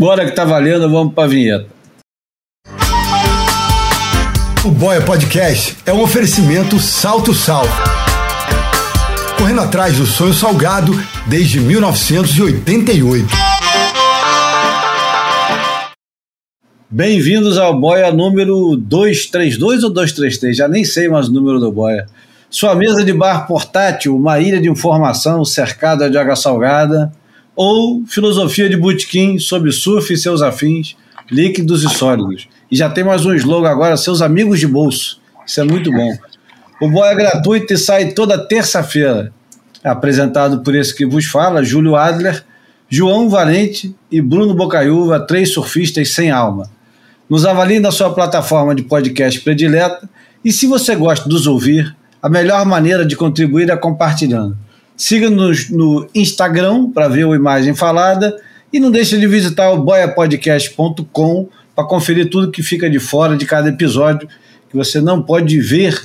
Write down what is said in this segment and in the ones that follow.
Bora que tá valendo, vamos pra vinheta. O Boia Podcast é um oferecimento Salto Sal. Correndo atrás do sonho salgado desde 1988. Bem-vindos ao Boia número 232 ou 233, já nem sei mais o número do Boia. Sua mesa de bar portátil, uma ilha de informação cercada de água salgada, ou filosofia de botequim sobre surf e seus afins, líquidos e sólidos. E já tem mais um slogan agora, seus amigos de bolso. Isso é muito bom. O Boia é gratuito e sai toda terça-feira. Apresentado por esse que vos fala, Júlio Adler, João Valente e Bruno Bocaiúva, três surfistas sem alma. Nos avalie na sua plataforma de podcast predileta e se você gosta de nos ouvir, a melhor maneira de contribuir é compartilhando. Siga-nos no Instagram para ver a imagem falada e não deixe de visitar o boiapodcast.com para conferir tudo que fica de fora de cada episódio que você não pode ver,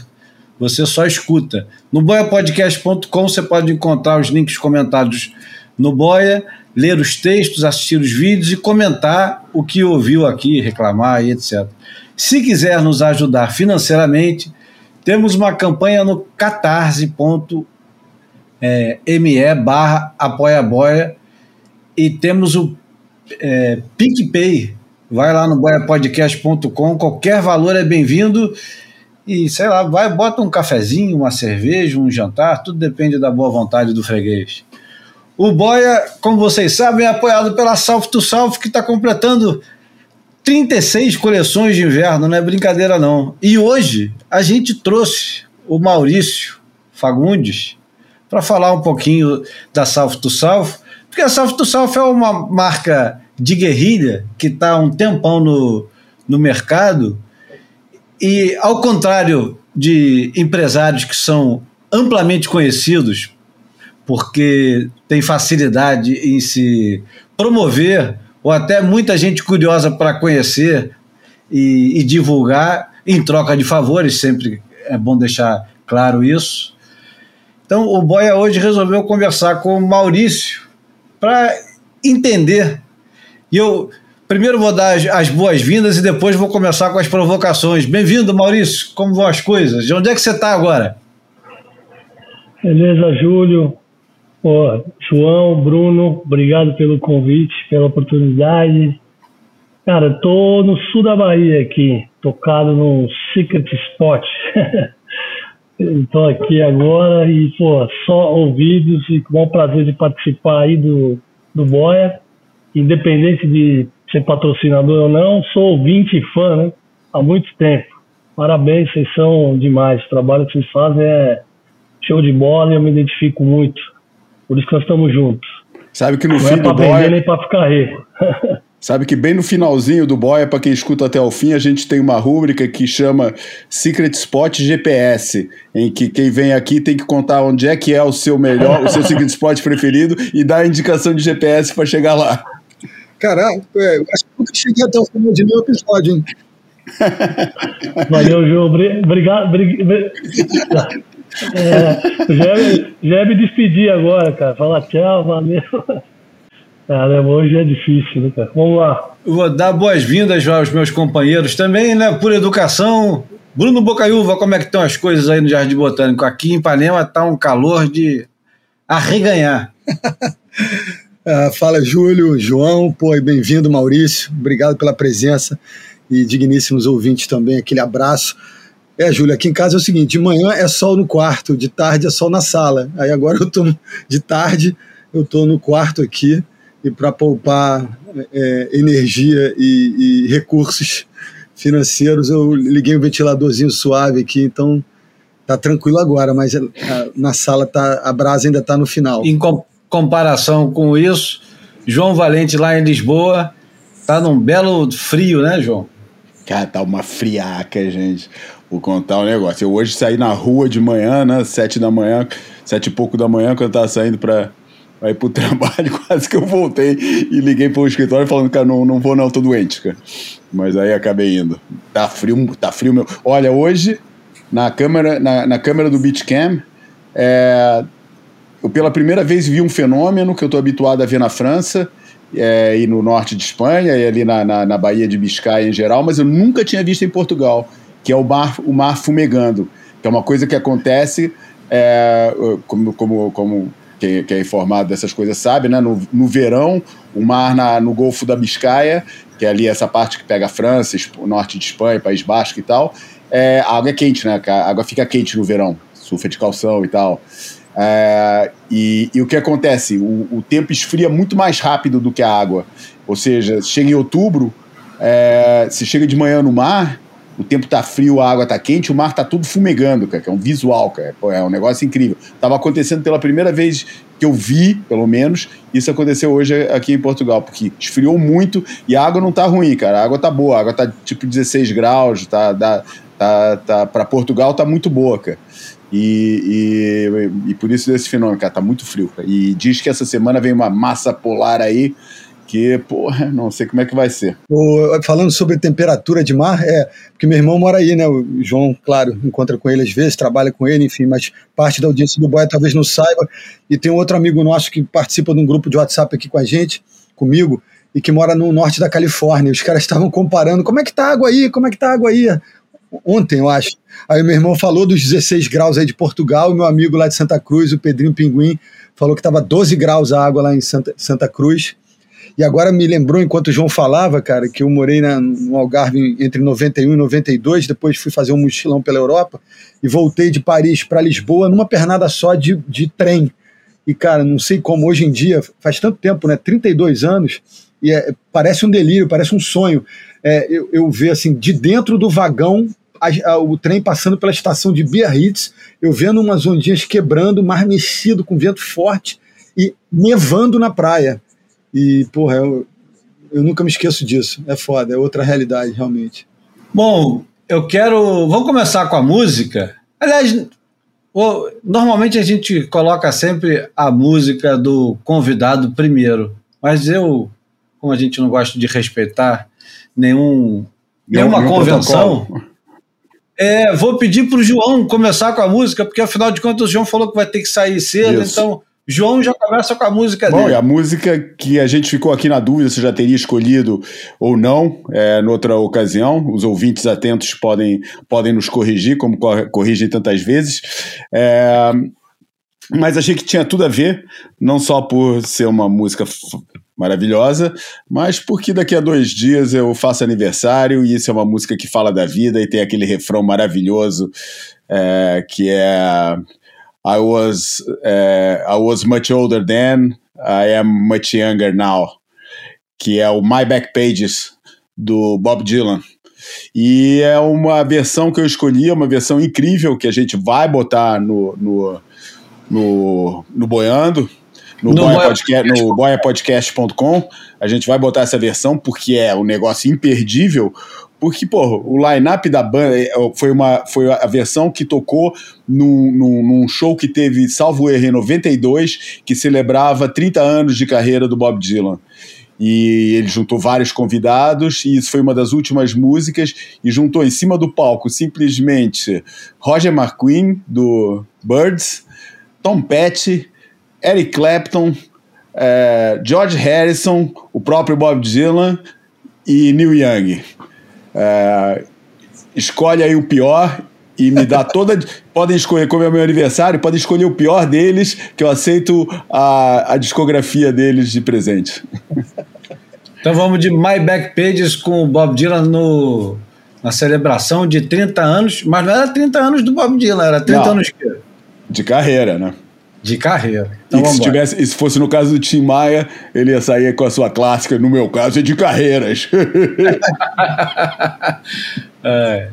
você só escuta. No boiapodcast.com você pode encontrar os links comentados no Boia, ler os textos, assistir os vídeos e comentar o que ouviu aqui, reclamar e etc. Se quiser nos ajudar financeiramente, temos uma campanha no catarse.me barra apoia e temos o é, PicPay. Vai lá no boiapodcast.com, qualquer valor é bem-vindo e sei lá, vai, bota um cafezinho, uma cerveja, um jantar, tudo depende da boa vontade do freguês. O Boia, como vocês sabem, é apoiado pela South to que está completando 36 coleções de inverno, não é brincadeira não. E hoje a gente trouxe o Maurício Fagundes para falar um pouquinho da South to South, porque a South to South é uma marca de guerrilha que está há um tempão no, no mercado e ao contrário de empresários que são amplamente conhecidos porque tem facilidade em se promover ou até muita gente curiosa para conhecer e, e, divulgar em troca de favores, sempre é bom deixar claro isso. Então, o Boia hoje resolveu conversar com o Maurício para entender. E eu primeiro vou dar as, as boas-vindas e depois vou começar com as provocações. Bem-vindo, Maurício. Como vão as coisas? De onde é que você está agora? Beleza, Júlio. Pô, João, Bruno, obrigado pelo convite, pela oportunidade. Cara, tô no sul da Bahia aqui, tocado no Secret Spot. Estou aqui agora e, pô, só ouvidos e com o prazer de participar aí do, do Boia. Independente de ser patrocinador ou não, sou ouvinte e fã, né? Há muito tempo. Parabéns, vocês são demais. O trabalho que vocês fazem é show de bola e eu me identifico muito. Por isso que nós estamos juntos. Sabe que no Não fim é pra do boy. nem pra ficar rico. Sabe que bem no finalzinho do boia, para quem escuta até o fim, a gente tem uma rúbrica que chama Secret Spot GPS, em que quem vem aqui tem que contar onde é que é o seu melhor, o seu Secret Spot preferido e dar a indicação de GPS para chegar lá. Caralho, é, eu acho que nunca cheguei até o final de nenhum episódio, hein? Valeu, João. Obrigado. obrigado. É, já, já ia me despedir agora, cara. Falar tchau, valeu. Cara, hoje é difícil, né, cara? Vamos lá. vou dar boas-vindas aos meus companheiros também, né? Por educação. Bruno Bocaiúva, como é que estão as coisas aí no Jardim Botânico? Aqui em Ipanema está um calor de arreganhar. ah, fala, Júlio, João, pô, bem-vindo, Maurício. Obrigado pela presença e digníssimos ouvintes também. Aquele abraço. É, Júlio, aqui em casa é o seguinte: de manhã é sol no quarto, de tarde é sol na sala. Aí agora eu tô de tarde, eu tô no quarto aqui e para poupar é, energia e, e, recursos financeiros eu liguei um ventiladorzinho suave aqui, então tá tranquilo agora, mas a, na sala tá a brasa ainda tá no final. Em com, comparação com isso, João Valente lá em Lisboa tá num belo frio, né, João? Cara, tá uma friaca, gente. Vou contar um negócio. Eu hoje saí na rua de manhã, né? Sete da manhã, sete e pouco da manhã, quando eu tava saindo para ir pro trabalho, quase que eu voltei e liguei pro escritório falando, cara, não, não vou não, tô doente, cara. Mas aí acabei indo. Tá frio, tá frio meu. Olha, hoje, na câmera, na, na câmera do Beachcam, é, eu pela primeira vez vi um fenômeno que eu tô habituado a ver na França é, e no norte de Espanha e ali na, na, na Baía de Biscaia em geral, mas eu nunca tinha visto em Portugal, que é o mar, o mar fumegando, que é uma coisa que acontece é, como, como, como quem, quem, é informado dessas coisas sabe, né? No, no verão, o mar na, no Golfo da Biscaia, que é ali essa parte que pega a França, o norte de Espanha, País Basco e tal, é, a água é quente, né? A água fica quente no verão, surfa de calção e tal. É, e, e, o que acontece? O, o, tempo esfria muito mais rápido do que a água. Ou seja, chega em outubro, é, se chega de manhã no mar, o tempo tá frio, a água tá quente, o mar tá tudo fumegando, cara, que é um visual, cara. É um negócio incrível. Tava acontecendo pela primeira vez que eu vi, pelo menos, isso aconteceu hoje aqui em Portugal, porque esfriou muito e a água não tá ruim, cara. A água tá boa, a água tá tipo 16 graus, tá, tá, tá, tá para Portugal tá muito boa, cara. E, e, e, por isso esse fenômeno, cara, tá muito frio. Cara. E diz que essa semana vem uma massa polar aí que, porra, não sei como é que vai ser. O, falando sobre temperatura de mar, é, porque meu irmão mora aí, né? O João, claro, encontra com ele às vezes, trabalha com ele, enfim, mas parte da audiência do Boia talvez não saiba. E tem um outro amigo nosso que participa de um grupo de WhatsApp aqui com a gente, comigo, e que mora no norte da Califórnia. Os caras estavam comparando, como é que tá a água aí? Como é que tá a água aí? Ontem, eu acho. Aí meu irmão falou dos 16 graus aí de Portugal, meu amigo lá de Santa Cruz, o Pedrinho Pinguim, falou que estava 12 graus a água lá em Santa, Santa Cruz. E agora me lembrou, enquanto o João falava, cara, que eu morei na, no Algarve entre 91 e 92, depois fui fazer um mochilão pela Europa e voltei de Paris para Lisboa numa pernada só de, de trem. E, cara, não sei como hoje em dia, faz tanto tempo, né? 32 anos, e é, parece um delírio, parece um sonho. É, eu, eu ver, assim, de dentro do vagão, a, a, o trem passando pela estação de Biarritz, eu vendo umas ondinhas quebrando, mar mexido, com vento forte, e nevando na praia. E, porra, eu, eu nunca me esqueço disso. É foda, é outra realidade, realmente. Bom, eu quero. Vamos começar com a música. Aliás, normalmente a gente coloca sempre a música do convidado primeiro, mas eu, como a gente não gosta de respeitar nenhum, nenhuma nenhum convenção, é, vou pedir para o João começar com a música, porque afinal de contas o João falou que vai ter que sair cedo, Isso. então João já começa com a música Bom, dele. a música que a gente ficou aqui na dúvida se já teria escolhido ou não, é, noutra ocasião. Os ouvintes atentos podem, podem nos corrigir, como corrigem tantas vezes. É, mas achei que tinha tudo a ver, não só por ser uma música maravilhosa, mas porque daqui a dois dias eu faço aniversário e isso é uma música que fala da vida e tem aquele refrão maravilhoso é, que é I was uh, I was much older then. I am much younger now. Que é o My Back Pages do Bob Dylan. E é uma versão que eu escolhi, é uma versão incrível que a gente vai botar no, no, no, no Boiando, no, no, Boia Podcast, no boiapodcast.com. A gente vai botar essa versão porque é um negócio imperdível. Porque, pô, o line-up da banda é, foi, uma, foi a versão que tocou num, num, num, show que teve, salvo erro, em 92, que celebrava 30 anos de carreira do Bob Dylan. E ele juntou vários convidados, e isso foi uma das últimas músicas, e juntou em cima do palco simplesmente Roger McQueen, do Birds, Tom Petty, Eric Clapton, é, George Harrison, o próprio Bob Dylan e Neil Young. É, escolhe aí o pior e me dá toda. podem escolher, como é o meu aniversário, podem escolher o pior deles, que eu aceito a, a discografia deles de presente. Então vamos de My Back Pages com o Bob Dylan no, na celebração de 30 anos, mas não era 30 anos do Bob Dylan, era 30 não, anos de, de carreira, né? De carreira. Então, e se, tivesse, e se fosse no caso do Tim Maia, ele ia sair com a sua clássica, no meu caso é de carreiras. é.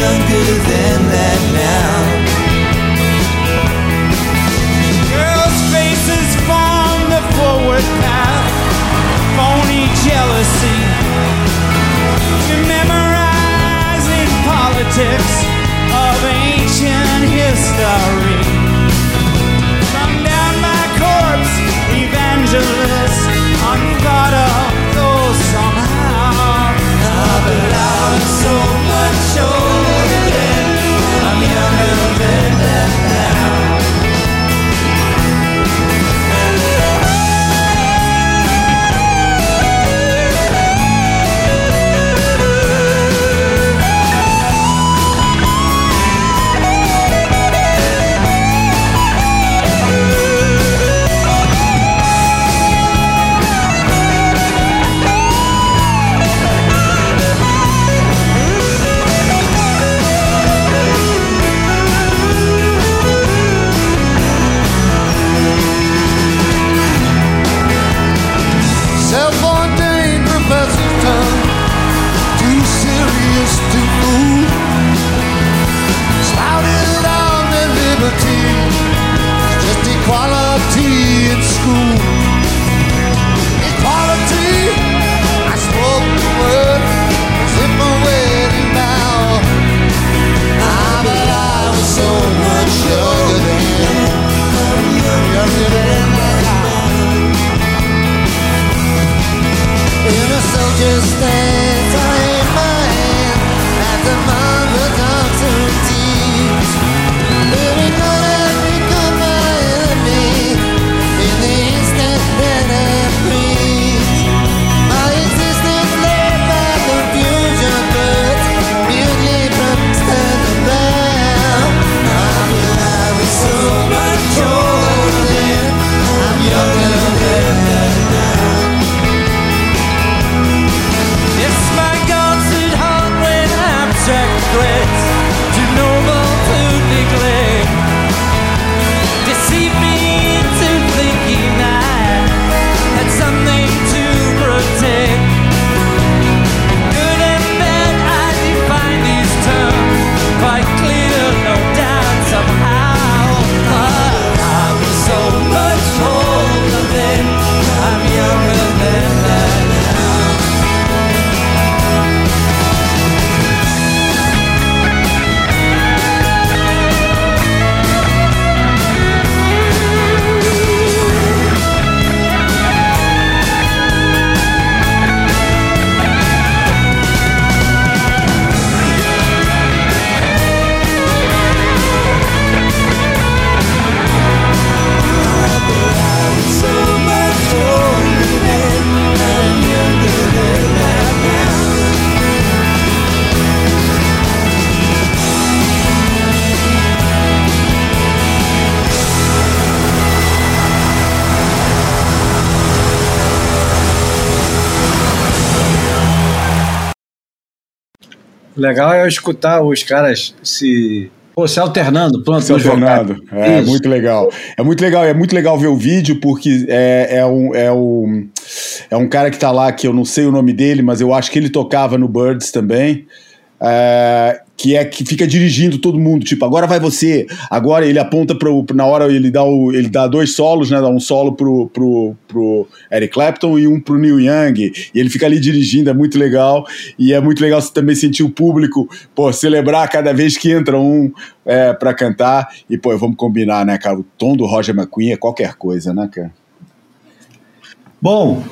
Than that now. Girls' faces form the forward path, phony jealousy. You memorizing politics of ancient history. From down my corpse, evangelists, unthought of though somehow. But I was so Legal é eu escutar os caras se, pô, se alternando, pronto, Se alternando. É Isso. muito legal. É muito legal, é muito legal ver o vídeo, porque é, é, um, é, um, é um cara que tá lá, que eu não sei o nome dele, mas eu acho que ele tocava no Birds também. é, que é que fica dirigindo todo mundo, tipo, agora vai você, agora ele aponta pro, na hora ele dá, o, ele dá dois solos, né, dá um solo pro, pro, pro Eric Clapton e um pro Neil Young, e ele fica ali dirigindo, é muito legal, e é muito legal você também sentir o público, pô, celebrar cada vez que entra um é, para cantar, e pô, vamos combinar, né, cara, o tom do Roger McQueen é qualquer coisa, né, cara? Bom,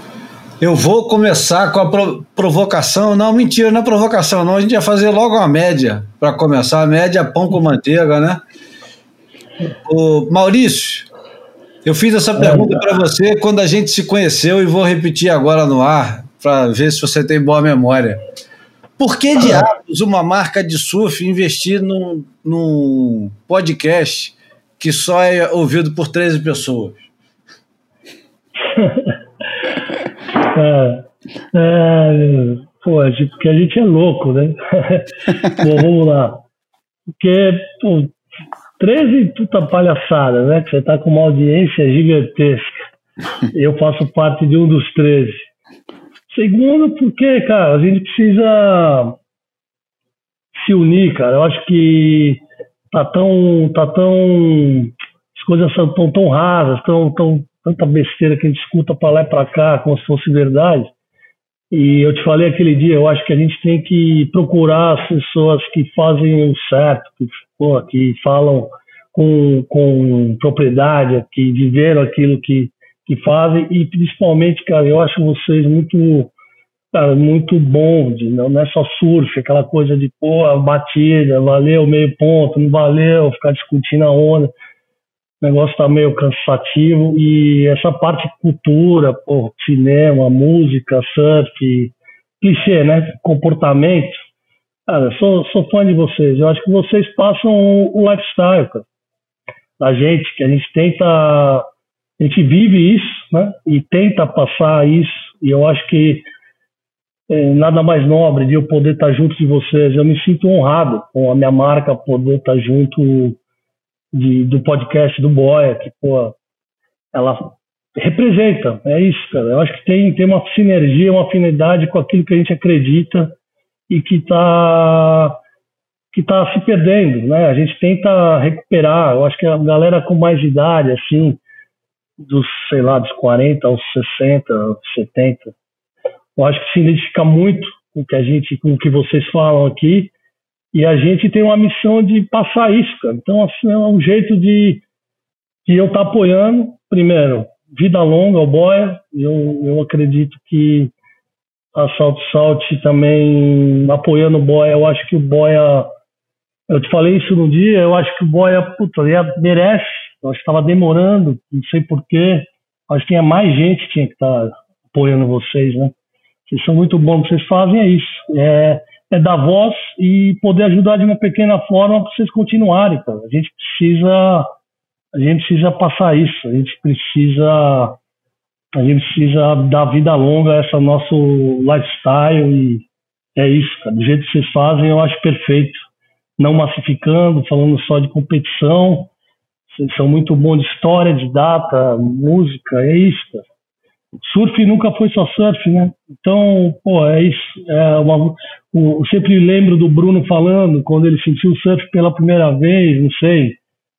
eu vou começar com a pro- provocação. Não, mentira, não é provocação, não. A gente ia fazer logo uma média para começar. A média pão com manteiga, né? O Maurício, eu fiz essa pergunta para você quando a gente se conheceu e vou repetir agora no ar para ver se você tem boa memória. Por que diabos uma marca de surf investir num, num podcast que só é ouvido por 13 pessoas? É, é, pô, porque a gente é louco, né? Bom, vamos lá. Porque, pô, 13 puta palhaçada, né? Que você tá com uma audiência gigantesca. Eu faço parte de um dos 13. Segundo, porque, cara, a gente precisa se unir, cara. Eu acho que tá tão, tá tão, as coisas são tão, tão rasas, tão, tão, tanta besteira que a gente escuta para lá e para cá, como se fosse verdade. E eu te falei aquele dia, eu acho que a gente tem que procurar as pessoas que fazem o certo, que, pô, que falam com, com propriedade, que viveram aquilo que, que fazem, e principalmente, cara, eu acho vocês muito cara, muito de, não, não é só surf, aquela coisa de, pô, batida, valeu, meio ponto, não valeu, ficar discutindo a onda. O negócio tá meio cansativo e essa parte cultura, pô, cinema, música, surf, clichê, né? Comportamento. Cara, sou, sou fã de vocês. Eu acho que vocês passam o, o lifestyle, cara. Da gente, que a gente tenta. A gente vive isso, né? E tenta passar isso. E eu acho que é, nada mais nobre de eu poder estar junto de vocês. Eu me sinto honrado com a minha marca poder estar junto de, do podcast do Boia, que, pô, ela representa, é isso, cara. Eu acho que tem, tem uma sinergia, uma afinidade com aquilo que a gente acredita e que está que tá se perdendo, né? A gente tenta recuperar. Eu acho que a galera com mais idade, assim, dos, sei lá, dos 40 aos 60, 70, eu acho que se identifica muito com o que a gente, com o que vocês falam aqui, e a gente tem uma missão de passar isso, cara. Então, assim, é um jeito de, de eu estar tá apoiando, primeiro, vida longa ao Boia, eu, eu acredito que a Salt Salt também apoiando o Boia, eu acho que o Boia, eu te falei isso no dia, eu acho que o Boia, puta, merece, eu acho que estava demorando, não sei porquê, acho que tinha mais gente que tinha que estar tá apoiando vocês, né? Vocês são muito bons, vocês fazem é isso. É, é dar voz e poder ajudar de uma pequena forma para vocês continuarem, cara. A gente precisa, a gente precisa passar isso. A gente precisa, a gente precisa dar vida longa a esse nosso lifestyle e é isso, cara. Do jeito que vocês fazem, eu acho perfeito. Não massificando, falando só de competição. Vocês são muito bons de história, de data, música, é isso, cara surf nunca foi só surf, né? Então, pô, é isso. É uma, eu sempre lembro do Bruno falando quando ele sentiu o surf pela primeira vez, não sei,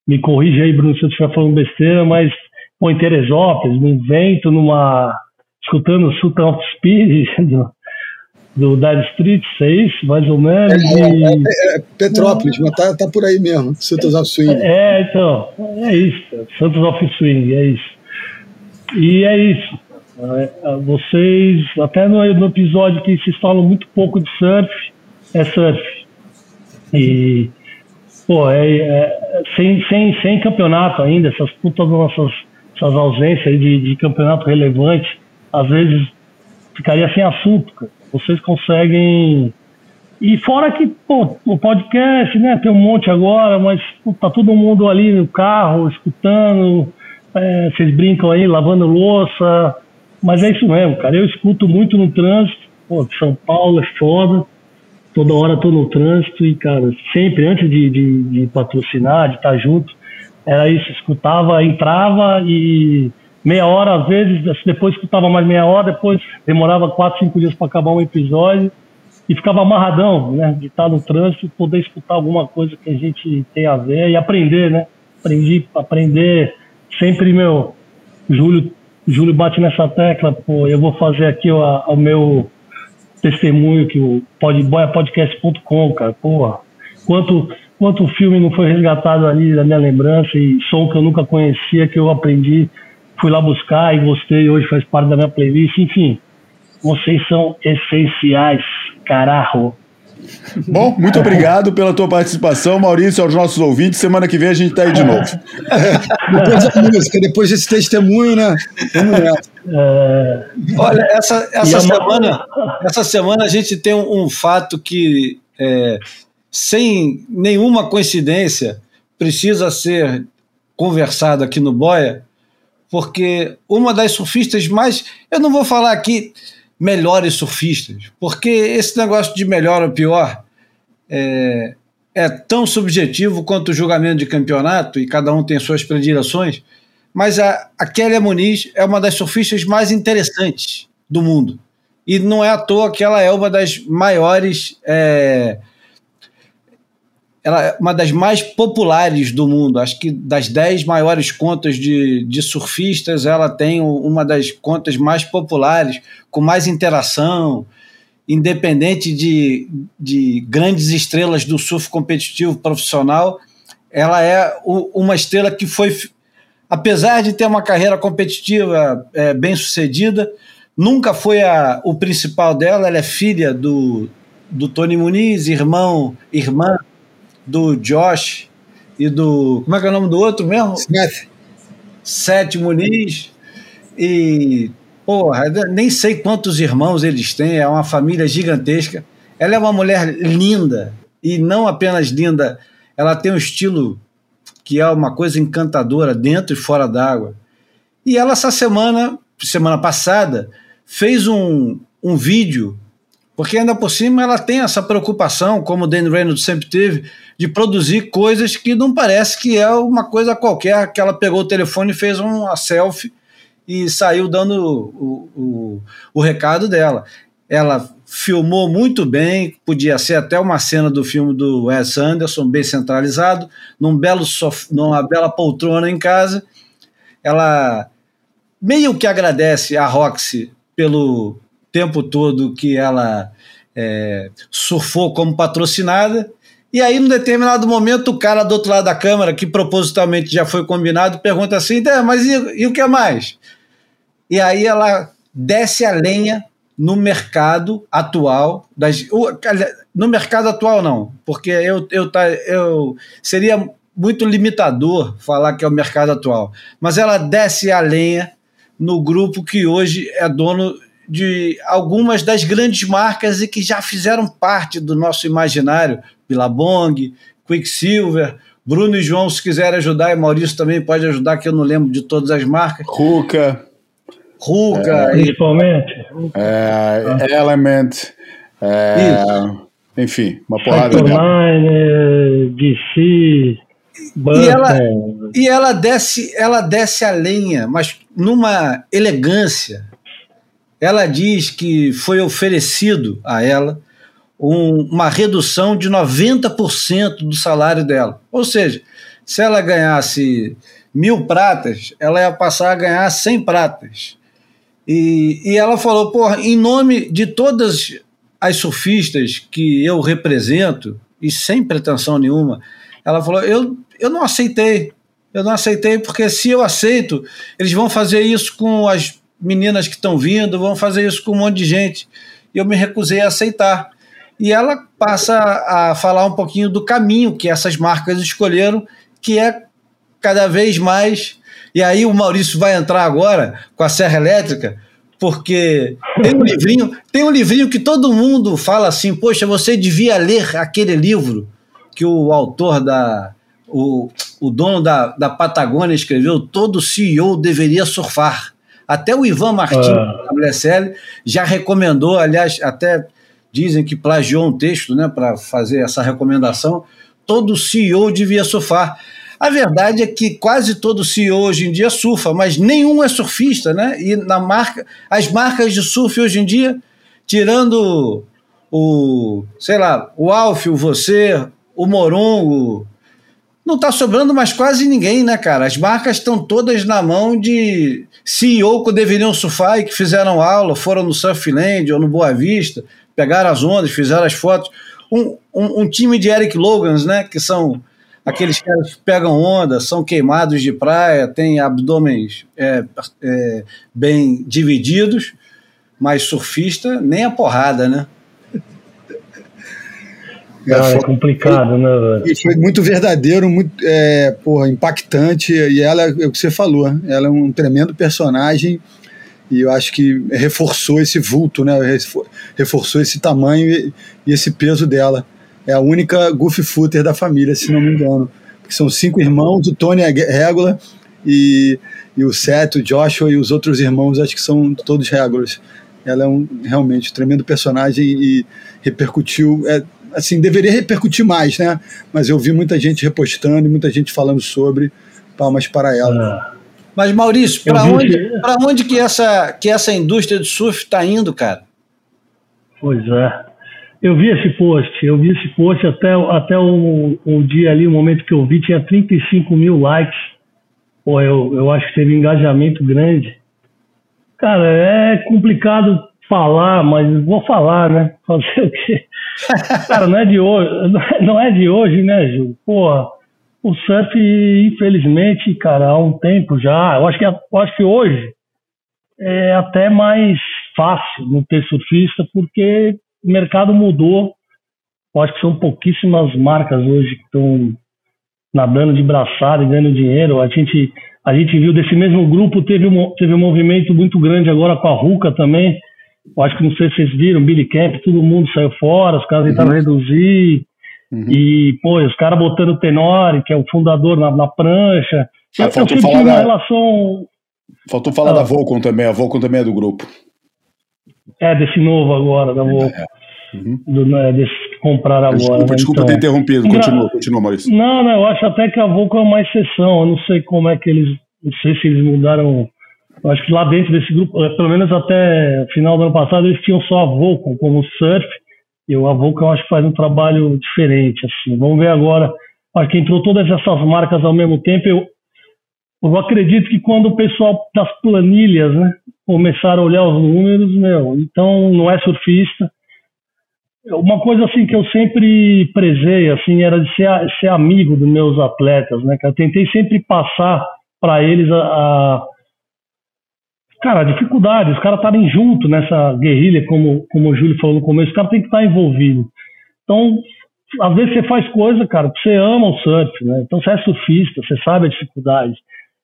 me corrija aí, Bruno, se eu estiver falando besteira, mas pô, em Teresópolis, num vento, numa. escutando o Sultan of Speed do, do Dire Street, é isso, mais ou menos. É, é, é, é Petrópolis, mas tá, tá por aí mesmo, Santos of Swing. É, então, é isso, Santos of Swing, é isso. E é isso. É, vocês, até no, no, episódio que vocês falam muito pouco de surf, é surf. E, pô, é, é sem, sem, sem campeonato ainda, essas putas nossas essas ausências de, de campeonato relevante, às vezes ficaria sem assunto, cara. Vocês conseguem. E fora que, pô, o podcast, né, tem um monte agora, mas pô, tá todo mundo ali no carro, escutando, é, vocês brincam aí, lavando louça, mas é isso mesmo, cara. Eu escuto muito no trânsito. Pô, São Paulo é foda. Toda hora tô no trânsito e, cara, sempre antes de, de, de patrocinar, de estar tá junto, era isso. Escutava, entrava e meia hora, às vezes, depois escutava mais meia hora, depois demorava quatro, cinco dias para acabar um episódio e ficava amarradão, né? De estar no trânsito, poder escutar alguma coisa que a gente tem a ver e aprender, né? Aprendi, aprender sempre, meu, Júlio Júlio bate nessa tecla, pô, eu vou fazer aqui o, o meu testemunho que o boiapodcast.com, cara, porra, quanto, quanto filme não foi resgatado ali da minha lembrança e som que eu nunca conhecia, que eu aprendi, fui lá buscar e gostei, hoje faz parte da minha playlist, enfim, vocês são essenciais, carajo. Bom, muito obrigado pela tua participação, Maurício, aos nossos ouvintes. Semana que vem a gente está aí de novo. depois da música, depois desse testemunho, né? Vamos É... Olha, essa, essa, semana, essa semana a gente tem um, um fato que, é, sem nenhuma coincidência, precisa ser conversado aqui no Boia, porque uma das surfistas mais. Eu não vou falar aqui melhores surfistas, porque esse negócio de melhor ou pior é, é tão subjetivo quanto o julgamento de campeonato e cada um tem suas predileções, mas a, a Kelly Muniz é uma das surfistas mais interessantes do mundo. E não é à toa que ela é uma das maiores é, ela é uma das mais populares do mundo. Acho que das dez maiores contas de, de surfistas, ela tem uma das contas mais populares, com mais interação, independente de, de grandes estrelas do surf competitivo profissional. Ela é o, uma estrela que foi, apesar de ter uma carreira competitiva é, bem sucedida, nunca foi a, o principal dela. Ela é filha do, do Tony Muniz, irmão, irmã do Josh e do. Como é que é o nome do outro mesmo? Smith. Sete Muniz. E, porra, nem sei quantos irmãos eles têm, é uma família gigantesca. Ela é uma mulher linda, e não apenas linda, ela tem um estilo que é uma coisa encantadora dentro e fora d'água. E ela, essa semana, semana passada, fez um, um vídeo porque ainda por cima ela tem essa preocupação, como o Dan Reynolds sempre teve, de produzir coisas que não parece que é uma coisa qualquer, que ela pegou o telefone e fez uma selfie e saiu dando o, o, o recado dela. Ela filmou muito bem, podia ser até uma cena do filme do Wes Anderson, bem centralizado, num belo sof numa bela poltrona em casa. Ela meio que agradece a Roxy pelo tempo todo que ela é, surfou como patrocinada. E aí, num determinado momento, o cara do outro lado da câmera, que propositalmente já foi combinado, pergunta assim: mas e, e o que mais? E aí ela desce a lenha no mercado atual das, no mercado atual não porque eu, eu, tá, eu seria muito limitador falar que é o mercado atual mas ela desce a lenha no grupo que hoje é dono de algumas das grandes marcas e que já fizeram parte do nosso imaginário, Billabong, Quicksilver, Bruno e João, se quiserem ajudar, e Maurício também pode ajudar, que eu não lembro de todas as marcas. Ruka. Ruka. É, principalmente. É, Element. É, enfim, uma porrada de. DC. E ela, e ela desce, ela desce a lenha, mas numa elegância, ela diz que foi oferecido a ela um, uma redução de 90% do salário dela. Ou seja, se ela ganhasse mil pratas, ela ia passar a ganhar 100 pratas. E, e ela falou, porra, em nome de todas as surfistas que eu represento, e sem pretensão nenhuma, ela falou, eu, eu não aceitei. Eu não aceitei porque se eu aceito, eles vão fazer isso com as meninas que estão vindo, vão fazer isso com um monte de gente. E eu me recusei a aceitar. E ela passa a falar um pouquinho do caminho que essas marcas escolheram, que é cada vez mais. E aí o Maurício vai entrar agora com a Serra Elétrica, porque tem um livrinho, tem um livrinho que todo mundo fala assim, poxa, você devia ler aquele livro que o autor da o, o dono da, da Patagônia escreveu, todo CEO deveria surfar. Até o Ivan Martins, ah. da WSL, já recomendou, aliás, até dizem que plagiou um texto né, para fazer essa recomendação. Todo CEO devia surfar. A verdade é que quase todo CEO hoje em dia surfa, mas nenhum é surfista, né? E na marca, as marcas de surf hoje em dia, tirando o, sei lá, o Alf, o Você, o Morongo, não está sobrando mais quase ninguém, né, cara? As marcas estão todas na mão de CEO que deveriam surfar e que fizeram aula, foram no Surfland ou no Boa Vista, pegaram as ondas, fizeram as fotos. Um, um, um time de Eric Logans, né, que são aqueles caras que pegam onda, são queimados de praia, têm abdômenes é, é, bem divididos, mas surfista nem a porrada, né? Cara, é, complicado, né? E foi muito verdadeiro, muito é, porra, impactante. E ela, é o que você falou, ela é um tremendo personagem. E eu acho que reforçou esse vulto, né? Reforçou esse tamanho e, e esse peso dela. É a única goofy footer da família, se não me engano. Porque são cinco irmãos, o Tony é régula e, e o Seth, o Joshua e os outros irmãos, acho que são todos régulas. Ela é um realmente um tremendo personagem e repercutiu. É, assim, deveria repercutir mais, né? Mas eu vi muita gente repostando e muita gente falando sobre. Palmas para ela. É. Mas, Maurício, para onde, que... onde que, essa, que essa indústria de surf está indo, cara? Pois é. Eu vi esse post, eu vi esse post até, até o, o dia ali, o momento que eu vi, tinha 35 mil likes. Pô, eu, eu acho que teve engajamento grande. Cara, é complicado falar, mas vou falar, né? Fazer o quê? Cara, não é de hoje, não é de hoje, né, Ju? Porra, o surf, infelizmente, cara, há um tempo já, eu acho que, eu acho que hoje é até mais fácil não ter surfista, porque o mercado mudou. Eu acho que são pouquíssimas marcas hoje que estão nadando de braçada e ganhando dinheiro. A gente, a gente viu desse mesmo grupo, teve um, teve um movimento muito grande agora com a Ruca também. Eu acho que não sei se vocês viram, Billy Camp, todo mundo saiu fora, os caras tentaram uhum. reduzir. Uhum. E, pô, os caras botando o Tenori, que é o fundador, na, na prancha. Ah, eu, faltou, falar da, relação... faltou falar ah. da Volcom também, a Volcom também é do grupo. É, desse novo agora, da Volcom. É. Uhum. Do, né, desse que compraram agora. Desculpa, né? desculpa então, ter interrompido, continua, continua, Maurício. Não, não, eu acho até que a Volcom é uma exceção, eu não sei como é que eles, não sei se eles mudaram eu acho que lá dentro desse grupo, eh, pelo menos até o final do ano passado, eles tinham só a Volcom como surf, e o Avocam eu acho que faz um trabalho diferente. Assim. Vamos ver agora. Acho que entrou todas essas marcas ao mesmo tempo. Eu, eu acredito que quando o pessoal das planilhas né, começaram a olhar os números, meu, então não é surfista. Uma coisa assim que eu sempre prezei assim era de ser, ser amigo dos meus atletas, né? Que eu tentei sempre passar para eles a, a cara, a dificuldade, os caras estarem junto nessa guerrilha, como, como o Júlio falou no começo, os caras têm que estar envolvidos. Então, às vezes você faz coisa, cara, que você ama o surf, né? Então você é surfista, você sabe a dificuldade.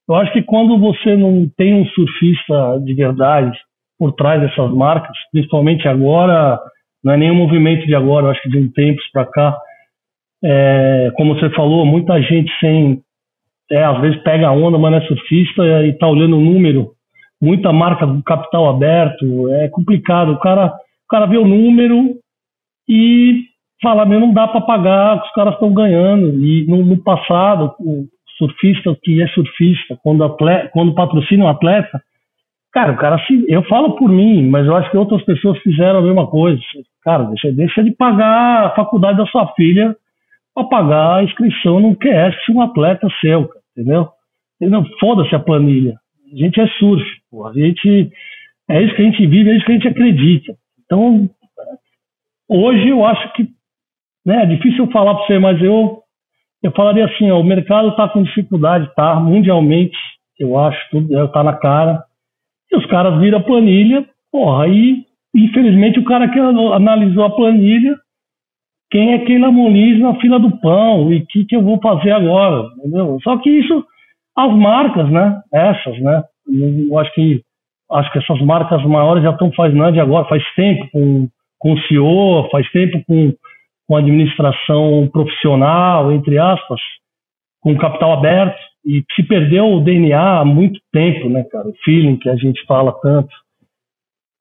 Eu acho que quando você não tem um surfista de verdade por trás dessas marcas, principalmente agora, não é nenhum movimento de agora, eu acho que de um tempo para cá, é, como você falou, muita gente sem, é, às vezes pega a onda, mas não é surfista e tá olhando o número muita marca do capital aberto, é complicado. O cara, o cara vê o número e fala, meu, não dá para pagar os caras estão ganhando. E no, no, passado, o surfista que é surfista, quando, atleta, quando patrocina um atleta, cara, o cara se. Eu falo por mim, mas eu acho que outras pessoas fizeram a mesma coisa. Cara, deixa, deixa de pagar a faculdade da sua filha para pagar a inscrição no QS de um atleta seu, entendeu? entendeu? Foda-se a planilha. A gente é surf, A gente é isso que a gente vive, é isso que a gente acredita. Então, hoje eu acho que né, é difícil falar para você, mas eu eu falaria assim, ó, o mercado está com dificuldade, tá? Mundialmente, eu acho, tudo está na cara. E os caras viram a planilha, porra, aí, infelizmente, o cara que analisou a planilha, quem é Keila Moniz na fila do pão, e o que, que eu vou fazer agora, entendeu? Só que isso as marcas, né? Essas, né? Eu acho que acho que essas marcas maiores já estão fazendo agora, faz tempo com, com o CEO, faz tempo com, com administração profissional, entre aspas, com capital aberto, e se perdeu o DNA há muito tempo, né, cara? O feeling que a gente fala tanto.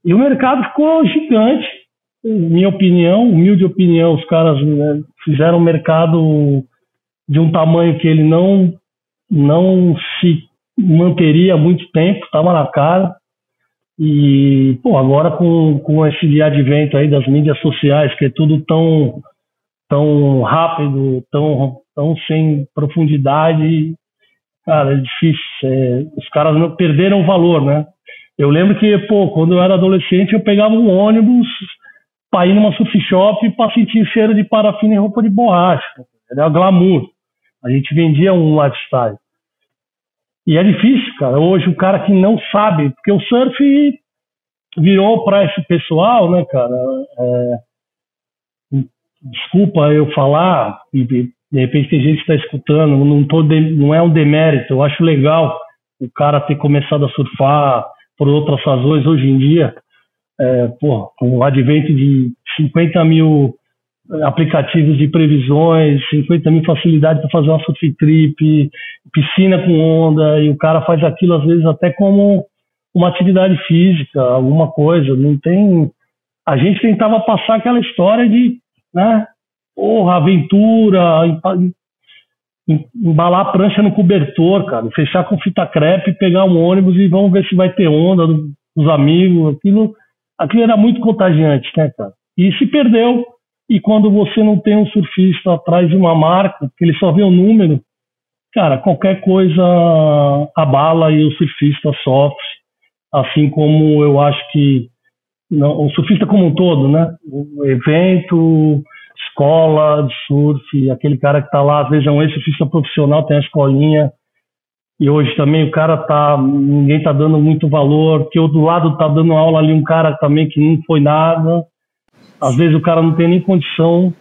E o mercado ficou gigante, minha opinião, humilde opinião, os caras né, fizeram um mercado de um tamanho que ele não não se manteria muito tempo, estava na cara. E, pô, agora com, com esse advento aí das mídias sociais, que é tudo tão, tão rápido, tão, tão sem profundidade, cara, é difícil. É, os caras não perderam o valor, né? Eu lembro que, pô, quando eu era adolescente, eu pegava um ônibus para ir numa surf shop para sentir cheiro de parafina e roupa de borracha. Era glamour. A gente vendia um lifestyle. E é difícil, cara. Hoje o cara que não sabe, porque o surf virou para esse pessoal, né, cara? É, desculpa eu falar, e de, repente tem gente que está escutando, não, tô de, não é um demérito, eu acho legal o cara ter começado a surfar por outras razões hoje em dia. É, com o advento de 50 mil aplicativos de previsões, 50 mil facilidades para fazer uma surf trip, piscina com onda, e o cara faz aquilo às vezes até como uma atividade física, alguma coisa. Não tem. A gente tentava passar aquela história de, né, porra, aventura, embalar a prancha no cobertor, cara, fechar com fita crepe, pegar um ônibus e vamos ver se vai ter onda dos amigos. Aquilo, aquilo era muito contagiante, né, cara? E se perdeu E quando você não tem um surfista atrás de uma marca, que ele só vê o número, cara, qualquer coisa abala e o surfista sofre. Assim como eu acho que não, o surfista como um todo, né? O evento, escola de surf, aquele cara que tá lá, às vezes é um ex-surfista profissional, tem a escolinha, e hoje também o cara tá, ninguém tá dando muito valor, que do lado tá dando aula ali um cara também que não foi nada. Às vezes o cara não tem nem condição.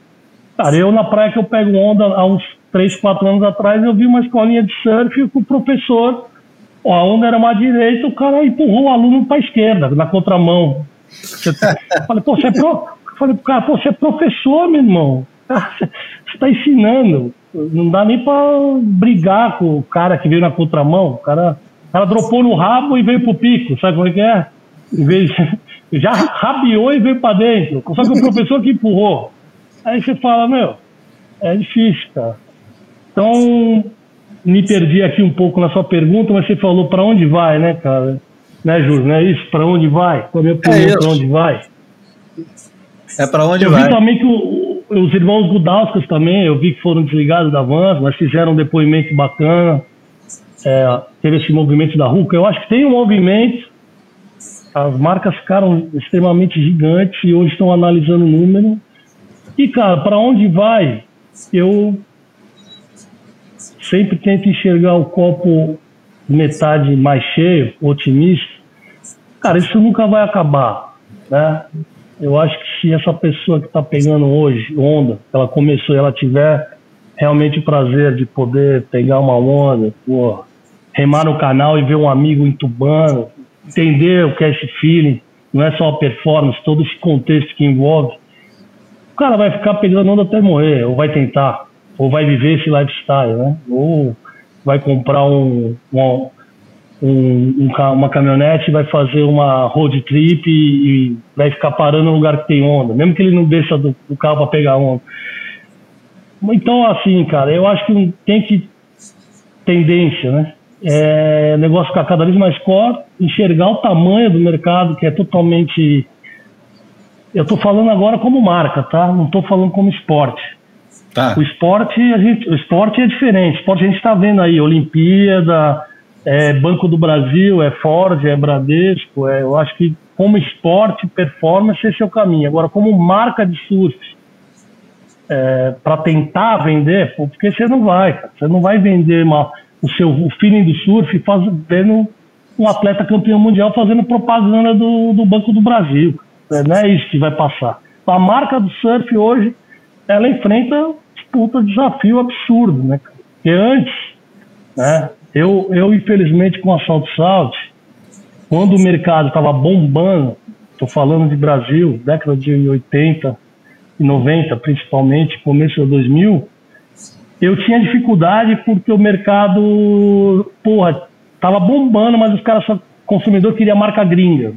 Cara, eu na praia que eu pego onda há uns 3, 4 anos atrás, eu vi uma escolinha de surf com o professor, ó, a onda era mais direita, o cara empurrou o aluno para esquerda, na contramão. Eu falei, pô, você é pro... falei pro cara, pô, você é professor, meu irmão. Você está ensinando. Não dá nem para brigar com o cara que veio na contramão. O cara, o cara dropou no rabo e veio pro pico. Sabe como é que é? Já rabiou e veio para dentro. Só que o professor que empurrou. Aí você fala, meu, é difícil, cara. Então, me perdi aqui um pouco na sua pergunta, mas você falou para onde vai, né, cara? Né, Júlio? Não é isso? Para onde vai? Qual é a É para onde vai? É para onde Eu vai. vi também que o- os irmãos Gudauskas também, eu vi que foram desligados da Vans, mas fizeram um depoimento bacana. É, teve esse movimento da RUCA. Eu acho que tem um movimento. As marcas ficaram extremamente gigantes e hoje estão analisando o número. E, cara, para onde vai? Eu sempre tento enxergar o copo metade mais cheio, otimista. Cara, isso nunca vai acabar, né? Eu acho que se essa pessoa que está pegando hoje onda, ela começou e ela tiver realmente o prazer de poder pegar uma onda, pô, remar no canal e ver um amigo entubando, entender o esse feeling, não é só a performance, todo esse contexto que envolve, o cara vai ficar pegando onda até morrer, ou vai tentar, ou vai viver esse lifestyle, né? Ou vai comprar um, um, um- um uma caminhonete, vai fazer uma road trip e, e vai ficar parando no lugar que tem onda, mesmo que ele não desça do, do carro para pegar onda. Então, assim, cara, eu acho que tem que tendência, né? É, o negócio ficar cada vez mais core, enxergar o tamanho do mercado, que é totalmente. Eu estou falando agora como marca, tá? Não estou falando como esporte. Tá. O esporte, a gente, o esporte é diferente. O esporte a gente está vendo aí, Olimpíada, é Banco do Brasil, é Ford, é Bradesco. É, eu acho que como esporte, performance, esse é o caminho. Agora, como marca de surf, para tentar vender, porque você não vai, cara. você não vai vender uma, o seu o feeling do surf faz, vendo um atleta campeão mundial fazendo propaganda do, do Banco do Brasil. É, não é isso que vai passar. A marca do surf hoje, ela enfrenta um desafio absurdo, né? Porque antes, né? Eu, eu infelizmente com a Salt Salt, quando o mercado estava bombando, estou falando de Brasil, década de 80 e 90 principalmente, começo de 2000, eu tinha dificuldade porque o mercado, porra, tava bombando, mas os caras só, consumidor queria marca gringa.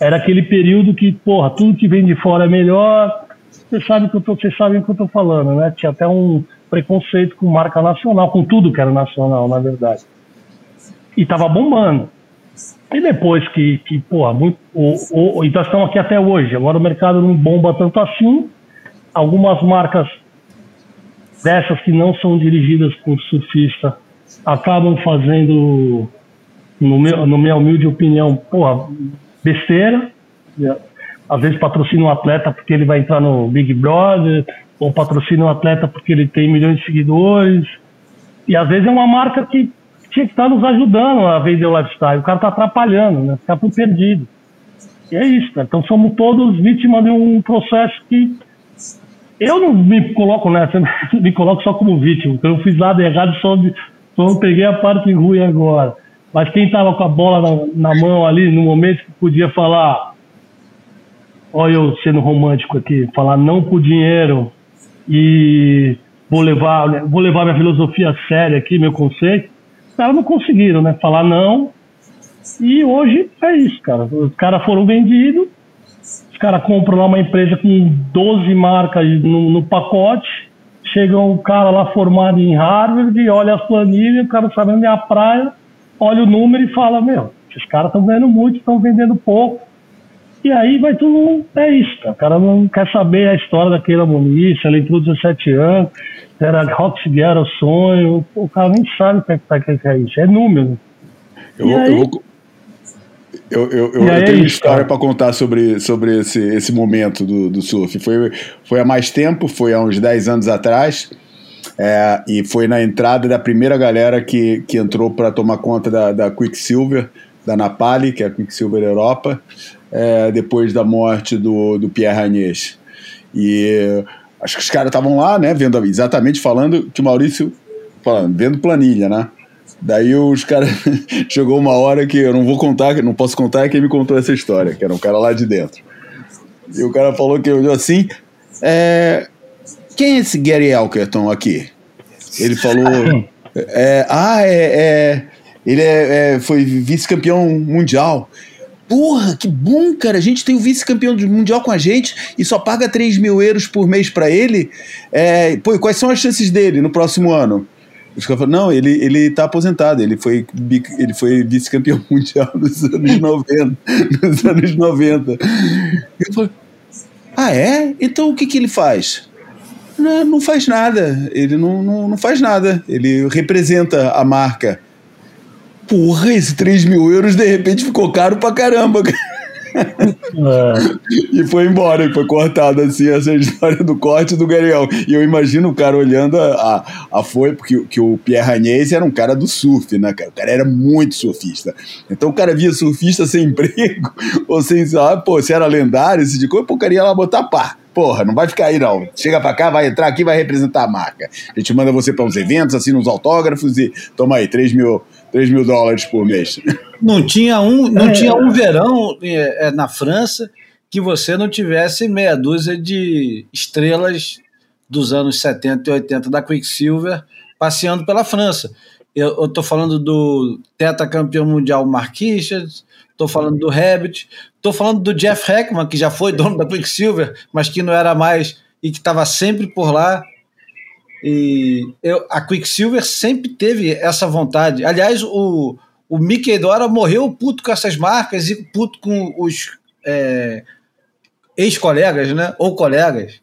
Era aquele período que, porra, tudo que vem de fora é melhor. Vocês sabem que eu tô, o que eu tô falando, né? Tinha até um preconceito com marca nacional, com tudo que era nacional, na verdade. E tava bombando. E depois que, que porra, muito, o, o, então estamos aqui até hoje. Agora o mercado não bomba tanto assim. Algumas marcas dessas que não são dirigidas por surfista acabam fazendo, no meu, no minha humilde opinião, porra, besteira. Às vezes patrocina um atleta porque ele vai entrar no Big Brother, ou patrocina um atleta porque ele tem milhões de seguidores. E às vezes é uma marca que tinha que estar nos ajudando a vender o lifestyle. O cara está atrapalhando, né? Fica por perdido. E é isso, cara. Então somos todos vítimas de um processo que eu não me coloco nessa, me coloco só como vítima. Então eu fiz nada errado, só, só não peguei a parte ruim agora. Mas quem estava com a bola na, na, mão ali, no momento que podia falar, olha eu sendo romântico aqui, falar não por dinheiro e vou levar, vou levar minha filosofia a sério aqui, meu conceito, os caras não conseguiram, né? Falar não. E hoje é isso, cara. Os caras foram vendidos, os caras compram lá uma empresa com 12 marcas no, no pacote, chega um cara lá formado em Harvard, olha as planilhas, o cara sabe onde é a praia, olha o número e fala, meu, esses caras estão ganhando muito, estão vendendo pouco. E aí vai tudo. É isso, cara. O cara não quer saber a história daquela Muniz, ela entrou 17 anos, era Roxy era o sonho. O cara nem sabe o que é, que é isso. É número. Eu, vou- eu vou- eu, eu, eu- eu é tenho uma história para contar sobre, sobre esse, esse momento do, do surf. Foi, foi há mais tempo, foi há uns 10 anos atrás, é, e foi na entrada da primeira galera que, que entrou para tomar conta da, da Quicksilver, da Napali, que é a Quicksilver Europa, é, depois da morte do, do Pierre Agnès. E acho que os caras estavam lá, né, vendo exatamente falando que o Maurício falando, vendo planilha, né? Daí os caras chegou uma hora que eu não vou contar, não posso contar é quem me contou essa história, que era um cara lá de dentro. E o cara falou que olhou assim, é, quem é esse Gary Elkerton aqui? Ele falou, é, ah, é, é, ele é, é, foi vice-campeão mundial. Porra, que bom, cara. A gente tem o vice-campeão mundial com a gente e só paga 3 mil euros por mês pra ele. É, pô, quais são as chances dele no próximo ano? Os caras falaram, não, ele, ele tá aposentado, ele foi, ele foi vice-campeão mundial nos anos 90. Nos anos 90. Eu falei, ah, é? Então o que, que ele faz? Não, não faz nada. Ele não, não, não faz nada. Ele representa a marca. Porra, esse 3 mil euros de repente ficou caro pra caramba. É, E foi embora, e foi cortado assim essa história do corte do Gariel. E eu imagino o cara olhando a, a, a foi, porque que o Pierre Agnès era um cara do surf, né, cara? O cara era muito surfista. Então o cara via surfista sem emprego, ou sem, sabe, pô, se era lendário, esse de coisa, pô, o cara ia lá botar pá. Porra, não vai ficar aí não. Chega pra cá, vai entrar aqui, vai representar a marca. A gente manda você pra uns eventos, assina uns autógrafos e toma aí, 3 mil, 3 mil dólares por mês. Não tinha um, não É. tinha um verão é, é, na França que você não tivesse meia dúzia de estrelas dos anos 70 e 80 da Quicksilver passeando pela França. Eu estou falando do tetracampeão mundial Marquinhos, estou falando do Rabbit, estou falando do Jeff Heckman, que já foi dono da Quicksilver, mas que não era mais e que estava sempre por lá. E eu, a Quicksilver sempre teve essa vontade. Aliás, o, o Mickey Dora morreu puto com essas marcas e puto com os é, ex-colegas, né? Ou colegas,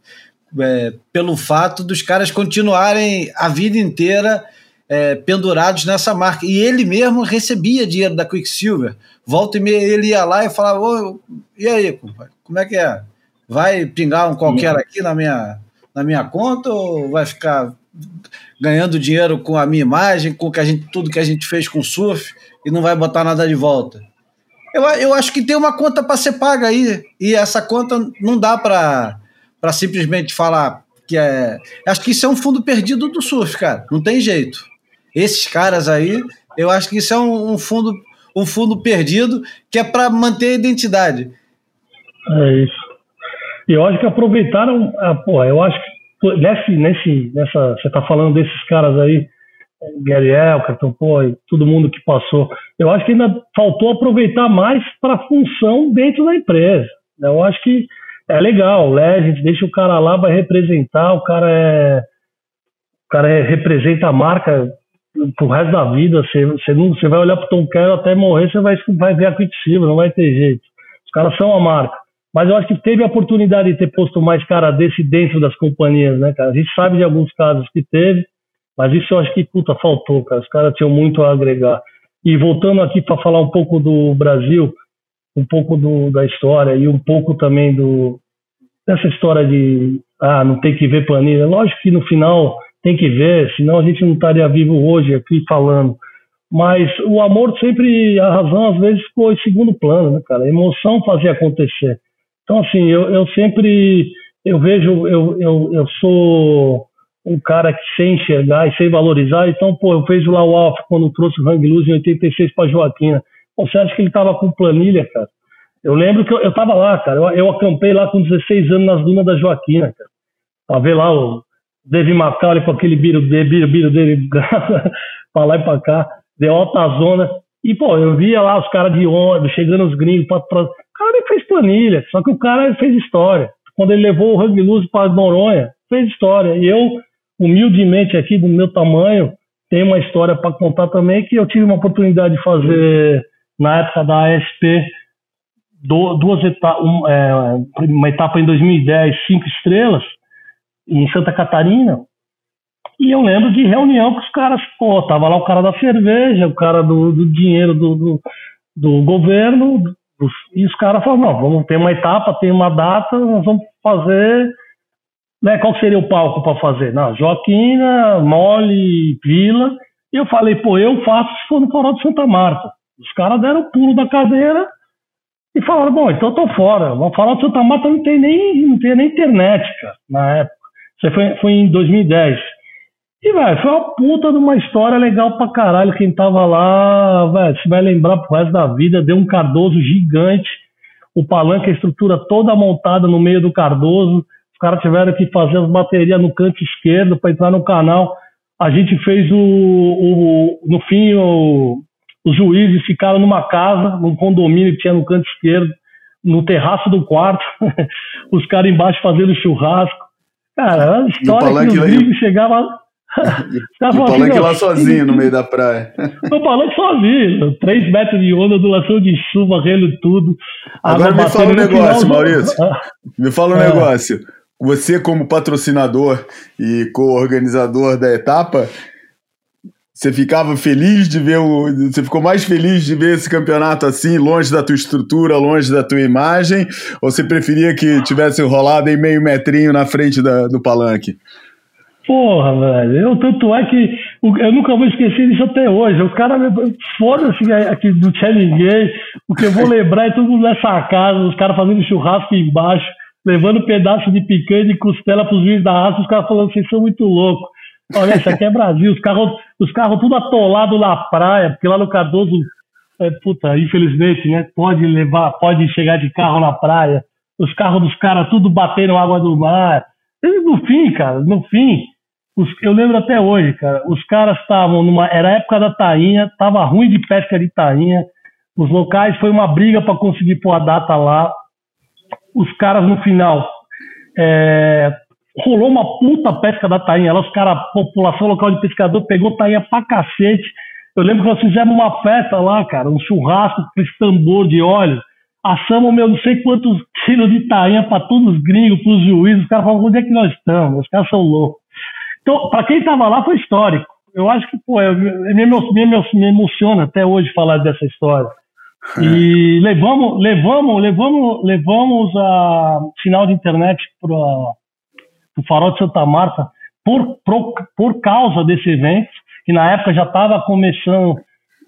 é, pelo fato dos caras continuarem a vida inteira é, pendurados nessa marca. E ele mesmo recebia dinheiro da Quicksilver. Volta e meia ele ia lá e falava: e aí, compadre, como é que é? Vai pingar um qualquer aqui na minha, na minha conta ou vai ficar ganhando dinheiro com a minha imagem, com que a gente, tudo que a gente fez com o surf e não vai botar nada de volta? Eu, eu acho que tem uma conta para ser paga aí e essa conta não dá para simplesmente falar que é. Acho que isso é um fundo perdido do surf, cara. Não tem jeito. Esses caras aí, eu acho que isso é um, um fundo um fundo perdido que é para manter a identidade. é isso. E eu acho que aproveitaram. Ah, porra, eu acho que nesse, nesse, nessa. Você tá falando desses caras aí, Gary Elkerton, pô, e todo mundo que passou. Eu acho que ainda faltou aproveitar mais para a função dentro da empresa. Eu acho que é legal, Legend, deixa o cara lá, vai representar, o cara é. O cara é, representa a marca pro resto da vida. Você, você, não, você vai olhar pro Tom Carroll até morrer, você vai, vai ver a Quicksilver, não vai ter jeito. Os caras são a marca. Mas eu acho que teve a oportunidade de ter posto mais cara desse dentro das companhias, né, cara? A gente sabe de alguns casos que teve, mas isso eu acho que, puta, faltou, cara. Os caras tinham muito a agregar. E voltando aqui para falar um pouco do Brasil, um pouco do, da história e um pouco também do dessa história de ah, não tem que ver planilha. Lógico que no final tem que ver, senão a gente não estaria vivo hoje aqui falando. Mas o amor sempre, a razão às vezes ficou em segundo plano, né, cara? A emoção fazia acontecer. Então, assim, eu, eu sempre, eu vejo, eu, eu, eu sou um cara que sei enxergar e sei valorizar. Então, pô, eu vejo lá o Alf quando trouxe o Hang Luz em 86 para Joaquina. Pô, você acha que ele tava com planilha, cara? Eu lembro que eu, eu tava lá, cara. Eu, eu acampei lá com 16 anos nas dunas da Joaquina, cara. Pra ver lá o David Macaulay com aquele biro, biro, biro dele pra lá e pra cá. Deu alta zona. E, pô, eu via lá os caras de ônibus, chegando os gringos pra... Fez planilha, só que o cara fez história. Quando ele levou o Hang Luz para Noronha, fez história. E eu, humildemente aqui, do meu tamanho, tenho uma história para contar também, que eu tive uma oportunidade de fazer na época da ASP duas etapas, uma etapa em 2010, cinco estrelas, em Santa Catarina. E eu lembro de reunião com os caras, pô, tava lá o cara da cerveja, o cara do, do dinheiro do, do, do governo, e os caras falaram, não, vamos ter uma etapa, tem uma data, nós vamos fazer. Né, qual seria o palco para fazer? Joaquina, Mole, Vila. E eu falei, pô, eu faço se for no Farol de Santa Marta. Os caras deram o pulo da cadeira e falaram, bom, então eu tô fora. O Farol de Santa Marta não tem nem, não tem nem internet, cara, na época. Isso foi, foi em 2010. E, velho, foi uma puta de uma história legal pra caralho. Quem tava lá, velho, se vai lembrar pro resto da vida, deu um Cardoso gigante. O palanque, a estrutura toda montada no meio do Cardoso. Os caras tiveram que fazer as baterias no canto esquerdo para entrar no canal. A gente fez o. o no fim, o- os juízes ficaram numa casa, num condomínio que tinha no canto esquerdo, no terraço do quarto. os caras embaixo fazendo churrasco. Cara, uma história que os gringos chegavam. Caras E o palanque "Meu, lá sozinho no meio da praia. eu falando sozinho, 3 metros de onda, ondulação de chuva, relo tudo. Agora água me fala um negócio, final, Maurício. Ah, Me fala um É. negócio. Você, como patrocinador e co-organizador da etapa, você ficava feliz de ver o. Você ficou mais feliz de ver esse campeonato assim, longe da tua estrutura, longe da tua imagem? Ou você preferia que tivesse rolado em meio metrinho na frente da- do palanque? Porra, velho. Eu, tanto é que eu nunca vou esquecer disso até hoje. O cara, foda-se aqui não tinha ninguém. O que eu vou lembrar é todo mundo nessa casa, os caras fazendo churrasco embaixo, levando pedaço de picanha e costela pros juízes da raça, os caras falando, vocês são muito loucos. Olha, isso aqui é Brasil. Os carros, os carros tudo atolados na praia, porque lá no Cardoso, é, puta, infelizmente, né? Pode levar, pode chegar de carro na praia. Os carros dos caras tudo batendo água do mar. E no fim, cara, no fim, os- eu lembro até hoje, cara, os caras estavam numa. Era época da tainha, tava ruim de pesca de tainha. Os locais foi uma briga para conseguir pôr a data lá. Os caras no final. é, rolou uma puta pesca da tainha. Lá os caras, a população local de pescador pegou tainha pra cacete. Eu lembro que nós fizemos uma festa lá, cara, um churrasco com esse tambor de óleo. Assamos, meu, não sei quantos quilos de tainha para todos os gringos, pros juízes. Os caras falavam, onde é que nós estamos? Os caras são loucos. Então, para quem tava lá, foi histórico. Eu acho que, pô, eu- me, me, me, me emociona até hoje falar dessa história. E levamos, levamos, levamos, levamos a sinal de internet para o Farol de Santa Marta por, por, por causa desse evento, que na época já estava começando,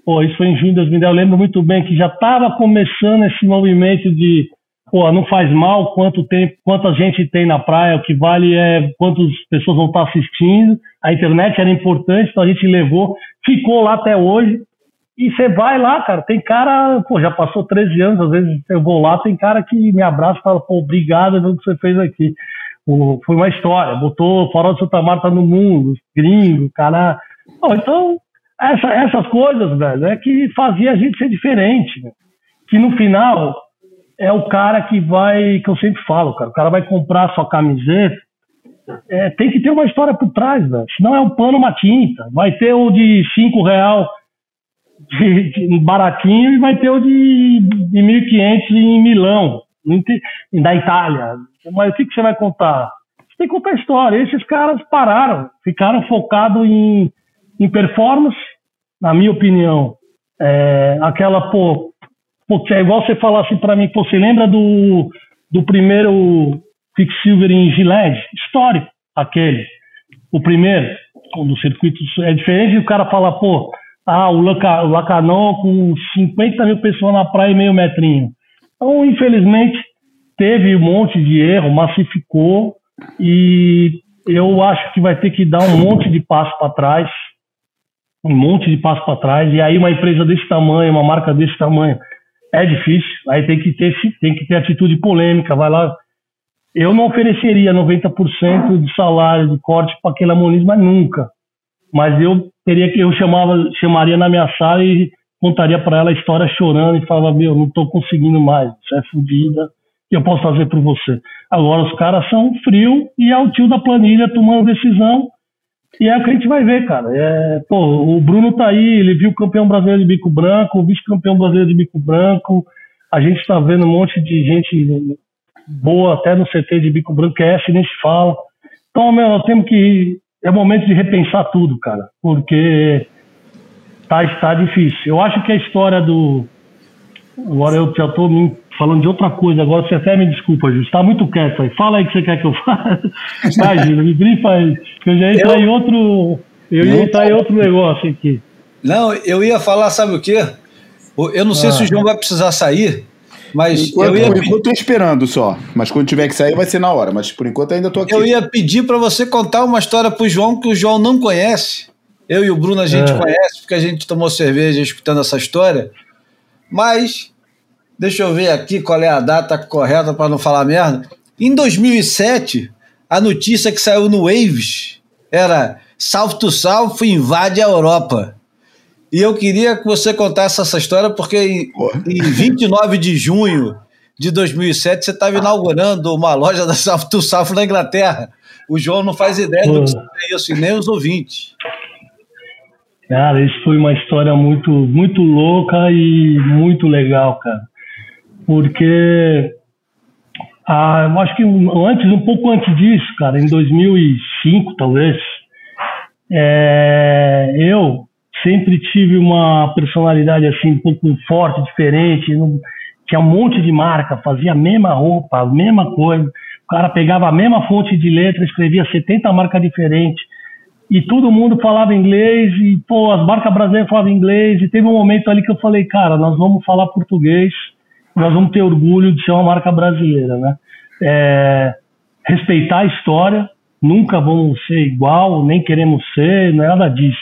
pô, isso foi em junho de 2010, eu lembro muito bem que já estava começando esse movimento de, pô, não faz mal quanto tempo, quanta gente tem na praia, o que vale é quantas pessoas vão estar assistindo. A internet era importante, então a gente levou, ficou lá até hoje. E você vai lá, cara, tem cara, pô, já passou 13 anos, às vezes eu vou lá, tem cara que me abraça e fala, pô, obrigado pelo que você fez aqui. O- foi uma história, botou Farol de Santa Marta no mundo, gringo, cara. Pô, então, essa- essas coisas, velho, é que fazia a gente ser diferente. né? Que no final é o cara que vai, que eu sempre falo, cara, o cara vai comprar sua camiseta, é, tem que ter uma história por trás, velho. Senão é um pano, uma tinta. Vai ter o de 5 real de, de baratinho e vai ter o de, de 1.500 em Milão, da Itália. Mas o que, que você vai contar? Você tem que contar a história. Esses caras pararam, ficaram focados em, em performance, na minha opinião. É, aquela, pô, pô, que é igual você falar assim pra mim, pô, você lembra do, do primeiro Quicksilver em Gillette? Histórico, aquele. O primeiro, o do circuito. É diferente o cara falar, pô, ah, o, Laca, o Lacanão com 50 mil pessoas na praia e meio metrinho. Então, infelizmente, teve um monte de erro, massificou e eu acho que vai ter que dar um monte de passo para trás, um monte de passo para trás. E aí uma empresa desse tamanho, uma marca desse tamanho, é difícil. Aí tem que ter, tem que ter atitude polêmica. Vai lá. Eu não ofereceria 90% de salário de corte para aquele amonismo, nunca. Mas eu teria que eu chamava, chamaria na minha sala e contaria para ela a história chorando e falava, meu, não estou conseguindo mais, isso é fodida, o que eu posso fazer por você? Agora os caras são frio e é o tio da planilha tomando decisão e é o que a gente vai ver, cara. É, pô, o Bruno tá aí, ele viu o campeão brasileiro de bico branco, o vice-campeão brasileiro de bico branco, A gente está vendo um monte de gente boa até no CT de Bico Branco, que é essa nem se fala. Então, meu, nós temos que. É momento de repensar tudo, cara, porque tá, está difícil. Eu acho que a história do. Agora eu já estou falando de outra coisa, agora você até me desculpa, Júlio. Está muito quieto aí. Fala aí o que você quer que eu faça. Vai, Júlio, me grifa aí. Que eu já ia entrar Eu- em outro. Eu ia entrar em outro negócio aqui. Não, eu ia falar, sabe o quê? Eu não sei Ah. se o João vai precisar sair, mas Enquanto, eu ia, por enquanto eu tô esperando só. Mas quando tiver que sair vai ser na hora. Mas por enquanto ainda tô aqui. eu ia pedir para você contar uma história para o João que o João não conhece. Eu e o Bruno a gente É. conhece, porque a gente tomou cerveja escutando essa história. Mas, deixa eu ver aqui qual é a data correta para não falar merda. Em 2007, a notícia que saiu no Waves era South to South invade a Europa. E eu queria que você contasse essa história, porque em, em 29 de junho de 2007 você estava inaugurando uma loja da South to South na Inglaterra. O João não faz ideia do que é isso, e nem os ouvintes. Cara, isso foi uma história muito, muito louca e muito legal, cara. Porque ah, eu acho que antes, um pouco antes disso, cara, em 2005 talvez, é, eu sempre tive uma personalidade assim um pouco forte, diferente. não- tinha um monte de marca, fazia a mesma roupa, a mesma coisa. O cara pegava a mesma fonte de letra, escrevia 70 marcas diferentes e todo mundo falava inglês e pô, as marcas brasileiras falavam inglês e teve um momento ali que eu falei, cara, nós vamos falar português, nós vamos ter orgulho de ser uma marca brasileira, né? É, respeitar a história, nunca vamos ser igual, nem queremos ser, não é nada disso.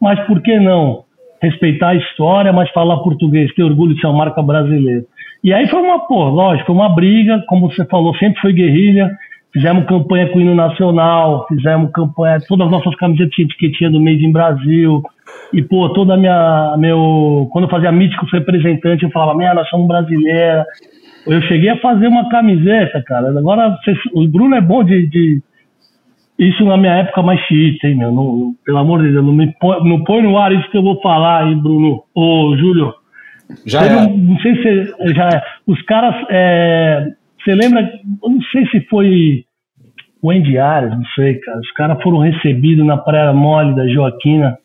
Mas por que não respeitar a história, mas falar português, ter orgulho de ser uma marca brasileira? E aí foi uma, pô, lógico, foi uma briga, como você falou, sempre foi guerrilha. Fizemos campanha com o hino nacional, fizemos campanha, todas as nossas camisetas tinham etiquetinha do Made in Brasil. E, pô, toda a minha. Meu, quando eu fazia míticos representante, eu falava, minha, nós somos brasileira. Eu cheguei a fazer uma camiseta, cara. Agora, vocês- o Bruno é bom de, de- Isso na minha época mais xiita, hein, meu? Não- pelo amor de Deus, não me põe, não põe no ar isso que eu vou falar aí, Bruno. Ô, Júlio. Já é. um- não sei se já é. Os caras. é, você lembra? Eu não sei se foi o Andy Arias, não sei, cara. Os caras foram recebidos na Praia Mole da Joaquina.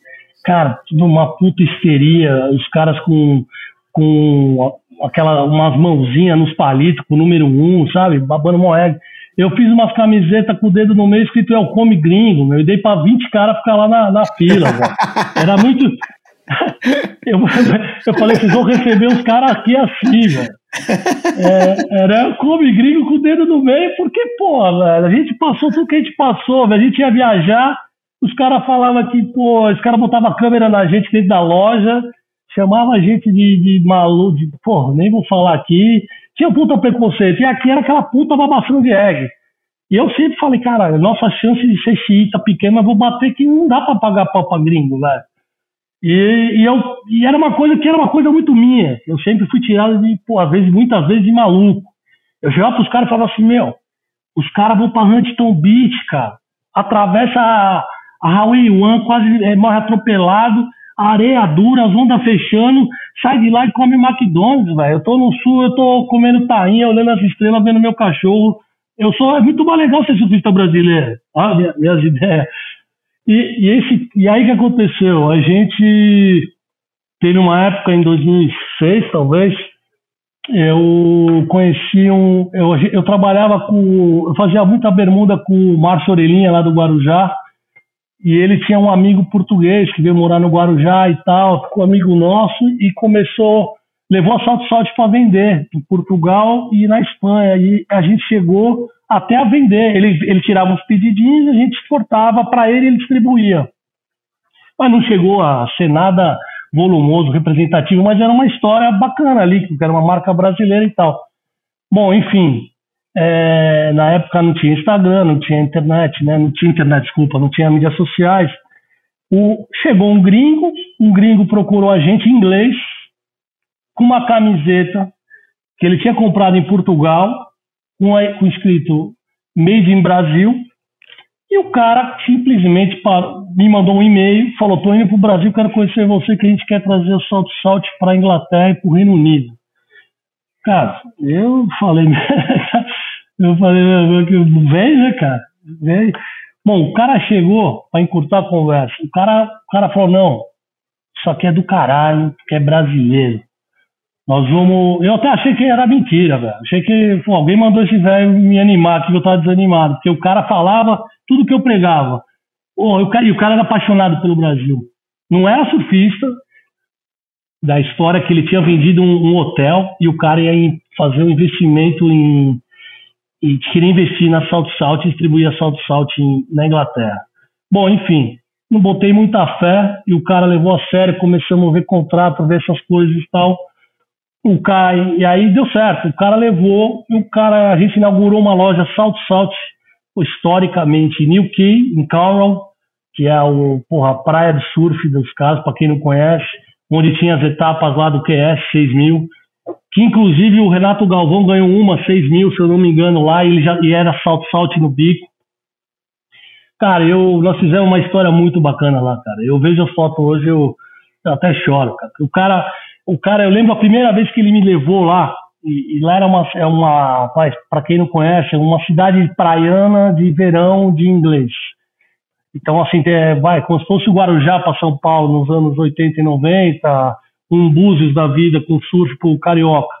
Cara, tudo uma puta histeria. Os caras com, com aquela, umas mãozinhas nos palitos, com o número um, sabe? Babando moeda. Eu fiz umas camisetas com o dedo no meio escrito Eu Come Gringo, meu. Eu dei pra 20 caras ficar lá na, na fila, velho. Era muito. Eu, eu falei, vocês vão receber os caras aqui assim, velho. É, era come gringo com o dedo no meio, porque, pô, velho, a gente passou tudo que a gente passou, velho. A gente ia viajar, os caras falavam que, pô, os caras botavam a câmera na gente dentro da loja, chamava a gente de, de maluco, de, pô, nem vou falar aqui. Tinha um puta preconceito, e aqui era aquela puta babação de egg. E eu sempre falei, cara, nossa chance de ser xiita pequena, vou bater que não dá pra pagar pau pra gringo, velho. E, e, eu, e era uma coisa que era uma coisa muito minha. Eu sempre fui tirado de, pô, às vezes, muitas vezes de maluco. Eu chegava pros caras e falava assim, meu, os caras vão pra Huntington Beach, cara. Atravessa a, a Highway One, quase é, morre atropelado, areia dura, as ondas fechando, sai de lá e come McDonald's, velho. Eu tô no sul, eu tô comendo tainha, olhando as estrelas, vendo meu cachorro. Eu sou, é muito mais legal ser surfista brasileiro. Ah, minha- minhas ideias. E, e, esse, e aí que aconteceu? A gente teve uma época em 2006, talvez, eu conheci um. Eu, eu trabalhava com. Eu fazia muita bermuda com o Márcio Orelhinha lá do Guarujá. E ele tinha um amigo português que veio morar no Guarujá e tal, ficou amigo nosso e começou. Levou a Salto para vender em Portugal e na Espanha. E a gente chegou até a vender. Ele, ele tirava uns pedidinhos, a gente exportava para ele e ele distribuía. Mas não chegou a ser nada volumoso, representativo, mas era uma história bacana ali, que era uma marca brasileira e tal. Bom, enfim, é, na época não tinha Instagram, não tinha internet, né? Não tinha internet, desculpa, não tinha mídias sociais. O, chegou um gringo, um gringo procurou a gente em inglês, com uma camiseta que ele tinha comprado em Portugal, com, a- com escrito Made in Brasil, e o cara simplesmente parou, me mandou um e-mail, falou: tô indo pro Brasil, quero conhecer você, que a gente quer trazer o Salt Salt para a Inglaterra e para o Reino Unido. Cara, eu falei. eu falei, meu, vem, né, cara? Vem. Bom, o cara chegou para encurtar a conversa. O cara, o cara falou: não, isso aqui é do caralho, que é brasileiro. Nós vamos. Eu até achei que era mentira, velho. Achei que pô, alguém mandou esse velho me animar, que eu tava desanimado. Porque o cara falava tudo que eu pregava. Pô, cara, e o cara era apaixonado pelo Brasil. Não era surfista, da história que ele tinha vendido um, um hotel e o cara ia fazer um investimento em. E queria investir na Salt Salt e distribuir a Salt Salt na Inglaterra. Bom, enfim, não botei muita fé e o cara levou a sério, começamos a ver contrato, ver essas coisas e tal. O cara, e aí deu certo. O cara levou e o cara, a gente inaugurou uma loja Salt Salt, historicamente em New Key, em Carroll, que é o, porra, a praia de surf dos caras, para quem não conhece, onde tinha as etapas lá do QS 6000, que inclusive o Renato Galvão ganhou uma 6 mil, se eu não me engano, lá, e ele já e era Salt Salt no bico. Cara, eu, nós fizemos uma história muito bacana lá, cara. Eu vejo as fotos hoje, eu, eu até choro, cara. O cara o cara, eu lembro a primeira vez que ele me levou lá, e, e lá era uma, é uma, para quem não conhece, uma cidade praiana de verão de inglês. Então, assim, é, vai, como se fosse o Guarujá para São Paulo nos anos 80 e 90, um Búzios da vida com surf pro Carioca.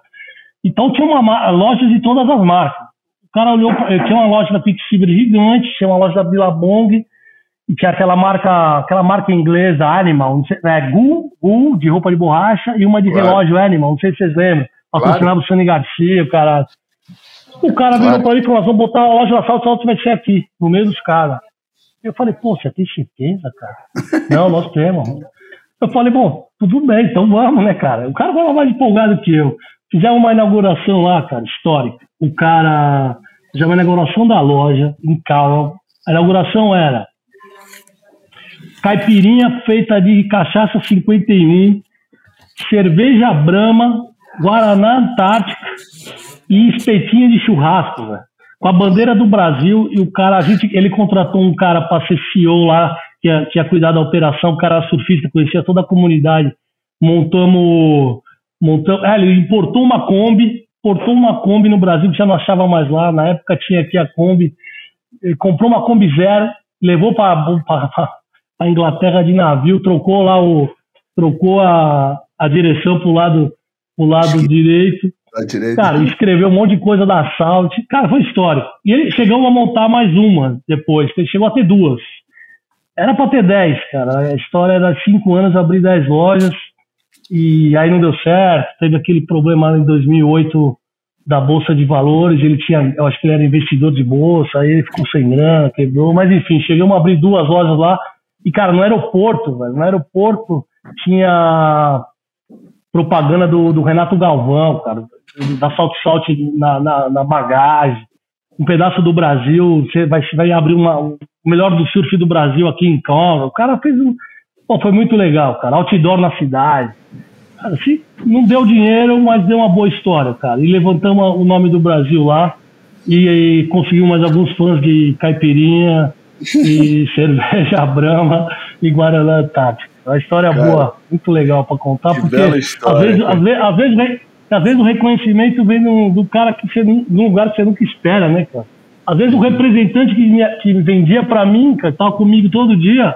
Então, tinha uma loja de todas as marcas. O cara olhou, tinha uma loja da Pixiber gigante, tinha uma loja da Billabong, e tinha aquela marca, aquela marca inglesa Animal, sei, é, Gu, Gu, de roupa de borracha, e uma de claro. relógio Animal, não sei se vocês lembram. Patrocinava claro. o Sani Garcia, o cara. O cara claro. virou pra mim e falou: nós vamos botar a loja da Salto, Salto vai ser aqui, no meio dos caras. Eu falei, pô, você tem certeza, cara? não, nós temos. Eu falei, bom, tudo bem, então vamos, né, cara? O cara vai mais empolgado que eu. Fizemos uma inauguração lá, cara, histórica. O cara. Fizemos uma inauguração da loja, em Cal. A inauguração era caipirinha feita de cachaça 51, cerveja Brahma, Guaraná Antártica e espetinha de churrasco, velho. Com a bandeira do Brasil e o cara, a gente, ele contratou um cara para ser CEO lá, que ia cuidar da operação, o cara era surfista, conhecia toda a comunidade. Montamos, montamos, é, ele importou uma Kombi, importou uma Kombi no Brasil que já não achava mais lá, na época tinha aqui a Kombi, ele comprou uma Kombi zero, levou para a Inglaterra de navio, trocou lá o. trocou a, a direção pro lado, pro lado direito. Cara, escreveu um monte de coisa da Salt. Cara, foi histórico. E ele chegou a montar mais uma depois, ele chegou a ter duas. Era para ter dez, cara. A história era cinco anos, abrir dez lojas. E aí não deu certo. Teve aquele problema em 2008 da Bolsa de Valores. Ele tinha, eu acho que ele era investidor de bolsa. Aí ele ficou sem grana, quebrou. Mas enfim, chegamos a abrir duas lojas lá. E, cara, no aeroporto, velho, no aeroporto tinha propaganda do, do Renato Galvão, cara, da Salt Salt na, na, na, bagagem. Um pedaço do Brasil, você vai, vai abrir uma, o melhor do surf do Brasil aqui em Conga. O cara fez um. Pô, foi muito legal, cara. Outdoor na cidade. Cara, assim, não deu dinheiro, mas deu uma boa história, cara. E levantamos o nome do Brasil lá e, e conseguimos mais alguns fãs de caipirinha e cerveja Brahma e Guaraná Antártica. É uma história cara, boa, muito legal para contar, porque história, às, vezes, às, vezes, às, vezes vem, às vezes o reconhecimento vem do, do cara que você, num lugar que você nunca espera, né, cara? Às vezes o representante que, me, que vendia para mim, cara, tava comigo todo dia,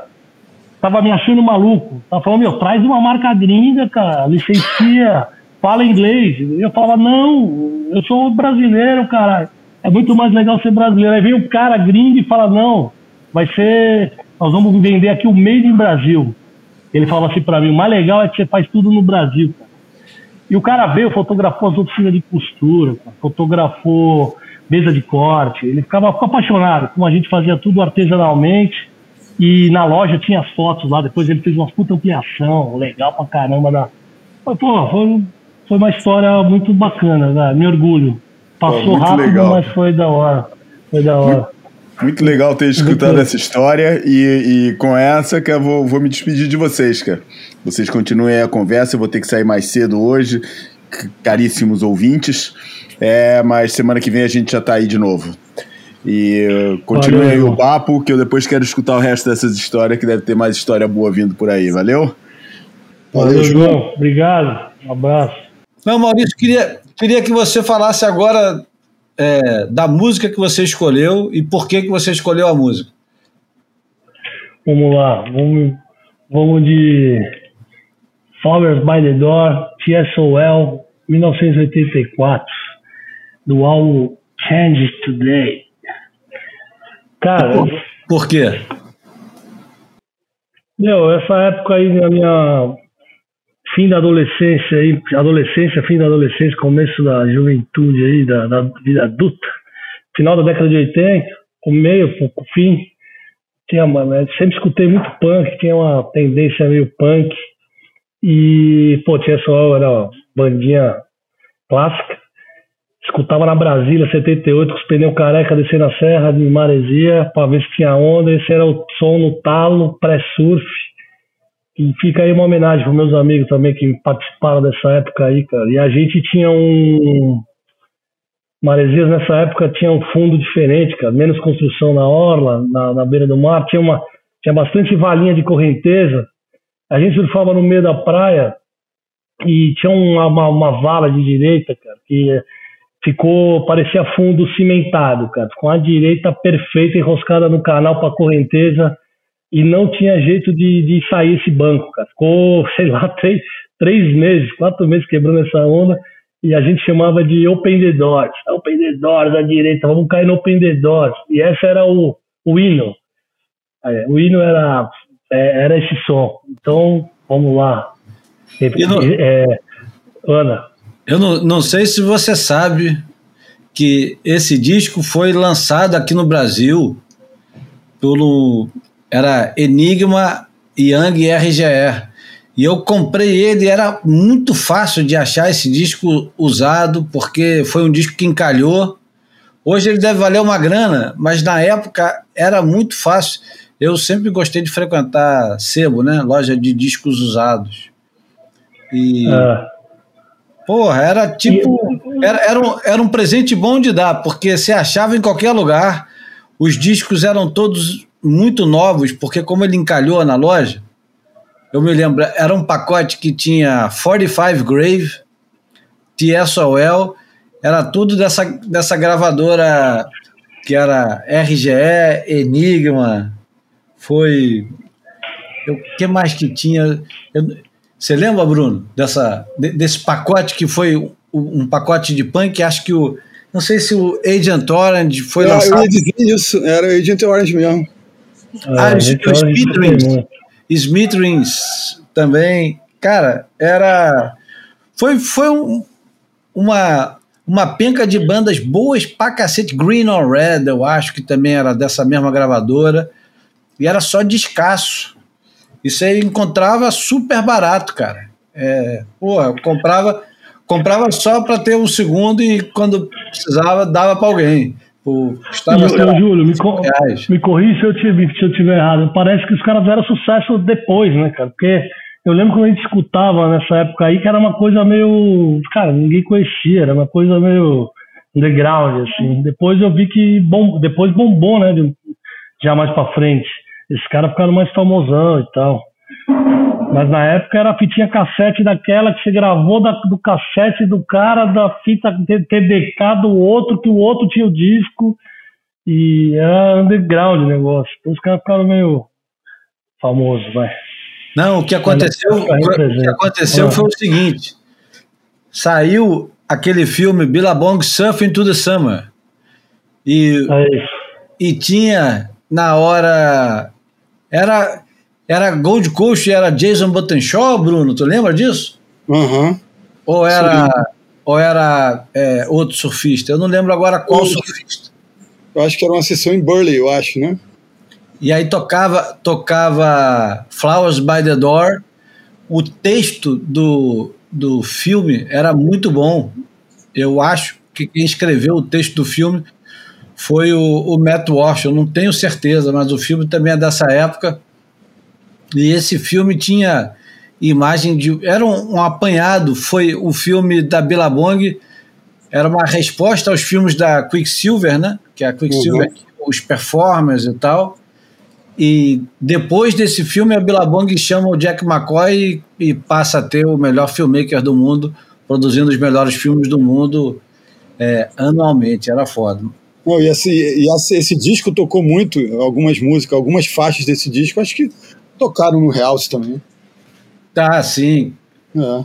tava me achando maluco. Tava falando, meu, traz uma marca gringa, cara, licencia, fala inglês. Eu falava, não, eu sou brasileiro, cara. É muito mais legal ser brasileiro. Aí vem o cara gringo e fala, não, vai ser. Nós vamos vender aqui o Made in Brasil. Ele falava assim para mim: o mais legal é que você faz tudo no Brasil. Cara. E o cara veio, fotografou as oficinas de costura, cara, fotografou mesa de corte. Ele ficava apaixonado, como a gente fazia tudo artesanalmente. E na loja tinha as fotos lá. Depois ele fez uma puta ampliação, legal pra caramba. Da... Pô, foi, foi uma história muito bacana, né? me orgulho. Passou rápido, legal. mas foi da hora. Foi da hora. Muito muito legal ter escutado essa história e, e, com essa que eu vou, vou, me despedir de vocês, cara. Vocês continuem a conversa, eu vou ter que sair mais cedo hoje, caríssimos ouvintes, é, mas semana que vem a gente já tá aí de novo. E uh, continue aí o papo, que eu depois quero escutar o resto dessas histórias, que deve ter mais história boa vindo por aí, valeu? Valeu, João. Obrigado. Um abraço. Não, Maurício, queria, queria que você falasse agora é, da música que você escolheu e por que, que você escolheu a música. Vamos lá, vamos, vamos de Flowers by the Door, TSOL, 1984, do álbum Change Today. Cara, Por, por quê? meu, essa época aí na minha fim da adolescência aí, adolescência, fim da adolescência, começo da juventude aí, da, da vida adulta, final da década de 80, o meio, o fim, tinha, mano, eu sempre escutei muito punk, tinha uma tendência meio punk, e, pô, tinha só, era uma bandinha clássica, escutava na Brasília 78 com os pneus careca descendo a serra de Maresia para ver se tinha onda. Esse era o som no talo, pré-surf. E fica aí uma homenagem para meus amigos também que participaram dessa época aí, cara. E a gente tinha um. Maresias nessa época tinha um fundo diferente, cara. Menos construção na orla, na, na beira do mar. Tinha, uma, tinha bastante valinha de correnteza. A gente surfava no meio da praia e tinha uma, uma, uma vala de direita, cara, que ficou, parecia fundo cimentado, cara, com a direita perfeita enroscada no canal para correnteza e não tinha jeito de, de sair esse banco, cara. Ficou, sei lá, três, três meses, quatro meses quebrando essa onda e a gente chamava de Open the Doors. Open the Doors à direita, vamos cair no Open the Doors. E esse era o, o hino. É, o hino era, é, era esse som. Então, vamos lá. E É, Ana, Eu não, não sei se você sabe que esse disco foi lançado aqui no Brasil pelo era Enigma Young RGE. E eu comprei ele, era muito fácil de achar esse disco usado, porque foi um disco que encalhou. Hoje ele deve valer uma grana, mas na época era muito fácil. Eu sempre gostei de frequentar sebo, né? Loja de discos usados. E. ah, Porra, era tipo. Era, era, um, era um presente bom de dar, porque você achava em qualquer lugar. Os discos eram todos muito novos, porque como ele encalhou na loja, eu me lembro, era um pacote que tinha 45 Grave, TSOL, era tudo dessa, dessa gravadora que era RGE, Enigma, foi. O que mais que tinha? Eu- você lembra, Bruno, dessa, de- desse pacote que foi um, pacote de punk? Acho que o. Não sei se o Agent Orange foi Ah, eu lançado. ia dizer isso, era o Agent Orange mesmo. Ah, a os- gente- os a gente Smithrings. tem muito. Smithrings também. Cara, era. Foi, foi um- uma, uma penca de bandas boas pra cacete. Green on Red, eu acho que também era dessa mesma gravadora. E era só de Isso aí encontrava super barato, cara. É, porra, eu comprava, comprava só para ter um segundo e quando precisava dava para alguém. Pô, custava, E, ô, Júlio, me, co reais. me corri se eu, tiver, se eu tiver errado. Parece que os caras fizeram sucesso depois, né, cara? Porque eu lembro quando a gente escutava nessa época aí que era uma coisa meio. Cara, ninguém conhecia, era uma coisa meio underground, assim. Depois eu vi que bom, depois bombou, né? de- Já mais pra frente. Esses caras ficaram mais famosão e tal. Mas na época era a fitinha cassete daquela que você gravou da- do cassete do cara, da fita TDK do outro, que o outro tinha o disco. E era underground o negócio. Então os caras ficaram meio famosos, vai. Não, o que aconteceu, o que aconteceu Ah. foi o seguinte: saiu aquele filme Billabong Surfing to the Summer. E, Aí, e tinha na hora. Era, era Gold Coast e era Jason Buttonshaw, Bruno, tu lembra disso? Aham. Ou era, ou era é, outro surfista? Eu não lembro agora qual surfista. Eu acho que era uma sessão em Burley, eu acho, né? E aí tocava, tocava Flowers by the Door. O texto do, do filme era muito bom. Eu acho que quem escreveu o texto do filme foi o, o Matt Walsh. Eu não tenho certeza, mas o filme também é dessa época. E esse filme tinha imagem de. Era um, um apanhado. Foi o filme da Billabong. Era uma resposta aos filmes da Quicksilver, né? Que a Quicksilver, os performers e tal. E depois desse filme, a Billabong chama o Jack McCoy e, e passa a ter o melhor filmmaker do mundo produzindo os melhores filmes do mundo é, anualmente, era foda. Não, e esse, e esse, esse disco tocou muito, algumas músicas, algumas faixas desse disco, acho que tocaram no House também. Tá, sim. É.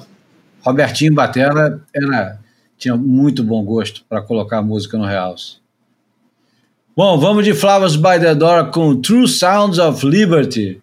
Robertinho Batera era, tinha muito bom gosto para colocar música no House. Bom, vamos de Flowers by the Door com True Sounds of Liberty.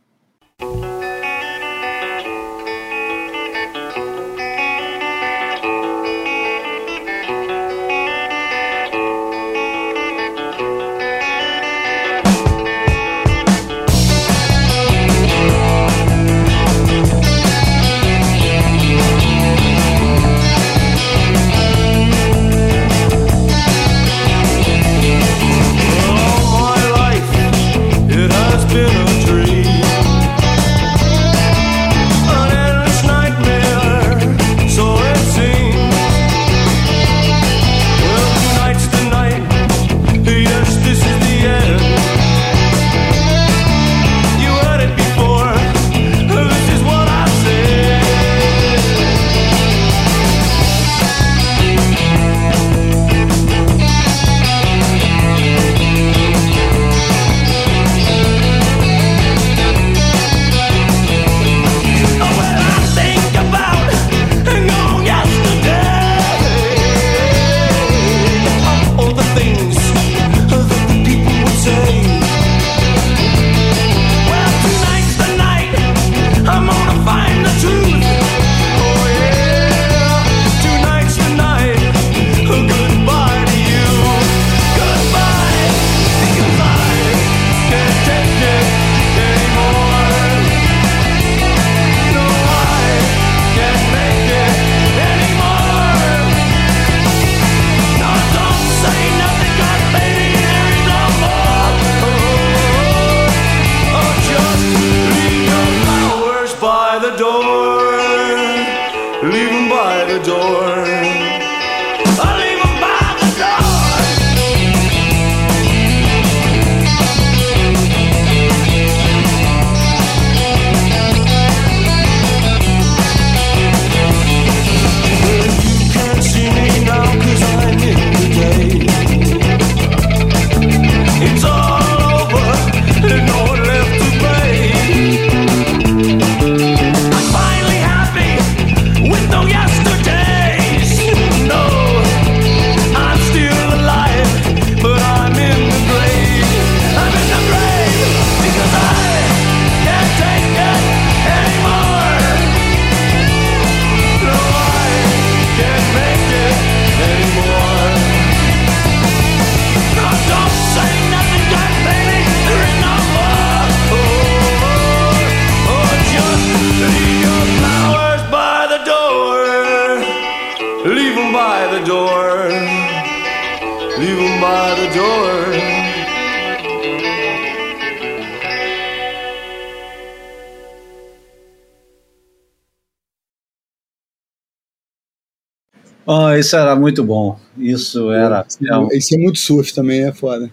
Oh, isso era muito bom. Isso era. Esse é muito surf também, é foda.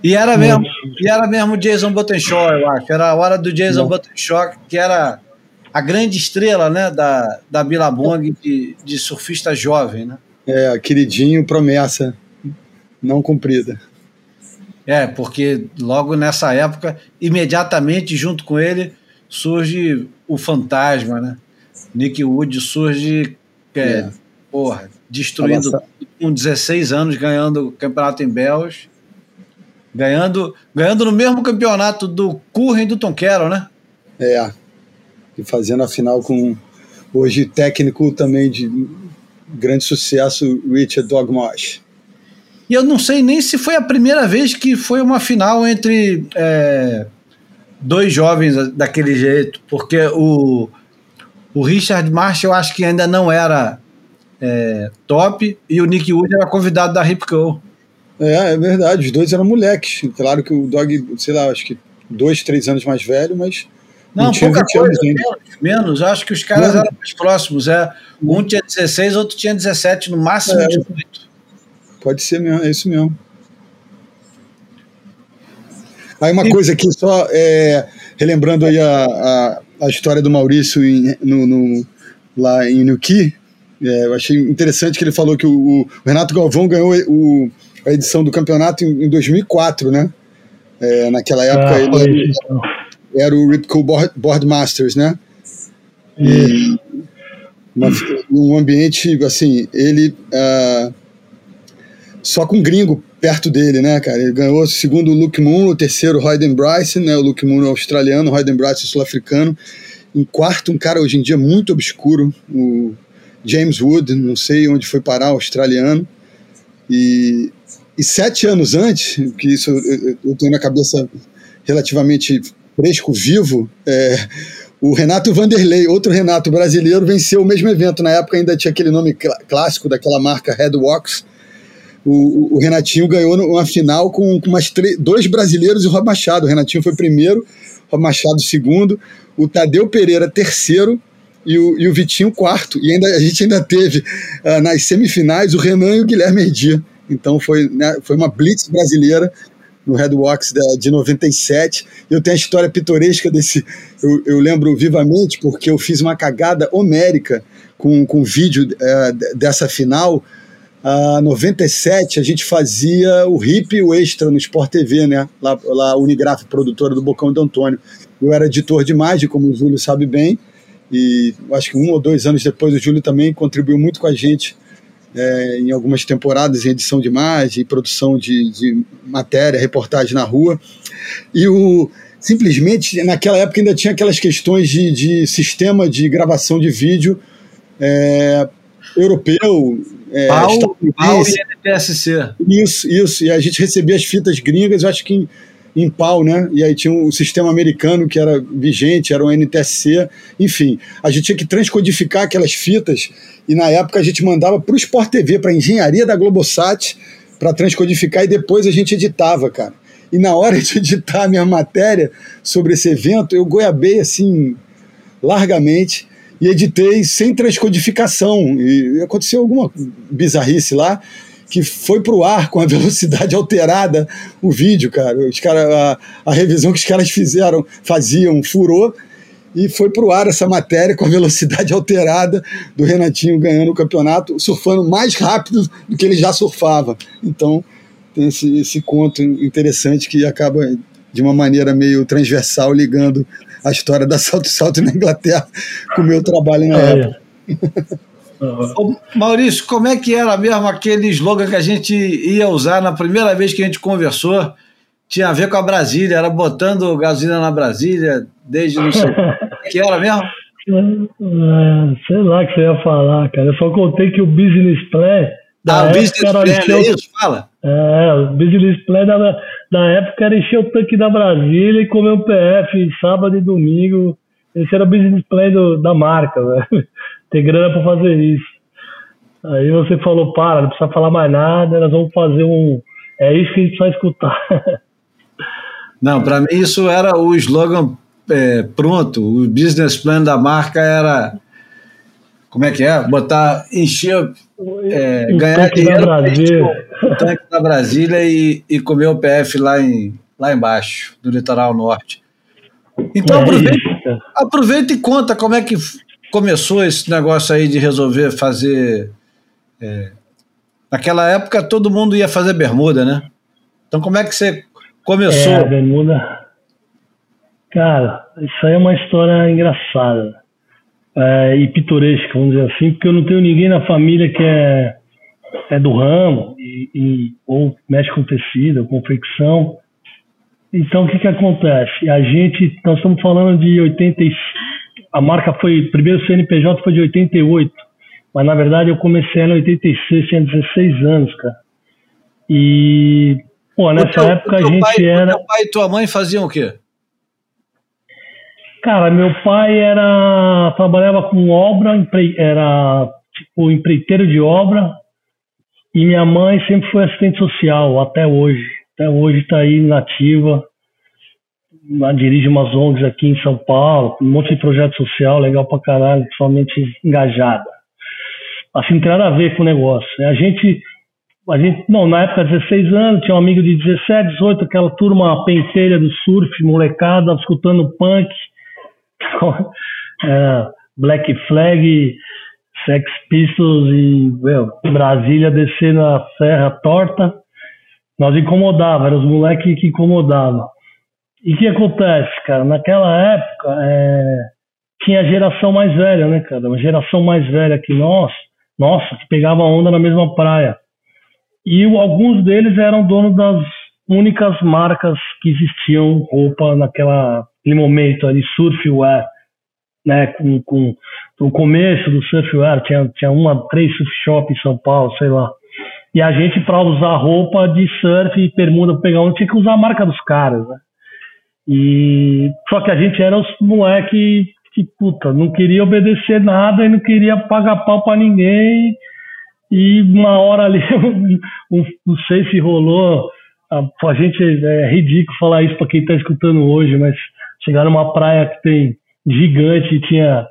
E era mesmo, e era mesmo Jason Buttenshaw, eu acho. Era a hora do Jason Não. Buttenshaw, que era a grande estrela né, da, da Billabong de, de surfista jovem. Né? É, queridinho, promessa não cumprida. É, porque logo nessa época, imediatamente junto com ele, surge o fantasma, né? Nick Wood surge, é, É. porra, destruindo com 16 anos, ganhando o campeonato em Bells, ganhando, ganhando no mesmo campeonato do Curren e do Tom Carroll, né? É. E fazendo a final com hoje técnico também de grande sucesso, Richard Dogmash. E eu não sei nem se foi a primeira vez que foi uma final entre é, dois jovens daquele jeito, porque o, o Richard Marsh eu acho que ainda não era é, top e o Nick Wood era convidado da Rip Curl. É, é verdade, os dois eram moleques. Claro que o Dog, sei lá, acho que dois, três anos mais velho, mas Não, não tinha pouca 20 anos coisa, menos, acho que os caras Menos. eram mais próximos. É. Um tinha 16, outro tinha 17, no máximo É. 18. Pode ser mesmo, é isso mesmo. Aí uma coisa aqui, só é, relembrando aí a, a, a história do Maurício em- no, no- lá em Nuki, É, eu achei interessante que ele falou que o, o Renato Galvão ganhou o, a edição do campeonato em, em 2004, né? É, naquela época Ah, ele era, então. era o Ripco Board, Board Masters, né? E uma- um ambiente, assim, ele ah, só com gringo perto dele, né, cara? Ele ganhou o segundo o Luke Moon, o terceiro o Hayden Bryson, né? O Luke Moon é australiano, o Hayden Bryson é sul-africano. Em quarto, um cara hoje em dia muito obscuro, o James Wood, não sei onde foi parar, australiano. E, e sete anos antes, que isso eu- eu, tenho na cabeça relativamente fresco, vivo, é, o Renato Vanderlei, outro Renato brasileiro, venceu o mesmo evento. Na época ainda tinha aquele nome clá- clássico daquela marca Headwalks. O, o- o Renatinho ganhou uma final com, com umas dois brasileiros e o Rob Machado. O Renatinho foi primeiro, o Rob Machado segundo, o Tadeu Pereira terceiro e o, e o Vitinho quarto. E ainda, a gente ainda teve ah, nas semifinais o Renan e o Guilherme Herdia. Então foi, né, foi uma blitz brasileira no Redwalks da- de 97. Eu tenho a história pitoresca desse. Eu, eu lembro vivamente porque eu fiz uma cagada homérica com, com o vídeo d- dessa final. A 97 a gente fazia o hip e o extra no Sport TV, né? Lá, lá Unigraf, produtora do Bocão de Antônio. Eu era editor de imagem, como o Júlio sabe bem, e acho que um ou dois anos depois o Júlio também contribuiu muito com a gente é, em algumas temporadas em edição de imagem, produção de, de matéria, reportagem na rua. E o simplesmente naquela época ainda tinha aquelas questões de, de sistema de gravação de vídeo é, europeu, é, e NTSC. Isso, isso. E a gente recebia as fitas gringas, eu acho que em, em pau, né? E aí tinha o sistema americano que era vigente, era o NTSC. Enfim, a gente tinha que transcodificar aquelas fitas e na época a gente mandava para o Sport TV, para a engenharia da Globosat, para transcodificar e depois a gente editava, cara. E na hora de editar a minha matéria sobre esse evento, eu goiabei assim largamente e editei sem transcodificação. E aconteceu alguma bizarrice lá que foi pro ar com a velocidade alterada o vídeo, cara. Os cara a, a revisão que os caras fizeram, faziam, furou e foi pro ar essa matéria com a velocidade alterada do Renatinho ganhando o campeonato, surfando mais rápido do que ele já surfava. Então, tem esse, esse conto interessante que acaba de uma maneira meio transversal ligando a história da Salto Salto na Inglaterra com o meu trabalho na época. Ô, Maurício, como é que era mesmo aquele slogan que a gente ia usar na primeira vez que a gente conversou? Tinha a ver com a Brasília, era botando gasolina na Brasília, desde não sei. que era mesmo? É, sei lá o que você ia falar, cara. Eu só contei que o business plan da Ah, o business plan, é isso? Fala. É, o business plan da, da época era encher o tanque da Brasília e comer um PF sábado e domingo. Esse era o business plan do- da marca, velho. Ter grana pra fazer isso. Aí você falou, para, não precisa falar mais nada, nós vamos fazer um. É isso que a gente vai escutar. Não, para mim isso era o slogan é, pronto. O business plan da marca era. Como é que é? Botar, encher, é, ganhar dinheiro, o tanque da Brasília e, e comer o PF lá, em, lá embaixo, do litoral norte. Então É aproveita, aproveita e conta como é que começou esse negócio aí de resolver fazer. é, naquela época todo mundo ia fazer bermuda, né? Então como é que você começou? É, a bermuda. Cara, isso aí é uma história engraçada é, e pitoresca, vamos dizer assim, porque eu não tenho ninguém na família que é, é do ramo e, e- ou mexe com tecido, confecção. Então, o que que acontece? A gente, nós estamos falando de 80, e- a marca foi, primeiro CNPJ foi de 88, mas na verdade eu comecei em 86, tinha 16 anos, cara. E, pô, nessa teu- época a gente pai, era. teu pai e tua mãe faziam o quê? Cara, meu pai era trabalhava com obra, empre- era tipo empreiteiro de obra, e minha mãe sempre foi assistente social até hoje. Até hoje está aí nativa, Ela dirige umas ONGs aqui em São Paulo, um monte de projeto social, legal pra caralho, principalmente engajada. Assim, não tem nada a ver com o negócio. né? A gente, a gente, não, na época, 16 anos, tinha um amigo de 17, 18, aquela turma pentelha do surf, molecada, escutando punk, é, Black Flag, Sex Pistols e meu, Brasília descendo a serra torta. Nós incomodava, eram os moleques que incomodavam. E o que acontece, cara? Naquela época, é, tinha a geração mais velha, né, cara? Uma geração mais velha que nós, nossa, que pegava onda na mesma praia. E alguns deles eram donos das únicas marcas que existiam roupa naquela naquele momento ali, surfwear, né? Com, com o começo do surfwear, tinha, tinha uma, três surf shop em São Paulo, sei lá. E a gente, para usar roupa de surf e bermuda pra pegar onda, tinha que usar a marca dos caras, né? E só que a gente era os moleque que, puta, não queria obedecer nada e não queria pagar pau pra ninguém. E uma hora ali, um, não sei se rolou, a, a gente é ridículo falar isso pra quem tá escutando hoje, mas chegar numa praia que tem gigante e tinha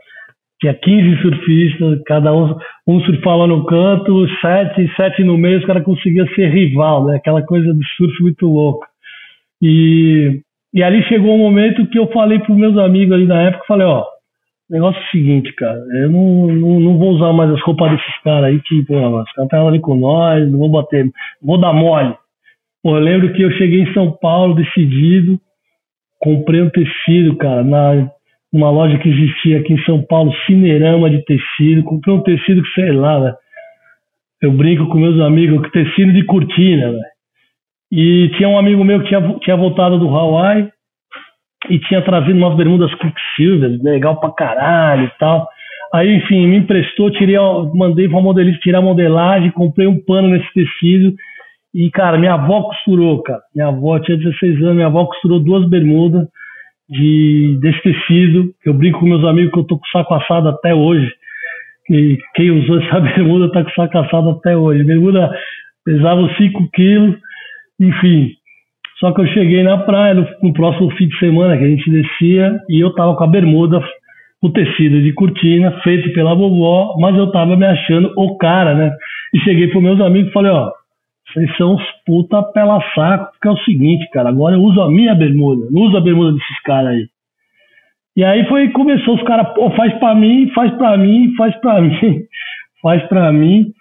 tinha 15 surfistas, cada um, um surfava no canto, sete, sete no meio, os caras conseguiam ser rival, né? Aquela coisa de surf muito louca. E, e ali chegou um momento que eu falei para meus amigos ali na época, falei, ó, negócio é o seguinte, cara, eu não, não, não vou usar mais as roupas desses caras aí, que, pô, os caras estão ali com nós, não vou bater, vou dar mole. Pô, eu lembro que eu cheguei em São Paulo decidido, comprei um tecido, cara, na uma loja que existia aqui em São Paulo, Cinerama de tecido, comprei um tecido que sei lá, né? Eu brinco com meus amigos, tecido de cortina, velho. E tinha um amigo meu que tinha, tinha voltado do Hawaii e tinha trazido umas bermudas Quicksilver, legal pra caralho e tal. Aí, enfim, me emprestou, tirei, mandei pra modelista tirar a modelagem, comprei um pano nesse tecido. E, cara, minha avó costurou, cara. Minha avó tinha 16 anos, minha avó costurou duas bermudas de, desse tecido. Eu brinco com meus amigos que eu tô com saco assado até hoje. E quem usou essa bermuda tá com saco assado até hoje. Bermuda pesava 5 quilos, enfim. Só que eu cheguei na praia no, próximo fim de semana que a gente descia e eu tava com a bermuda, o tecido de cortina, feito pela vovó, mas eu tava me achando o cara, né? E cheguei pros meus amigos e falei, ó, vocês são uns puta pela saco, porque é o seguinte, cara, agora eu uso a minha bermuda, não uso a bermuda desses caras aí. E aí foi, começou os caras, pô, faz pra mim, faz pra mim, faz pra mim, faz pra mim.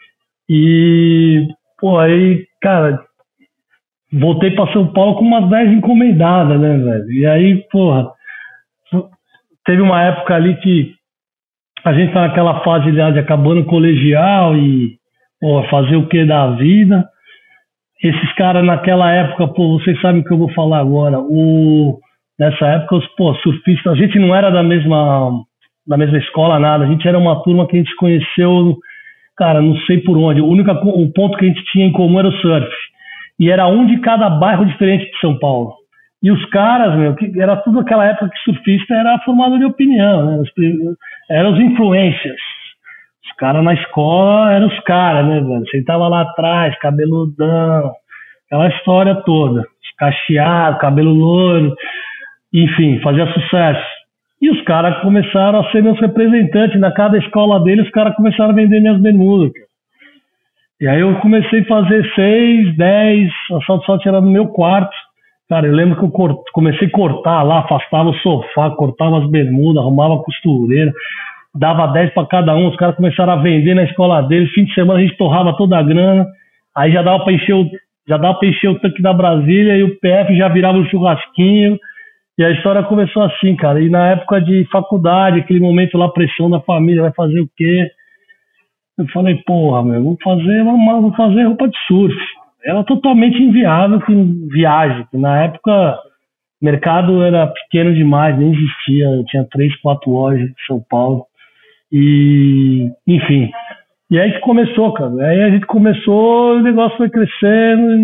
E, pô, aí, cara, voltei pra São Paulo com umas 10 encomendadas, né, velho? E aí, porra, teve uma época ali que a gente tá naquela fase de acabando o colegial e, pô, fazer o que da vida esses caras naquela época, pô, vocês sabem o que eu vou falar agora. O, nessa época, os pô, surfistas, a gente não era da mesma, da mesma escola, nada. A gente era uma turma que a gente conheceu, cara, não sei por onde. O único o ponto que a gente tinha em comum era o surf. E era um de cada bairro diferente de São Paulo. E os caras, meu, que era tudo aquela época que surfista era formado de opinião, né? Eram os influencers. Os caras na escola eram os caras, né, velho? Tava lá atrás, cabeludão, aquela história toda. Cacheado, cabelo loiro, enfim, fazia sucesso. E os caras começaram a ser meus representantes. Na cada escola deles, os caras começaram a vender minhas bermudas. E aí eu comecei a fazer seis, dez, a salto salto era no meu quarto. Cara, eu lembro que eu comecei a cortar lá, afastava o sofá, cortava as bermudas, arrumava a costureira dava 10 para cada um, os caras começaram a vender na escola deles, fim de semana a gente torrava toda a grana, aí já dava para encher o já dava para encher o tanque da Brasília e o PF já virava um churrasquinho. E a história começou assim, cara. E na época de faculdade, aquele momento lá, pressão da família, vai fazer o quê? Eu falei, porra, meu, vou fazer, vou fazer roupa de surf. Era totalmente inviável com viagem. Na época, o mercado era pequeno demais, nem existia. Eu tinha três, quatro lojas em São Paulo. E, enfim. E aí que começou, cara. Aí a gente começou, o negócio foi crescendo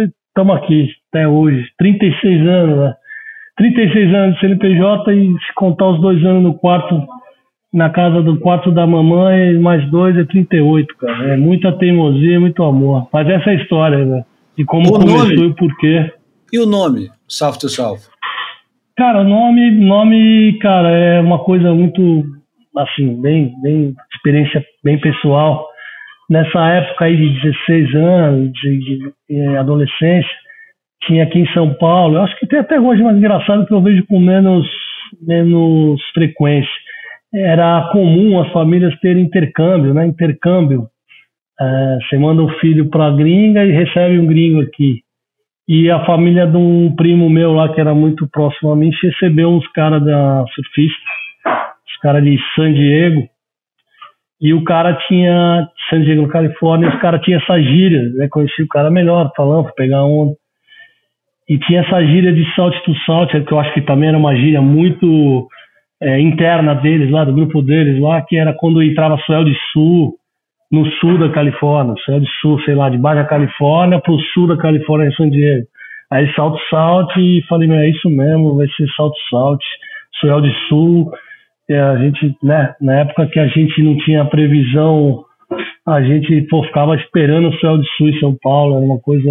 e estamos aqui até hoje. 36 anos, né? 36 anos de CNPJ e se contar os dois anos no quarto, na casa do quarto da mamãe, mais dois é 38, cara. É muita teimosia, muito amor. Mas essa é a história, né? De como O começou nome? e o porquê. E o nome? South to South. Cara, o nome, nome, cara, é uma coisa muito, assim, bem, bem, experiência bem pessoal. Nessa época aí de 16 anos, de, de, eh, adolescência, tinha aqui em São Paulo, eu acho que tem até hoje, mas engraçado que eu vejo com menos, menos frequência. Era comum as famílias terem intercâmbio, né? Intercâmbio. É, você manda um filho para a gringa e recebe um gringo aqui. E a família de um primo meu lá, que era muito próximo a mim, recebeu uns caras da surfista, os caras de San Diego. E o cara tinha, San Diego, Califórnia, os caras tinham essa gíria, né? Conheci o cara melhor, falando, pra pegar onda. E tinha essa gíria de salt to salt, que eu acho que também era uma gíria muito é, interna deles lá, do grupo deles lá, que era quando entrava Suel de Sul, no sul da Califórnia, Suel de Sul, sei lá, de Baixa Califórnia pro sul da Califórnia em San Diego. Aí salto salt e falei, meu, é isso mesmo, vai ser salto salt, Suel de Sul. E a gente, né, na época que a gente não tinha previsão, a gente pô, ficava esperando o Suel de Sul em São Paulo, era uma coisa,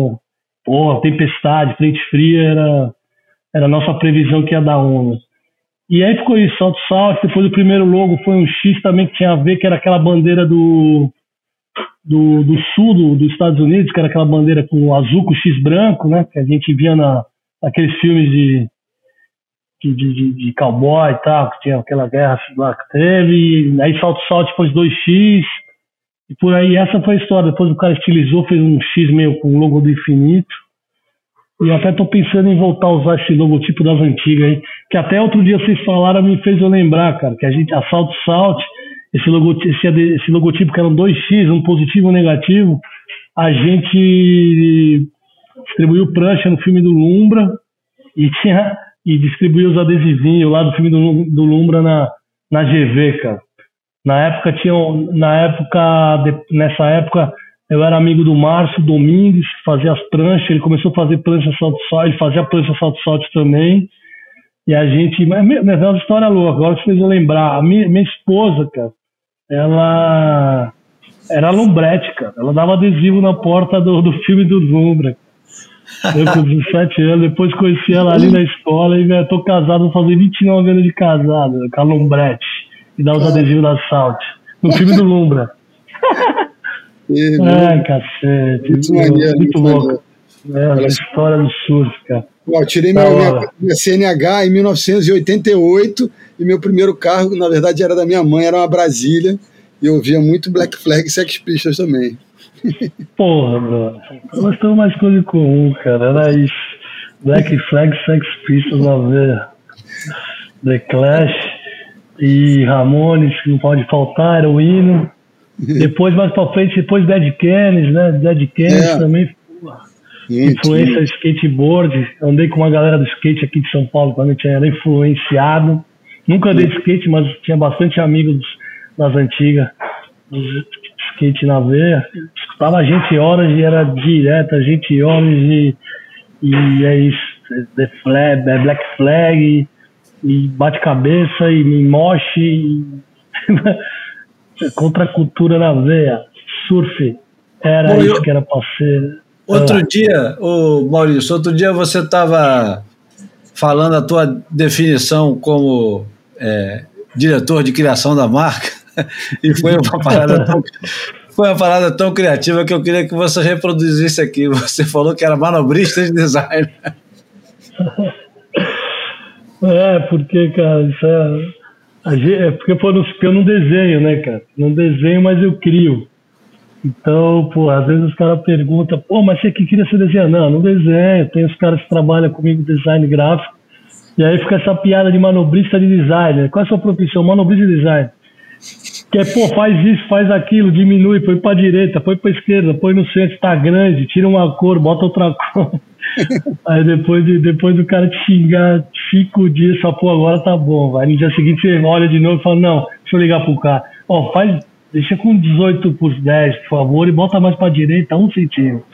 pô, tempestade, frente fria, era, era a nossa previsão que ia dar onda. E aí ficou isso, salto salto. Depois o primeiro logo foi um X também que tinha a ver, que era aquela bandeira do, do, do sul do, dos Estados Unidos, que era aquela bandeira com azul com X branco, né? Que a gente via na, naqueles filmes de, de, de, de cowboy e tal, que tinha aquela guerra lá que teve. Aí salto salto depois 2X. E por aí, essa foi a história. Depois o cara estilizou, fez um X meio com o logo do infinito. Eu até tô pensando em voltar a usar esse logotipo das antigas aí. Que até outro dia vocês falaram, me fez eu lembrar, cara, que a gente, a Salt esse logotipo, esse, esse logotipo que eram dois X, um positivo e um negativo, a gente distribuiu prancha no filme do Lumbra e tinha e distribuiu os adesivinhos lá do filme do, do Lumbra na, na GV, cara. Na época tinha, na época, nessa época eu era amigo do Márcio Domingues, fazia as pranchas, ele começou a fazer prancha salto salto, ele fazia prancha salto salto também. E a gente, mas, mas é uma história louca, agora você fez lembrar. A minha, minha esposa, cara, ela era lombrete, cara. Ela dava adesivo na porta do, do filme do Zumbra. Eu com 17 anos, depois conheci ela ali na escola e tô casado, vou fazer 29 anos de casado, com a Lombrete. E dá os adesivos da Salt. No filme do Lumbra. Ai, cacete. Muito maneiro, muito muito louco. É, a história do surf, cara. Ó, eu tirei Da minha, minha, minha CNH em 1988 e meu primeiro carro, na verdade, era da minha mãe, era uma Brasília. E eu via muito Black Flag e Sex Pistols também. Porra, bro. Nós temos mais coisa em comum, cara. Era isso. Black Flag, Sex Pistols na veia. The Clash e Ramones, que não pode faltar, era o hino. Depois, mais pra frente, depois Dead Kennedys, né? Dead Kennedys É. também. Muito, Influência muito. skateboard. Andei com uma galera do skate aqui de São Paulo quando tinha era influenciado. Nunca andei de skate, mas tinha bastante amigos das antigas. dos Skate na veia. Escutava a gente horas e era direto, a gente horas e, e é isso. The Flag, é Black Flag e, e bate-cabeça e moche e contra a cultura na veia. Surf. Era Bom, isso que era pra ser. Outro Ah. dia, ô Maurício, outro dia você estava falando a tua definição como é, diretor de criação da marca e foi uma parada tão, foi uma parada tão criativa que eu queria que você reproduzisse aqui. Você falou que era manobrista de design. É, porque, cara, isso é. É porque pô, no- eu não desenho, né, cara? Não desenho, mas eu crio. Então, pô, às vezes os caras perguntam, pô, mas você que queria ser desenhar? Não, não desenho. Tem os caras que trabalham comigo design gráfico. E aí fica essa piada de manobrista de design. Qual é a sua profissão? Manobrista de design. Que é, pô, faz isso, faz aquilo, diminui, põe pra direita, põe pra esquerda, põe no centro, tá grande, tira uma cor, bota outra cor. Aí depois, de, depois do cara te xingar cinco dias, só, pô, agora tá bom. Aí no dia seguinte você olha de novo e fala, não, deixa eu ligar pro cara. Ó, faz, deixa com 18 por 10, por favor, e bota mais pra direita, um centímetro.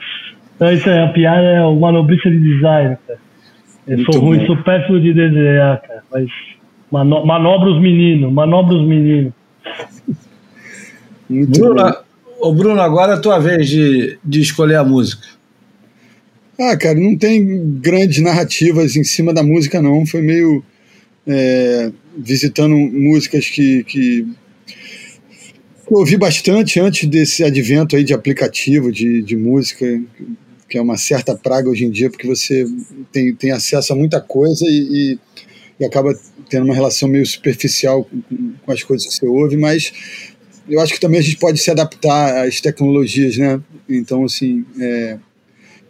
Então isso é, a piada é o manobrista de design, cara. Eu Muito sou ruim, bom. sou péssimo de desenhar, cara. Mas mano, manobra os meninos, manobra os meninos. Muito Bruno, ô Bruno, agora é a tua vez de, de escolher a música. Ah, cara, não tem grandes narrativas em cima da música, não. Foi meio é, visitando músicas que, que que eu ouvi bastante antes desse advento aí de aplicativo de, de música, que é uma certa praga hoje em dia, porque você tem, tem acesso a muita coisa e, e, e acaba tendo uma relação meio superficial com, com as coisas que você ouve, mas eu acho que também a gente pode se adaptar às tecnologias, né? Então, assim, é,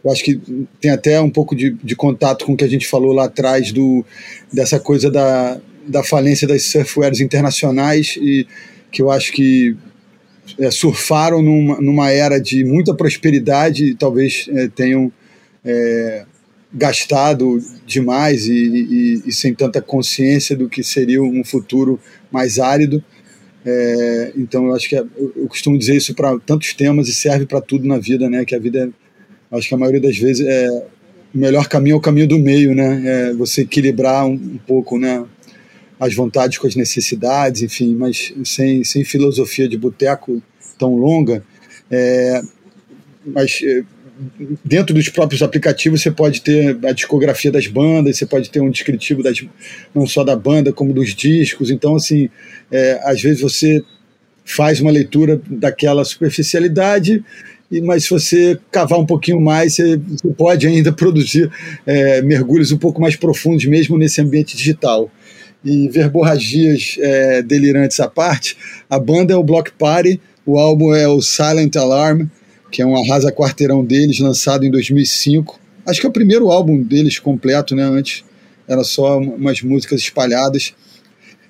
eu acho que tem até um pouco de, de contato com o que a gente falou lá atrás do, dessa coisa da, da falência das surfwares internacionais e que eu acho que é, surfaram numa, numa era de muita prosperidade e talvez é, tenham é, gastado demais e, e, e, sem tanta consciência do que seria um futuro mais árido. É, então eu acho que é, eu, costumo dizer isso para tantos temas e serve para tudo na vida, né? Que a vida, é, acho que a maioria das vezes é o melhor caminho é o caminho do meio, né? É você equilibrar um, um pouco, né? As vontades com as necessidades, enfim, mas sem, sem filosofia de boteco tão longa. É, mas é, dentro dos próprios aplicativos você pode ter a discografia das bandas, você pode ter um descritivo das, não só da banda como dos discos. Então, assim, é, às vezes você faz uma leitura daquela superficialidade, mas se você cavar um pouquinho mais, você, você pode ainda produzir é, mergulhos um pouco mais profundos, mesmo nesse ambiente digital. E verborragias é, delirantes à parte, a banda é o Block Party, o álbum é o Silent Alarm, que é um arrasa quarteirão deles, lançado em 2005. Acho que é o primeiro álbum deles completo, né? Antes era só umas músicas espalhadas.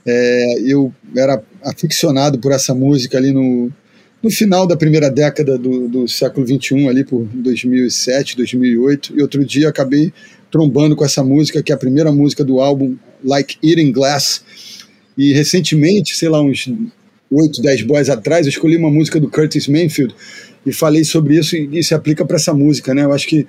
É, eu era aficionado por essa música ali no, no final da primeira década do, do século XXI, ali por 2007, 2008. E outro dia acabei trombando com essa música, que é a primeira música do álbum Like Eating Glass. E recentemente, sei lá, uns 8, 10 boys atrás, eu escolhi uma música do Curtis Mayfield e falei sobre isso e, e se aplica para essa música, né? Eu acho que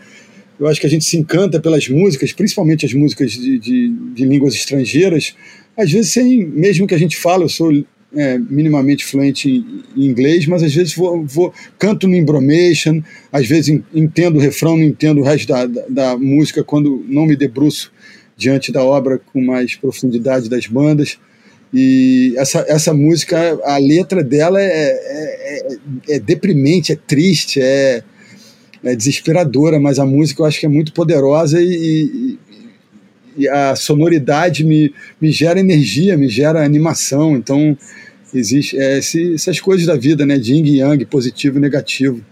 eu acho que a gente se encanta pelas músicas, principalmente as músicas de, de, de línguas estrangeiras, às vezes sem, mesmo que a gente fale, eu sou é, minimamente fluente em, em, inglês, mas às vezes vou, vou canto no embromation, às vezes entendo o refrão, não entendo o resto da, da, da, música quando não me debruço diante da obra com mais profundidade das bandas. E essa, essa música, a letra dela é, é, é, é deprimente, é triste, é, é, desesperadora, mas a música eu acho que é muito poderosa e, e, e, a sonoridade me, me gera energia, me gera animação. Então, existe é, essas coisas da vida, né? De yin e yang, positivo e negativo.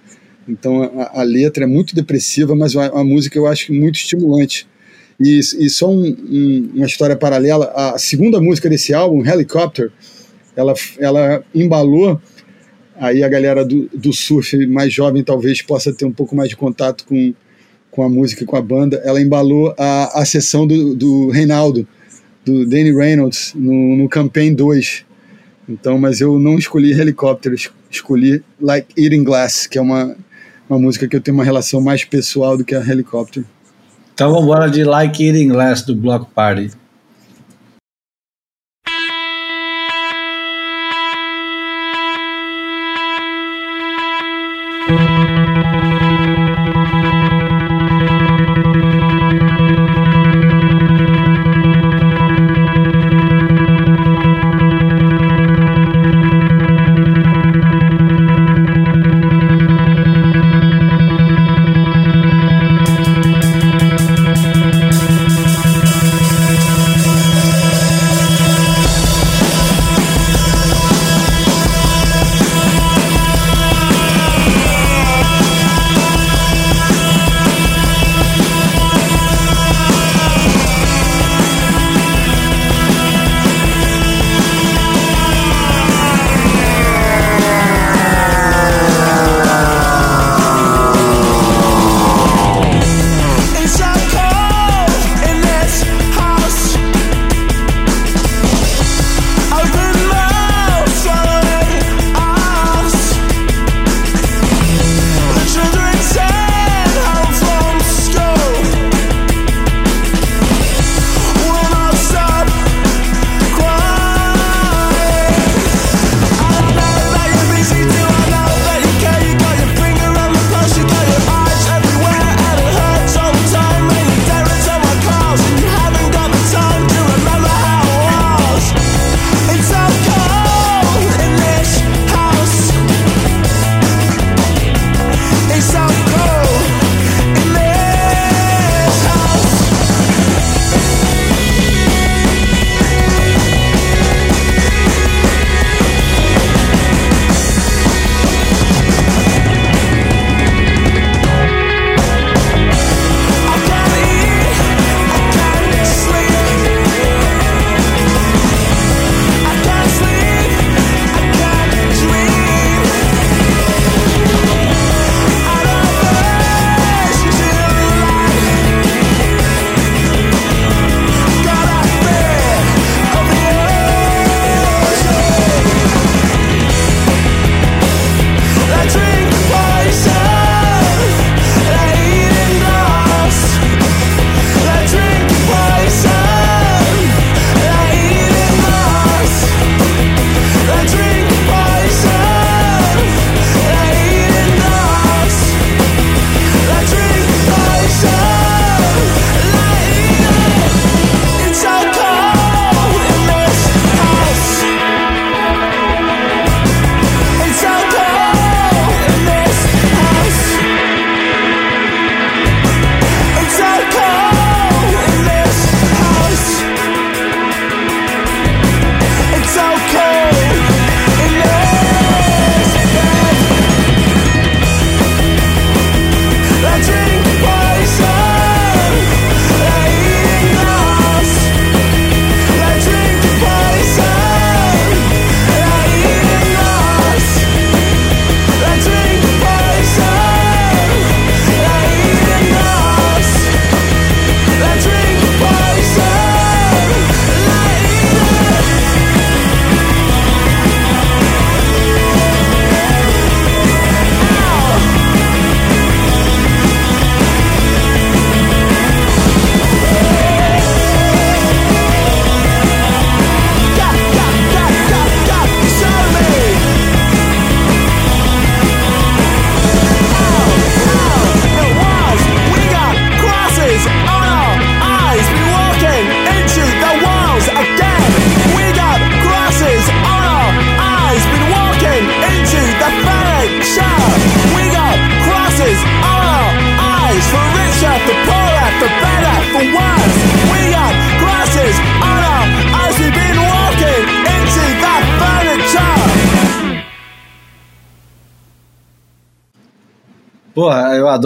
Então, a, a letra é muito depressiva, mas a, a música eu acho muito estimulante. E, e só um, um, uma história paralela, a segunda música desse álbum, Helicopter, ela, ela embalou, aí a galera do, do surf mais jovem talvez possa ter um pouco mais de contato com, com a música com a banda, ela embalou a, a sessão do, do Reinaldo, do Danny Reynolds, no, no Campaign 2. Então, mas eu não escolhi Helicopter, escolhi Like Eating Glass, que é uma, uma música que eu tenho uma relação mais pessoal do que a Helicopter. Então vamos embora de Like Eating Glass do Block Party.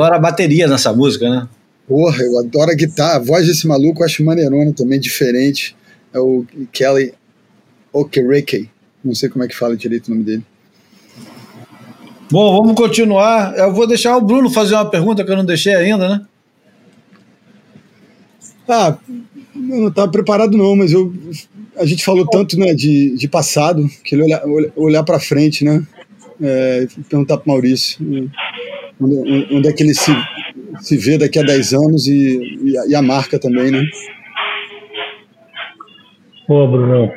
Adoro a bateria nessa música, né? Porra, eu adoro a guitarra. A voz desse maluco eu acho maneirona também, diferente. É o Kelly Okereke. Não sei como é que fala direito o nome dele. Bom, vamos continuar. Eu vou deixar o Bruno fazer uma pergunta que eu não deixei ainda, né? Ah, eu não estava preparado não, mas eu, a gente falou tanto né, de, de passado, que ele olhar, olhar para frente, né? É, perguntar para Maurício onde, onde, é que ele se, se vê daqui a 10 anos e, e, a, e a marca também, né? Pô, Bruno.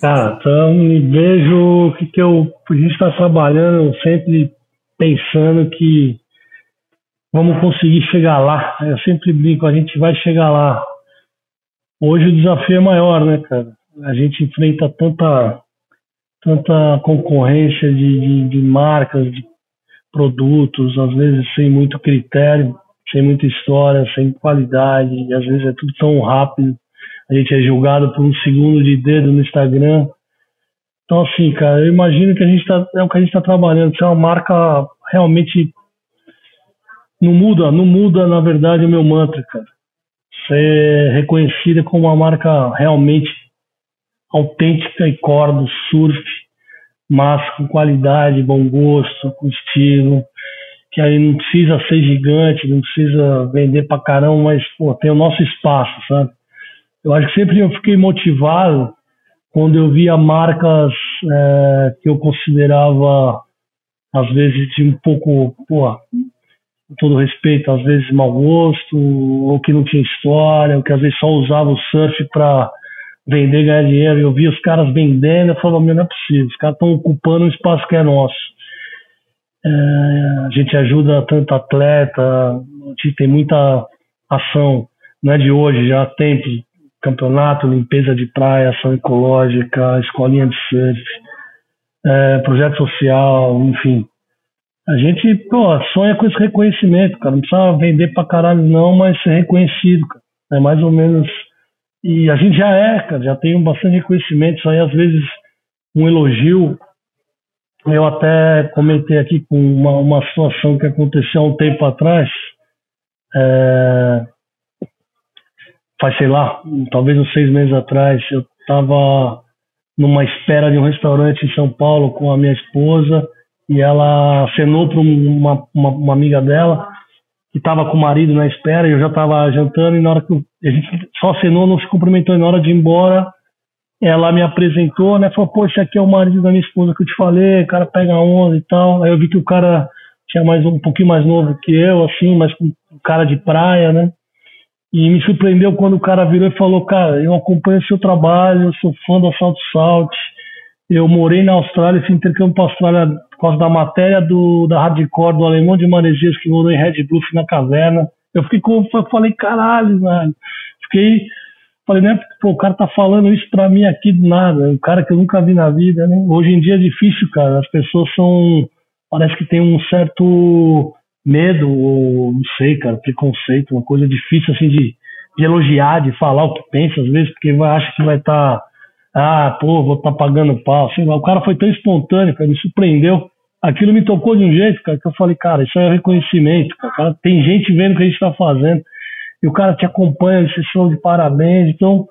Cara, então me vejo que, que eu, a gente está trabalhando sempre pensando que vamos conseguir chegar lá. Eu sempre brinco, a gente vai chegar lá. Hoje o desafio é maior, né, cara? A gente enfrenta tanta, tanta concorrência de, de, de marcas, de produtos, às vezes sem muito critério, sem muita história, sem qualidade, e às vezes é tudo tão rápido a gente é julgado por um segundo de dedo no Instagram. Então, assim, cara, eu imagino que a gente tá, é o que a gente está trabalhando, ser uma marca realmente. Não muda, não muda, na verdade, o meu mantra, cara. Ser reconhecida como uma marca realmente autêntica e core do surf, mas com qualidade, bom gosto, com estilo, que aí não precisa ser gigante, não precisa vender pra caramba, mas pô, tem o nosso espaço, sabe? Eu acho que sempre eu fiquei motivado quando eu via marcas é, que eu considerava, às vezes, de um pouco, pô, com todo respeito, às vezes mau gosto, ou que não tinha história, ou que às vezes só usava o surf para vender ganhar dinheiro. Eu via os caras vendendo, eu falava, meu, não é possível, os caras estão ocupando um espaço que é nosso. É, a gente ajuda tanto atleta, a gente tem muita ação, não é de hoje, já há tempo, campeonato, limpeza de praia, ação ecológica, escolinha de surf, é, projeto social, enfim. A gente, pô, sonha com esse reconhecimento, cara. Não precisa vender pra caralho, não, mas ser reconhecido, cara. É mais ou menos. E a gente já é, cara, já tem bastante reconhecimento. Isso aí, às vezes, um elogio. Eu até comentei aqui com uma, uma situação que aconteceu há um tempo atrás. É, faz, sei lá, talvez uns seis meses atrás, eu estava numa espera de um restaurante em São Paulo com a minha esposa e ela acenou para uma, uma, uma, amiga dela que estava com o marido na espera e eu já estava jantando e na hora que a gente só acenou, não se cumprimentou e na hora de ir embora ela me apresentou, né, falou, pô, esse aqui é o marido da minha esposa que eu te falei, o cara pega onda e tal, aí eu vi que o cara tinha mais um pouquinho mais novo que eu, assim, mas com cara de praia, né, e me surpreendeu quando o cara virou e falou: Cara, eu acompanho seu trabalho, eu sou fã do Assalto Salt. Eu morei na Austrália, fiz intercâmbio para a Austrália por causa da matéria do, da Hardcore, do Alemão de Maresias, que morou em Red Bluff na caverna. Eu fiquei com. Eu falei: Caralho, velho. Fiquei. Falei, né? Pô, o cara tá falando isso pra mim aqui do nada. Um cara que eu nunca vi na vida, né? Hoje em dia é difícil, cara. As pessoas são. Parece que tem um certo medo, ou não sei, cara, preconceito, uma coisa difícil assim de, de elogiar, de falar o que pensa, às vezes, porque acha que vai estar, tá, ah, pô, vou estar tá pagando pau. Assim, o cara foi tão espontâneo, cara, me surpreendeu. Aquilo me tocou de um jeito, cara, que eu falei, cara, isso é reconhecimento, cara. cara tem gente vendo o que a gente está fazendo. E o cara te acompanha, vocês são de parabéns. Então,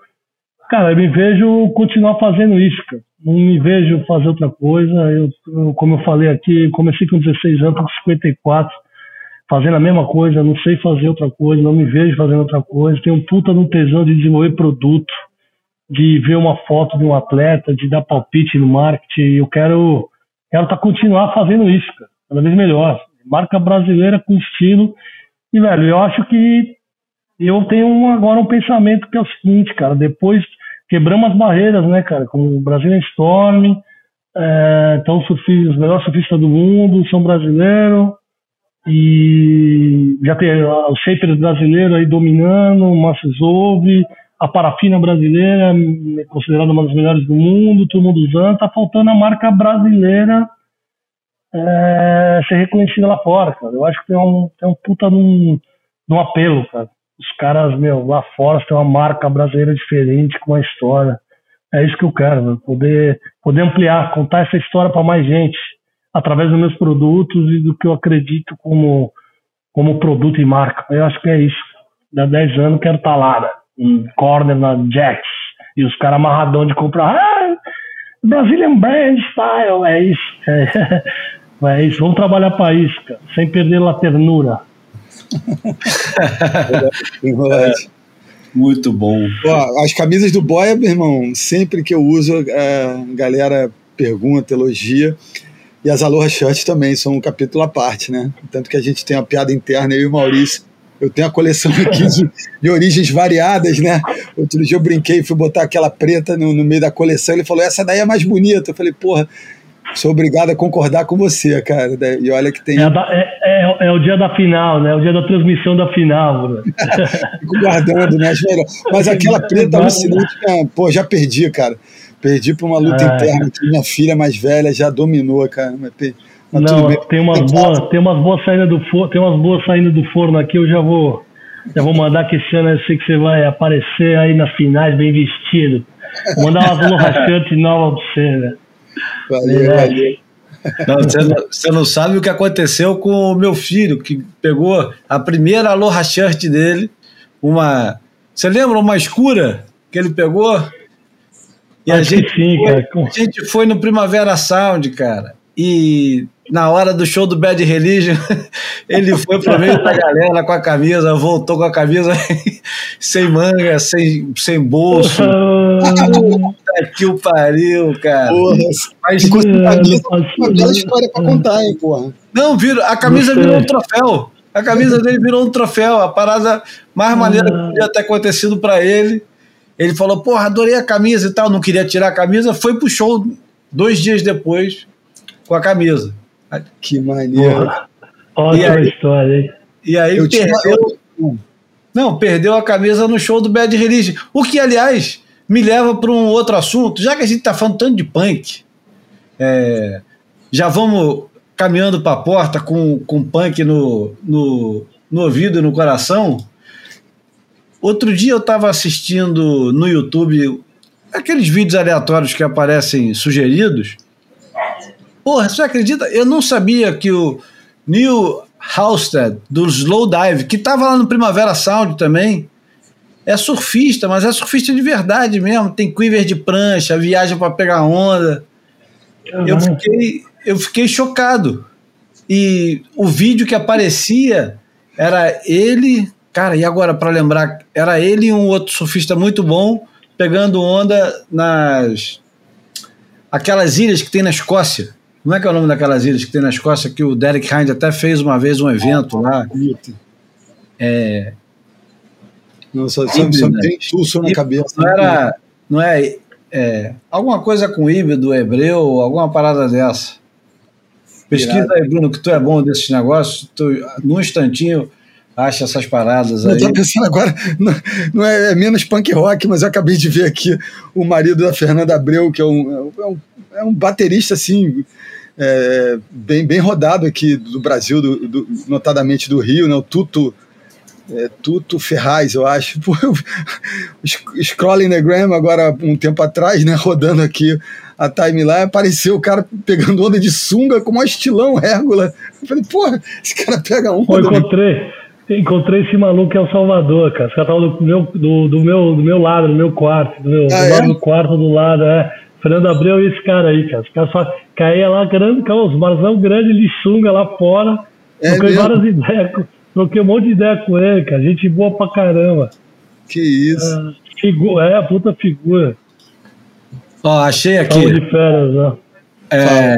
cara, eu me vejo continuar fazendo isso, cara. Não me vejo fazer outra coisa. Eu, eu como eu falei aqui, comecei com 16 anos, com 54 fazendo a mesma coisa, não sei fazer outra coisa, não me vejo fazendo outra coisa. Tenho um puta no tesão de desenvolver produto, de ver uma foto de um atleta, de dar palpite no marketing. Eu quero quero tá continuar fazendo isso, cara, cada vez melhor. Marca brasileira com estilo. E, velho, eu acho que eu tenho agora um pensamento que é o seguinte, cara, depois quebramos as barreiras, né, cara, com o Brasil Storm, é, então os melhores surfistas do mundo são brasileiros, e já tem o shaper brasileiro aí dominando, o Massizove, a parafina brasileira, considerada uma das melhores do mundo, todo mundo usando, tá faltando a marca brasileira é, ser reconhecida lá fora, cara. Eu acho que tem um, tem um puta de um, de um apelo, cara. Os caras, meu, lá fora tem uma marca brasileira diferente, com uma história. É isso que eu quero, poder, poder ampliar, contar essa história para mais gente através dos meus produtos e do que eu acredito como, como produto e marca. Eu acho que é isso. Dá 10 anos quero estar lá, né? Um corner na Jacks e os caras amarradão de comprar. Ah, Brazilian Brand Style, é isso. É, é isso. Vamos trabalhar para isso, cara, sem perder a ternura. Muito bom. Ó, as camisas do Boia, meu irmão, sempre que eu uso, a galera pergunta, elogia. E as Aloha Shirts também são um capítulo à parte, né? Tanto que a gente tem uma piada interna, eu e o Maurício. Eu tenho a coleção aqui de, de origens variadas, né? Outro dia eu brinquei, fui botar aquela preta no, no meio da coleção. Ele falou: essa daí é mais bonita. Eu falei: porra, sou obrigado a concordar com você, cara. E olha que tem. É, da- é- é- é o dia da final, né? É o dia da transmissão da final, Bruno. Fico guardando, né? Mas aquela preta alucinante, né? pô, já perdi, cara. Perdi pra uma luta É. interna que minha filha mais velha já dominou, cara. Mas, pe- mas Não, tem umas boas, tem umas boas saindo do forno, tem umas boas saindo do forno aqui, eu já vou já vou mandar que esse ano eu sei que você vai aparecer aí nas finais bem vestido. Vou mandar umas Aloha Shirt novas pra você, né? Valeu, É. valeu. Não, você, não, você não sabe o que aconteceu com o meu filho, que pegou a primeira Aloha Shirt dele, uma. Você lembra uma escura que ele pegou? E a Acho gente, sim, foi, cara. A gente foi no Primavera Sound, cara. E na hora do show do Bad Religion, ele foi pro meio da galera com a camisa, voltou com a camisa sem manga, sem, sem bolso. Puta que o pariu, cara. Porra, Mas ficou sem camisa. Uma bela história pra contar, hein, porra. Não, virou, a camisa virou um troféu. A camisa dele virou um troféu. A parada mais maneira que podia ter acontecido pra ele. Ele falou, porra, adorei a camisa e tal. Não queria tirar a camisa. Foi pro show dois dias depois com a camisa. Que maneiro. Ótima aí? história, hein? E aí Eu tinha- perdeu. Não, perdeu a camisa no show do Bad Religion. O que, aliás, me leva para um outro assunto. Já que a gente tá falando tanto de punk, é, já vamos caminhando para a porta com, com punk no, no, no ouvido e no coração. Outro dia eu estava assistindo no YouTube aqueles vídeos aleatórios que aparecem sugeridos. Porra, você acredita? Eu não sabia que o Neil Halstead, do Slow Dive, que estava lá no Primavera Sound também, é surfista, mas é surfista de verdade mesmo. Tem quiver de prancha, viaja para pegar onda. Eu fiquei, eu fiquei chocado. E o vídeo que aparecia era ele, cara, e agora para lembrar, era ele e um outro surfista muito bom pegando onda nas aquelas ilhas que tem na Escócia. Como é que é o nome daquelas ilhas que tem na Escócia que o Derek Hind até fez uma vez um evento lá? É, Não, só, só, só me tem pulso na cabeça. não era, não é, é, alguma coisa com híbrido hebreu, alguma parada dessa. Pesquisa aí, Bruno, que tu é bom desses negócios, tu, num instantinho acha essas paradas Eu aí. tô pensando agora, não, não é, é menos punk rock, mas eu acabei de ver aqui o marido da Fernanda Abreu, que é um, é um, é um baterista assim, é, bem, bem rodado aqui do Brasil, do, do- notadamente do Rio, né? o Tuto, é, Tuto Ferraz, eu acho. Pô, eu, sc- scrolling the gram agora um tempo atrás, né? rodando aqui a timeline, apareceu o cara pegando onda de sunga com um estilão Hérgula. Eu falei, porra, esse cara pega Pô, onda. encontrei, encontrei esse maluco que é o Salvador, cara. Esse cara tava do meu, do, do meu, do meu lado, do meu quarto, do, meu, Ah, do é? lado do quarto do lado, é. Fernando Abreu e esse cara aí, cara. Esse cara só caía lá, grande, cara, os marzão grande de sunga lá fora. É troquei mesmo? várias ideias, troquei um monte de ideia com ele, cara. Gente boa pra caramba. Que isso. É, figu- é, a puta figura. Ó, achei aqui. Saúde de férias, né? É,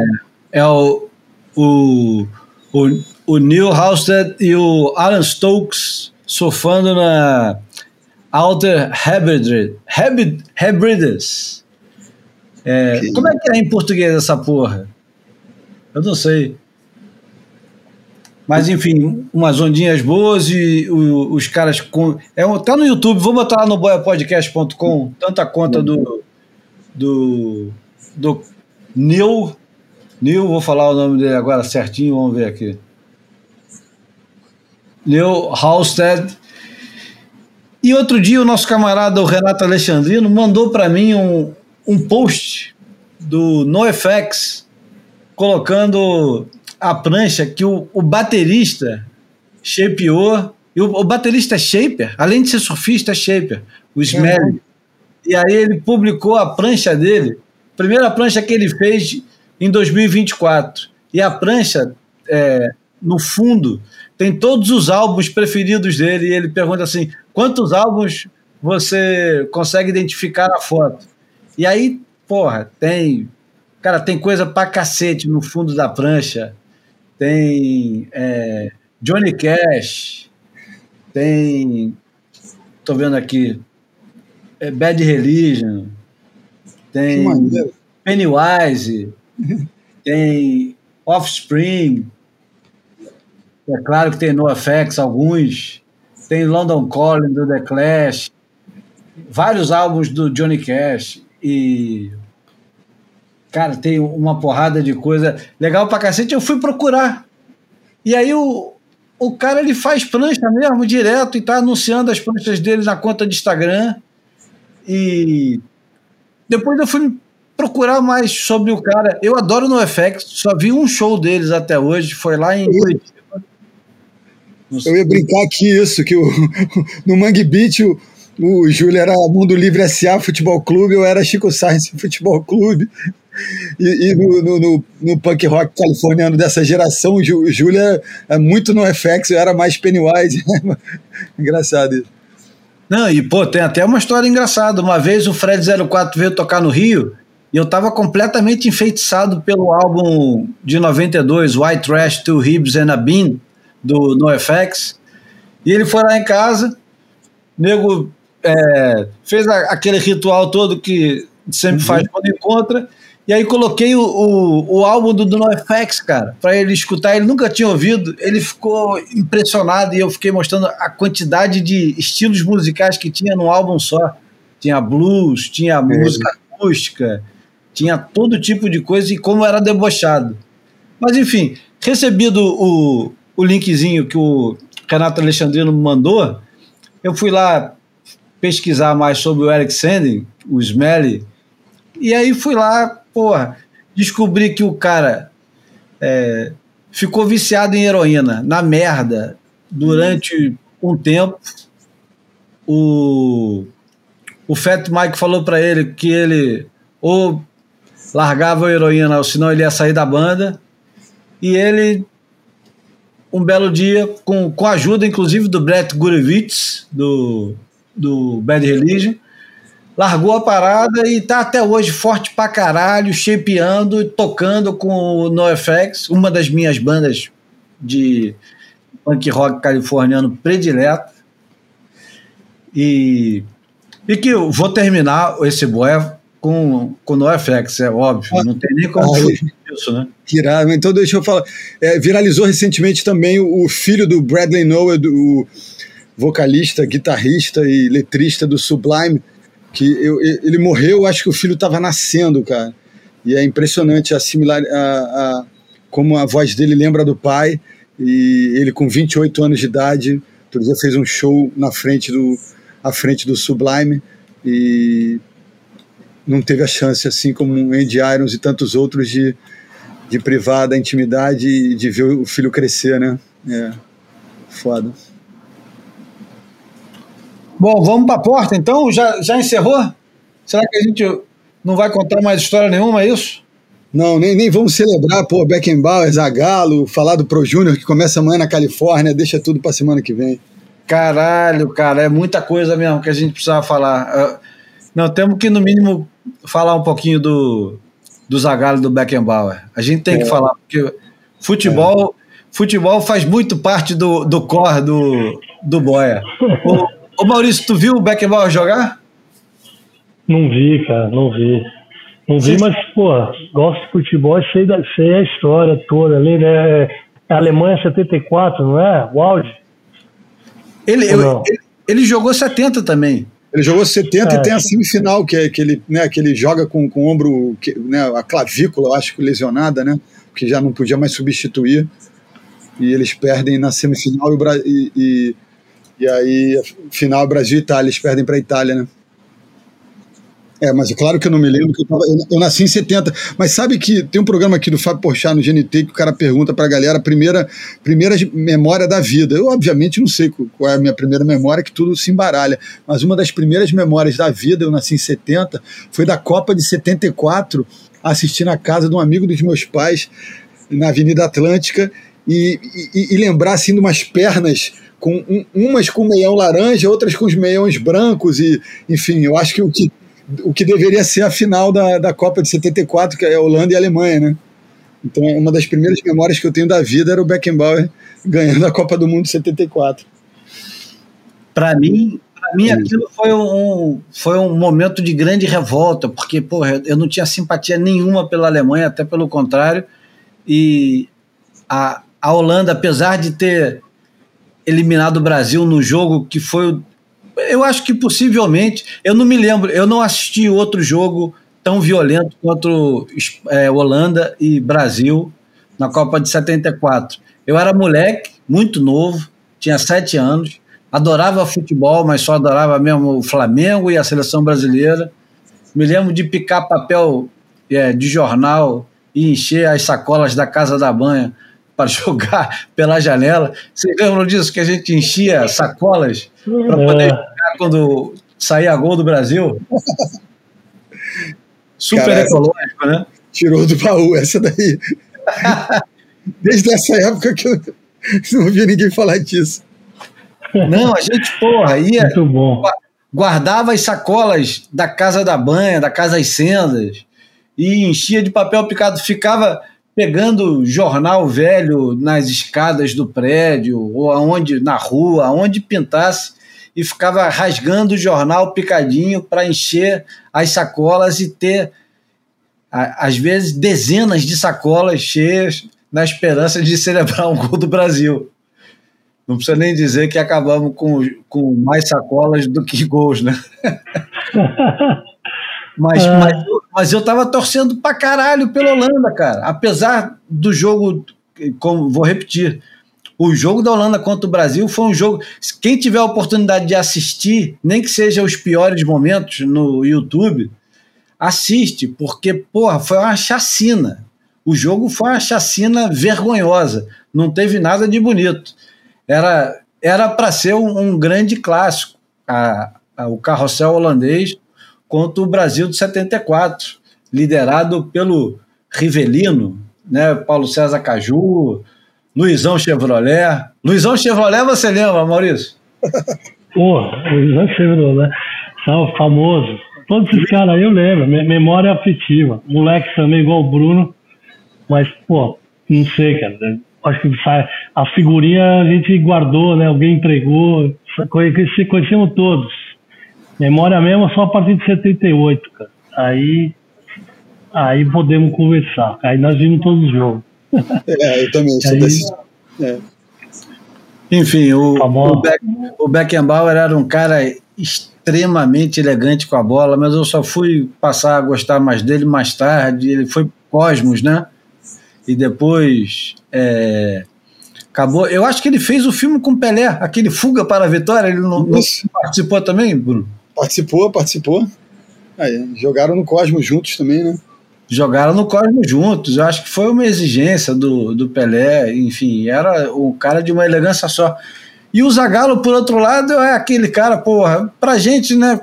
é o, o, o, o Neil Halstead e o Alan Stokes surfando na Outer Hebrides. Hebrid, Hebrides. É, Que como é que é em português essa porra? Eu não sei. Mas enfim, umas ondinhas boas e o- os caras com. É, um- tá no YouTube, vou botar lá no boiapodcast.com, tanto a conta do, do, do Neil. Neil, vou falar o nome dele agora certinho, vamos ver aqui. Neil Halstead. E outro dia o nosso camarada, o Renato Alexandrino, mandou para mim um, um post do NoFX colocando a prancha que o, o baterista shapeou. E o, o baterista é shaper, além de ser surfista, é shaper, o Smelly. E aí ele publicou a prancha dele, primeira prancha que ele fez em 2024. E a prancha, é, no fundo, tem todos os álbuns preferidos dele. E ele pergunta assim: quantos álbuns você consegue identificar na foto? E aí, porra, tem. Cara, tem coisa pra cacete no fundo da prancha. Tem é, Johnny Cash, tem. Tô vendo aqui. É Bad Religion, tem Pennywise, tem Offspring, é claro que tem NoFX, alguns, tem London Calling do The Clash, vários álbuns do Johnny Cash e cara, tem uma porrada de coisa legal pra cacete. Eu fui procurar. E aí o, o cara ele faz prancha mesmo, direto, e tá anunciando as pranchas dele na conta de Instagram. E depois eu fui procurar mais sobre o cara. Eu adoro no FX, só vi um show deles até hoje, foi lá em Curitiba. Eu ia brincar aqui isso, que o, no Mangue Beach o, o Júlio era Mundo Livre SA Futebol Clube, eu era Chico Sainz Futebol Clube. E, e no, no, no, no, punk rock californiano dessa geração, o Júlio é, é muito no FX, eu era mais Pennywise. Engraçado isso. Não, e pô, tem até uma história engraçada. Uma vez o Fred 04 veio tocar no Rio e eu estava completamente enfeitiçado pelo álbum de 92, White Trash, Two Ribs and a Bean, do NoFX. E ele foi lá em casa, nego é, fez a, aquele ritual todo que sempre uhum. faz quando encontra. E aí coloquei o, o, o álbum do, do NoFX, cara, para ele escutar. Ele nunca tinha ouvido, ele ficou impressionado e eu fiquei mostrando a quantidade de estilos musicais que tinha no álbum só. Tinha blues, tinha uhum. música acústica, tinha todo tipo de coisa e como era debochado. Mas enfim, recebido o, o linkzinho que o Renato Alexandrino me mandou, eu fui lá pesquisar mais sobre o Eric Sanding, o Smelly, e aí fui lá, porra, descobri que o cara é, ficou viciado em heroína, na merda, durante um tempo. O, o Fat Mike falou para ele que ele ou largava a heroína, ou senão ele ia sair da banda. E ele um belo dia, com, com a ajuda inclusive do Brett Gurevitz, do, do Bad Religion, largou a parada e tá até hoje forte pra caralho, shapeando, tocando com o NoFX, uma das minhas bandas de punk rock californiano predileto. E, e que eu vou terminar esse boé com, com NoFX, é óbvio, não tem nem como fugir isso, né? Irado. Então, deixa eu falar. É, viralizou recentemente também o, filho do Bradley Noah, do vocalista, guitarrista e letrista do Sublime, que eu, ele morreu, acho que o filho estava nascendo, cara. E é impressionante a similar, a, a, como a voz dele lembra do pai. E ele com 28 anos de idade, outro dia fez um show na frente do, à frente do Sublime e não teve a chance, assim como Andy Irons e tantos outros, de de privar da intimidade e de ver o filho crescer, né? É foda. Bom, vamos para a porta então? Já, já encerrou? Será que a gente não vai contar mais história nenhuma, é isso? Não, nem, nem vamos celebrar, pô, Beckenbauer, Zagallo, falar do Pro Júnior que começa amanhã na Califórnia, deixa tudo para semana que vem. Caralho, cara, é muita coisa mesmo que a gente precisava falar. Ah, não, temos que no mínimo falar um pouquinho do, do Zagallo e do Beckenbauer. A gente tem é. que falar, porque futebol, é. futebol faz muito parte do, do core do, do Boia. ô, ô, Maurício, tu viu o Beckenbauer jogar? Não vi, cara, não vi. Não vi, mas, pô, gosto de futebol, sei, da, sei a história toda ali, né? É Alemanha 74, não é? O auge? Ele, eu, ele, ele jogou 70 também. Ele jogou 70 é. e tem a semifinal, que, é, que, ele, né, que ele joga com, com o ombro, que, né, a clavícula, acho que lesionada, né? Que já não podia mais substituir. E eles perdem na semifinal e, e, e aí, final Brasil e Itália, eles perdem para a Itália, né? É, mas é claro que eu não me lembro, que eu, tava, eu, eu nasci em 70. Mas sabe que tem um programa aqui do Fábio Porchat no GNT que o cara pergunta pra galera a primeira, primeira memória da vida. Eu, obviamente, não sei qual é a minha primeira memória, que tudo se embaralha. Mas uma das primeiras memórias da vida, eu nasci em 70, foi da Copa de 74, assisti na casa de um amigo dos meus pais, na Avenida Atlântica, e, e, e lembrar assim de umas pernas com um, umas com meião laranja, outras com os meiões brancos e enfim, eu acho que o que o que deveria ser a final da, da Copa de 74, que é a Holanda e a Alemanha, né? Então, uma das primeiras memórias que eu tenho da vida era o Beckenbauer ganhando a Copa do Mundo de 74. Para mim, para mim aquilo foi um, foi um momento de grande revolta, porque porra, eu não tinha simpatia nenhuma pela Alemanha, até pelo contrário. E a, a Holanda, apesar de ter eliminado o Brasil no jogo que foi eu acho que possivelmente, eu não me lembro, eu não assisti outro jogo tão violento quanto é, Holanda e Brasil na Copa de 74. Eu era moleque, muito novo, tinha sete anos, adorava futebol, mas só adorava mesmo o Flamengo e a seleção brasileira. Me lembro de picar papel é, de jornal e encher as sacolas da casa da banha para jogar pela janela. Vocês lembram disso? Que a gente enchia sacolas para poder é. jogar quando saía gol do Brasil? Super Cara, ecológico, né? Tirou do baú essa daí. Desde essa época que eu não ouvia ninguém falar disso. Não, a gente, porra, ia. Guardava as sacolas da casa da banha, da casa das sendas, e enchia de papel picado. Ficava pegando jornal velho nas escadas do prédio, ou aonde, na rua, aonde pintasse, e ficava rasgando o jornal picadinho para encher as sacolas e ter, às vezes, dezenas de sacolas cheias na esperança de celebrar um gol do Brasil. Não precisa nem dizer que acabamos com, com mais sacolas do que gols, né? Mas, ah. mas, mas, eu tava torcendo pra caralho pela Holanda, cara. Apesar do jogo, como vou repetir, o jogo da Holanda contra o Brasil foi um jogo. Quem tiver a oportunidade de assistir, nem que seja os piores momentos no YouTube, assiste, porque, porra, foi uma chacina. O jogo foi uma chacina vergonhosa. Não teve nada de bonito. Era era para ser um, um, grande clássico. A, a, o carrossel holandês contra o Brasil de 74, liderado pelo Rivelino, né, Paulo César Caju, Luizão Chevrolet. Luizão Chevrolet você lembra, Maurício? Pô, Luizão Chevrolet, são famosos. Todos esses caras aí eu lembro, memória afetiva. Moleque também igual o Bruno, mas, pô, não sei, cara. Acho que a figurinha a gente guardou, né? Alguém entregou, conhecemos todos. Memória mesmo só a partir de 78, cara. Aí, aí podemos conversar. Aí nós vimos todos os jogos. É, eu também. Aí, desse... é. Enfim, o, o, Beck, o Beckenbauer era um cara extremamente elegante com a bola, mas eu só fui passar a gostar mais dele mais tarde. Ele foi Cosmos, né? E depois é, acabou. Eu acho que ele fez o filme com Pelé, aquele Fuga para a Vitória. Ele não, não participou também, Bruno? Participou, participou. Aí, jogaram no Cosmos juntos também, né? Jogaram no Cosmos juntos. Eu acho que foi uma exigência do, do Pelé. Enfim, era o cara de uma elegância só. E o Zagallo, por outro lado, é aquele cara, porra, pra gente, né?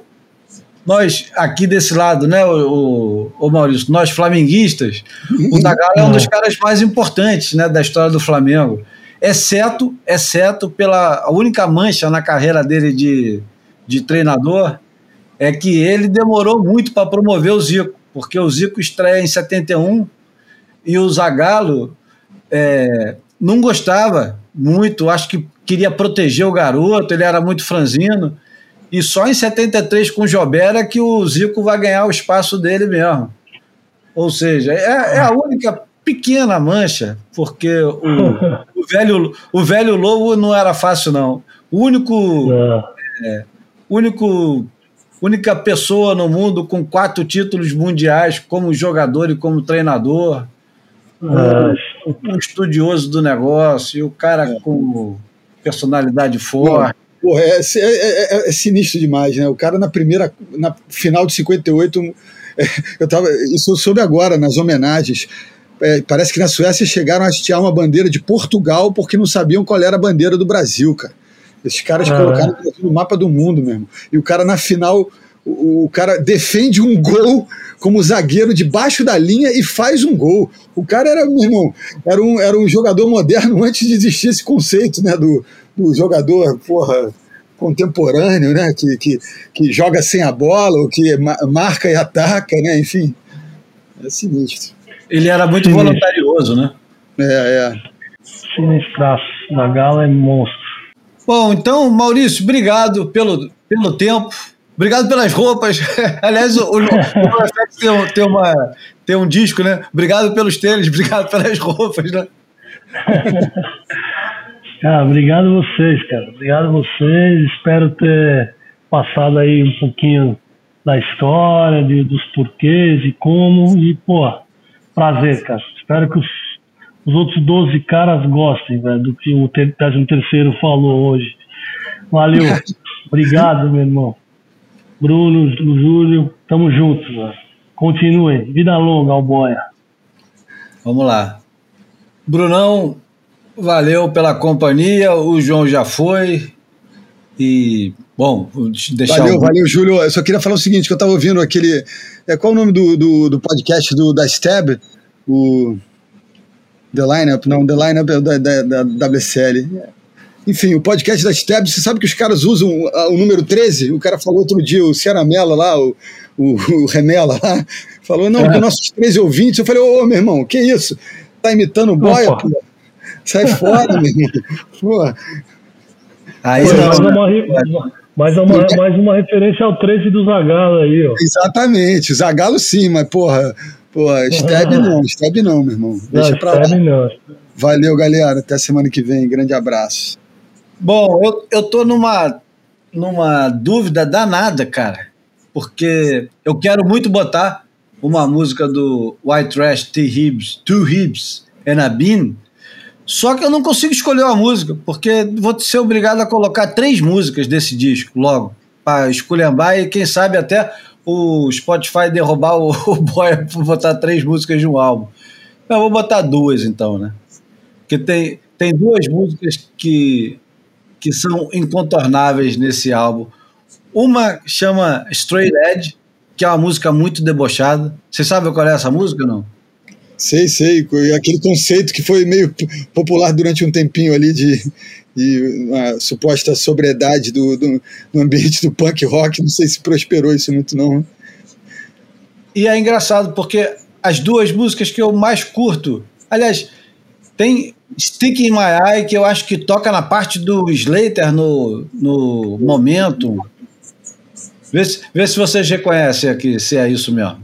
Nós aqui desse lado, né, o, o, o Maurício, nós flamenguistas, o Zagallo é um dos caras mais importantes, né, da história do Flamengo. Exceto, exceto pela única mancha na carreira dele de, de treinador, é que ele demorou muito para promover o Zico, porque o Zico estreia em 71 e o Zagallo é, não gostava muito, acho que queria proteger o garoto, ele era muito franzino, e só em 73 com o Jobera é que o Zico vai ganhar o espaço dele mesmo. Ou seja, é, é a única pequena mancha, porque o, o, velho, o velho Lobo não era fácil, não. O único, é, único única pessoa no mundo com quatro títulos mundiais como jogador e como treinador, um, um estudioso do negócio, e o cara com personalidade forte. Porra, é, é, é, é, sinistro demais, né? O cara na primeira, na final de 58, é, eu tava, isso eu soube agora nas homenagens. É, parece que na Suécia chegaram a hastear uma bandeira de Portugal porque não sabiam qual era a bandeira do Brasil, cara. Esses caras Ah, colocaram no mapa do mundo mesmo. E o cara na final, o, o cara defende um gol como zagueiro debaixo da linha e faz um gol. O cara era, meu irmão, era um, era um jogador moderno antes de existir esse conceito, né, do, do jogador, porra, contemporâneo, né, que, que, que joga sem a bola, ou que ma- marca e ataca, né, enfim. É sinistro. Ele era muito voluntarioso, né? É, é. Sinistraço. Da Gala é monstro. Bom, então, Maurício, obrigado pelo, pelo tempo. Obrigado pelas roupas. Aliás, o, NoFX tem, tem, uma, tem um disco, né? Obrigado pelos tênis, obrigado pelas roupas, né? Cara, obrigado a vocês, cara. Obrigado vocês. Espero ter passado aí um pouquinho da história, de, dos porquês e como. E, pô, prazer, cara. Espero que os, os outros 12 caras gostem, velho, do que o 13 terceiro falou hoje. Valeu. Obrigado, meu irmão. Bruno, Júlio, tamo juntos, velho. Continuem. Vida longa, ao boia. Vamos lá. Brunão, valeu pela companhia. O João já foi. E, bom, deixar Valeu, o- valeu, Júlio. Eu só queria falar o seguinte, que eu estava ouvindo aquele... É, qual o nome do, do, do podcast do, da Stab? O... The Lineup? Não, The Lineup é da, da, da WCL. Enfim, o podcast da Stab, você sabe que os caras usam o número 13? O cara falou outro dia, o Ciaramela lá, o, o, o Remela lá, falou, não, É. nossos 13 ouvintes. Eu falei, ô, meu irmão, que isso? Tá imitando o boia, Opa. pô? Sai fora, meu irmão. Pô, Aí, Mais, não, uma, mais, uma, mais uma referência ao 13 do Zagalo aí, ó. Exatamente, Zagalo sim, mas porra, porra, Stab não, Stab não, meu irmão. Deixa não, pra lá. Não. Valeu, galera. Até semana que vem. Grande abraço. Bom, eu, eu tô numa, numa dúvida danada, cara, porque eu quero muito botar uma música do White Trash T. Hibbs, Two Hibbs and a Bean, só que eu não consigo escolher uma música, porque vou ser obrigado a colocar três músicas desse disco logo, para esculhambar e quem sabe até o Spotify derrubar o, o boy por botar três músicas de um álbum. Eu vou botar duas então, né? Porque tem, tem duas músicas que que são incontornáveis nesse álbum. Uma chama Straight Edge, que é uma música muito debochada. Você sabe qual é essa música, não? Sei, sei. Aquele conceito que foi meio popular durante um tempinho ali de, de uma suposta sobriedade do, do, do ambiente do punk rock. Não sei se prosperou isso muito, não. E é engraçado porque as duas músicas que eu mais curto, aliás, tem Stick in My Eye, que eu acho que toca na parte do Slater no, no Momentum. Vê se, vê se vocês reconhecem aqui, se é isso mesmo.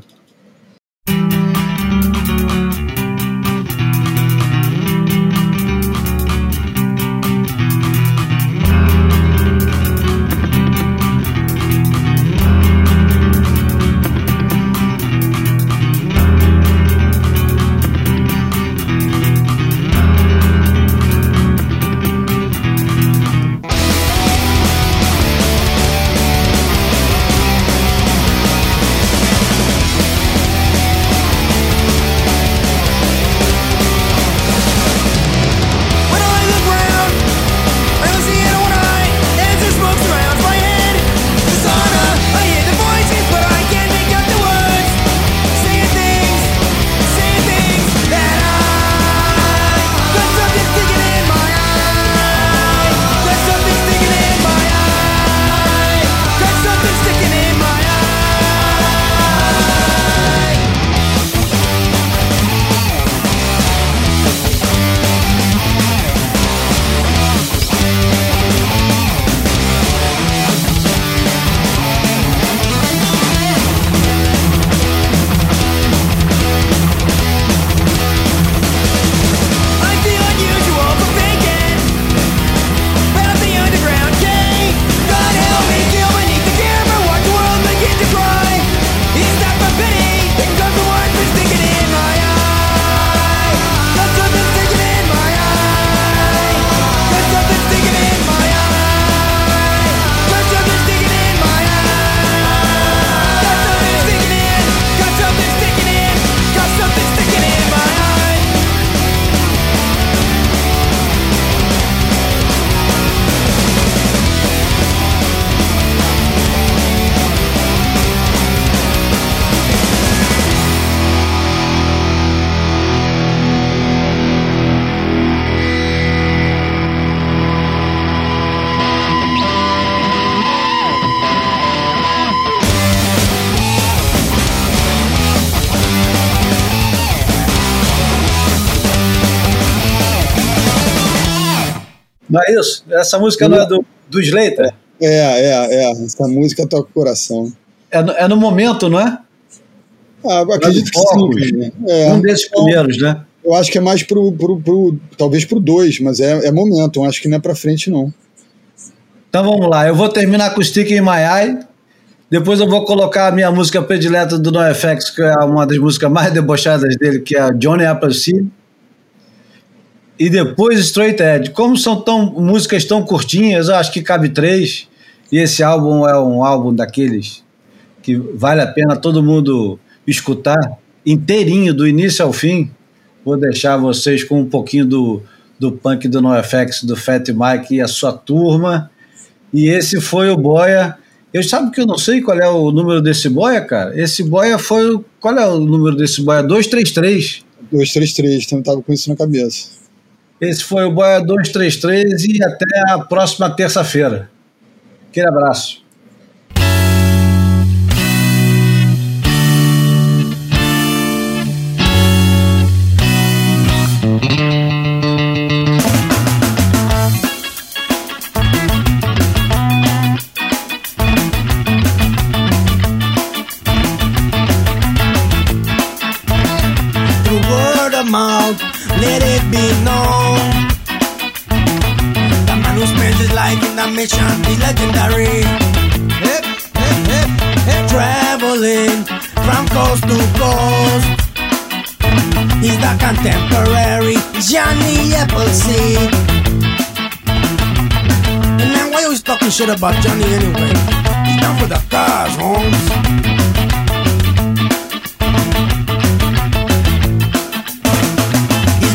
Não é isso? Essa música não é do, do Slater? É, é, é. Essa música toca o coração. É no, é no momento, não é? Ah, eu acredito que sim. né? É. Um desses primeiros, né? Eu acho que é mais pro, pro, pro talvez pro dois, mas é, é momento. Eu acho que não é pra frente, não. Então vamos lá. Eu vou terminar com Stick in My Eye. Depois eu vou colocar a minha música predileta do NoFX, que é uma das músicas mais debochadas dele, que é a Johnny Appleseed. E depois Straight Edge. Como são tão, músicas tão curtinhas, acho que cabe três. E esse álbum é um álbum daqueles que vale a pena todo mundo escutar inteirinho, do início ao fim. Vou deixar vocês com um pouquinho do, do punk do NoFX, do Fat Mike e a sua turma. E esse foi o Boia. Eu sabe que eu não sei qual é o número desse Boia, cara? Esse Boia foi. Qual é o número desse Boia? 233. 233, então eu tava com isso na cabeça. Esse foi o Boia 233 e até a próxima terça-feira. Aquele abraço. let it be known. Life in the legendary. Hip, hip, hip, hip. Traveling from coast to coast. He's the contemporary Johnny Appleseed. And man, why you always talking shit about Johnny anyway? He's down for the cause,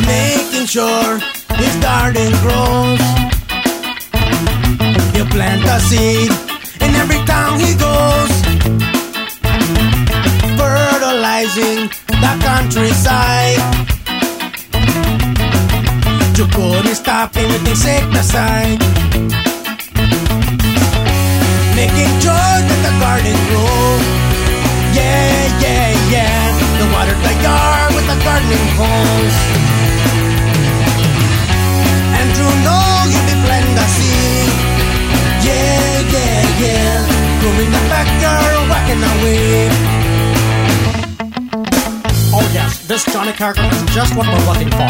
making sure his garden grows. He'll plant a seed in every town he goes. Fertilizing the countryside. You couldn't stop him with insecticide. Making sure that the garden grows. Yeah, yeah, yeah. The water the yard with the gardening hose. And you know you be plant the seed. Oh yes, this Johnny character is just what we're looking for.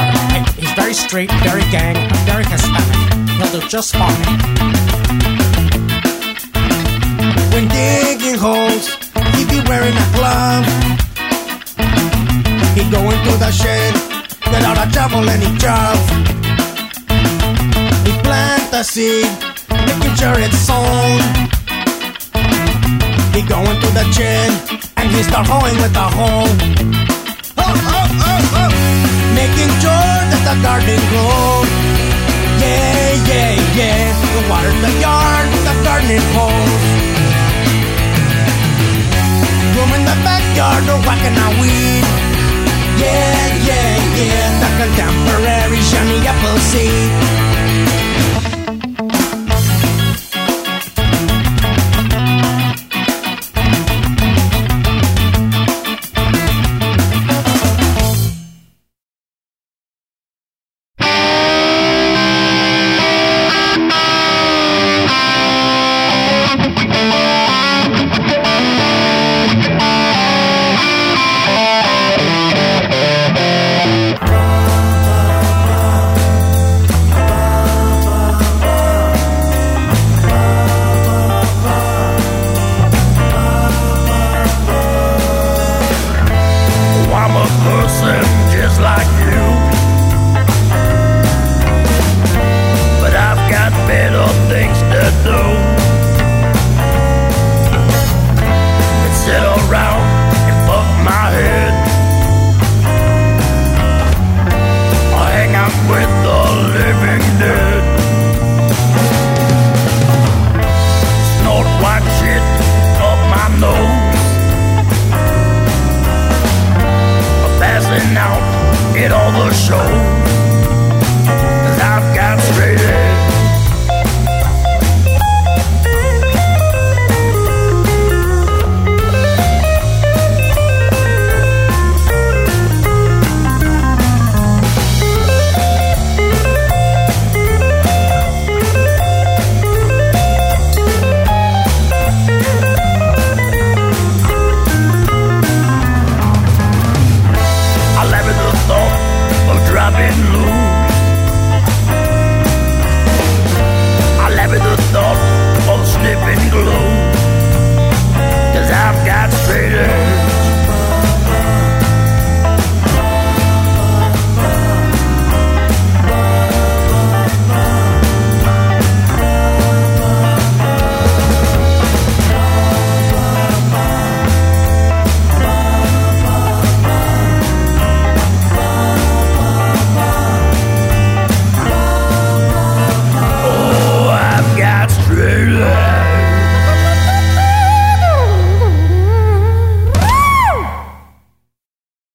He's very straight, very gang, very Hispanic. He'll do just fine. When digging holes, he be wearing a glove. He go into the shed, get out a shovel and he jump. He plant the seed, making sure it's sown. He going to the gym and he start hoeing with a hoe. Ho, ho, ho, ho. Making sure that the garden grows. Yeah, yeah, yeah. The water the yard the gardening hose. Room in the backyard, or whacking a weed. Yeah, yeah, yeah. The contemporary Johnny Appleseed.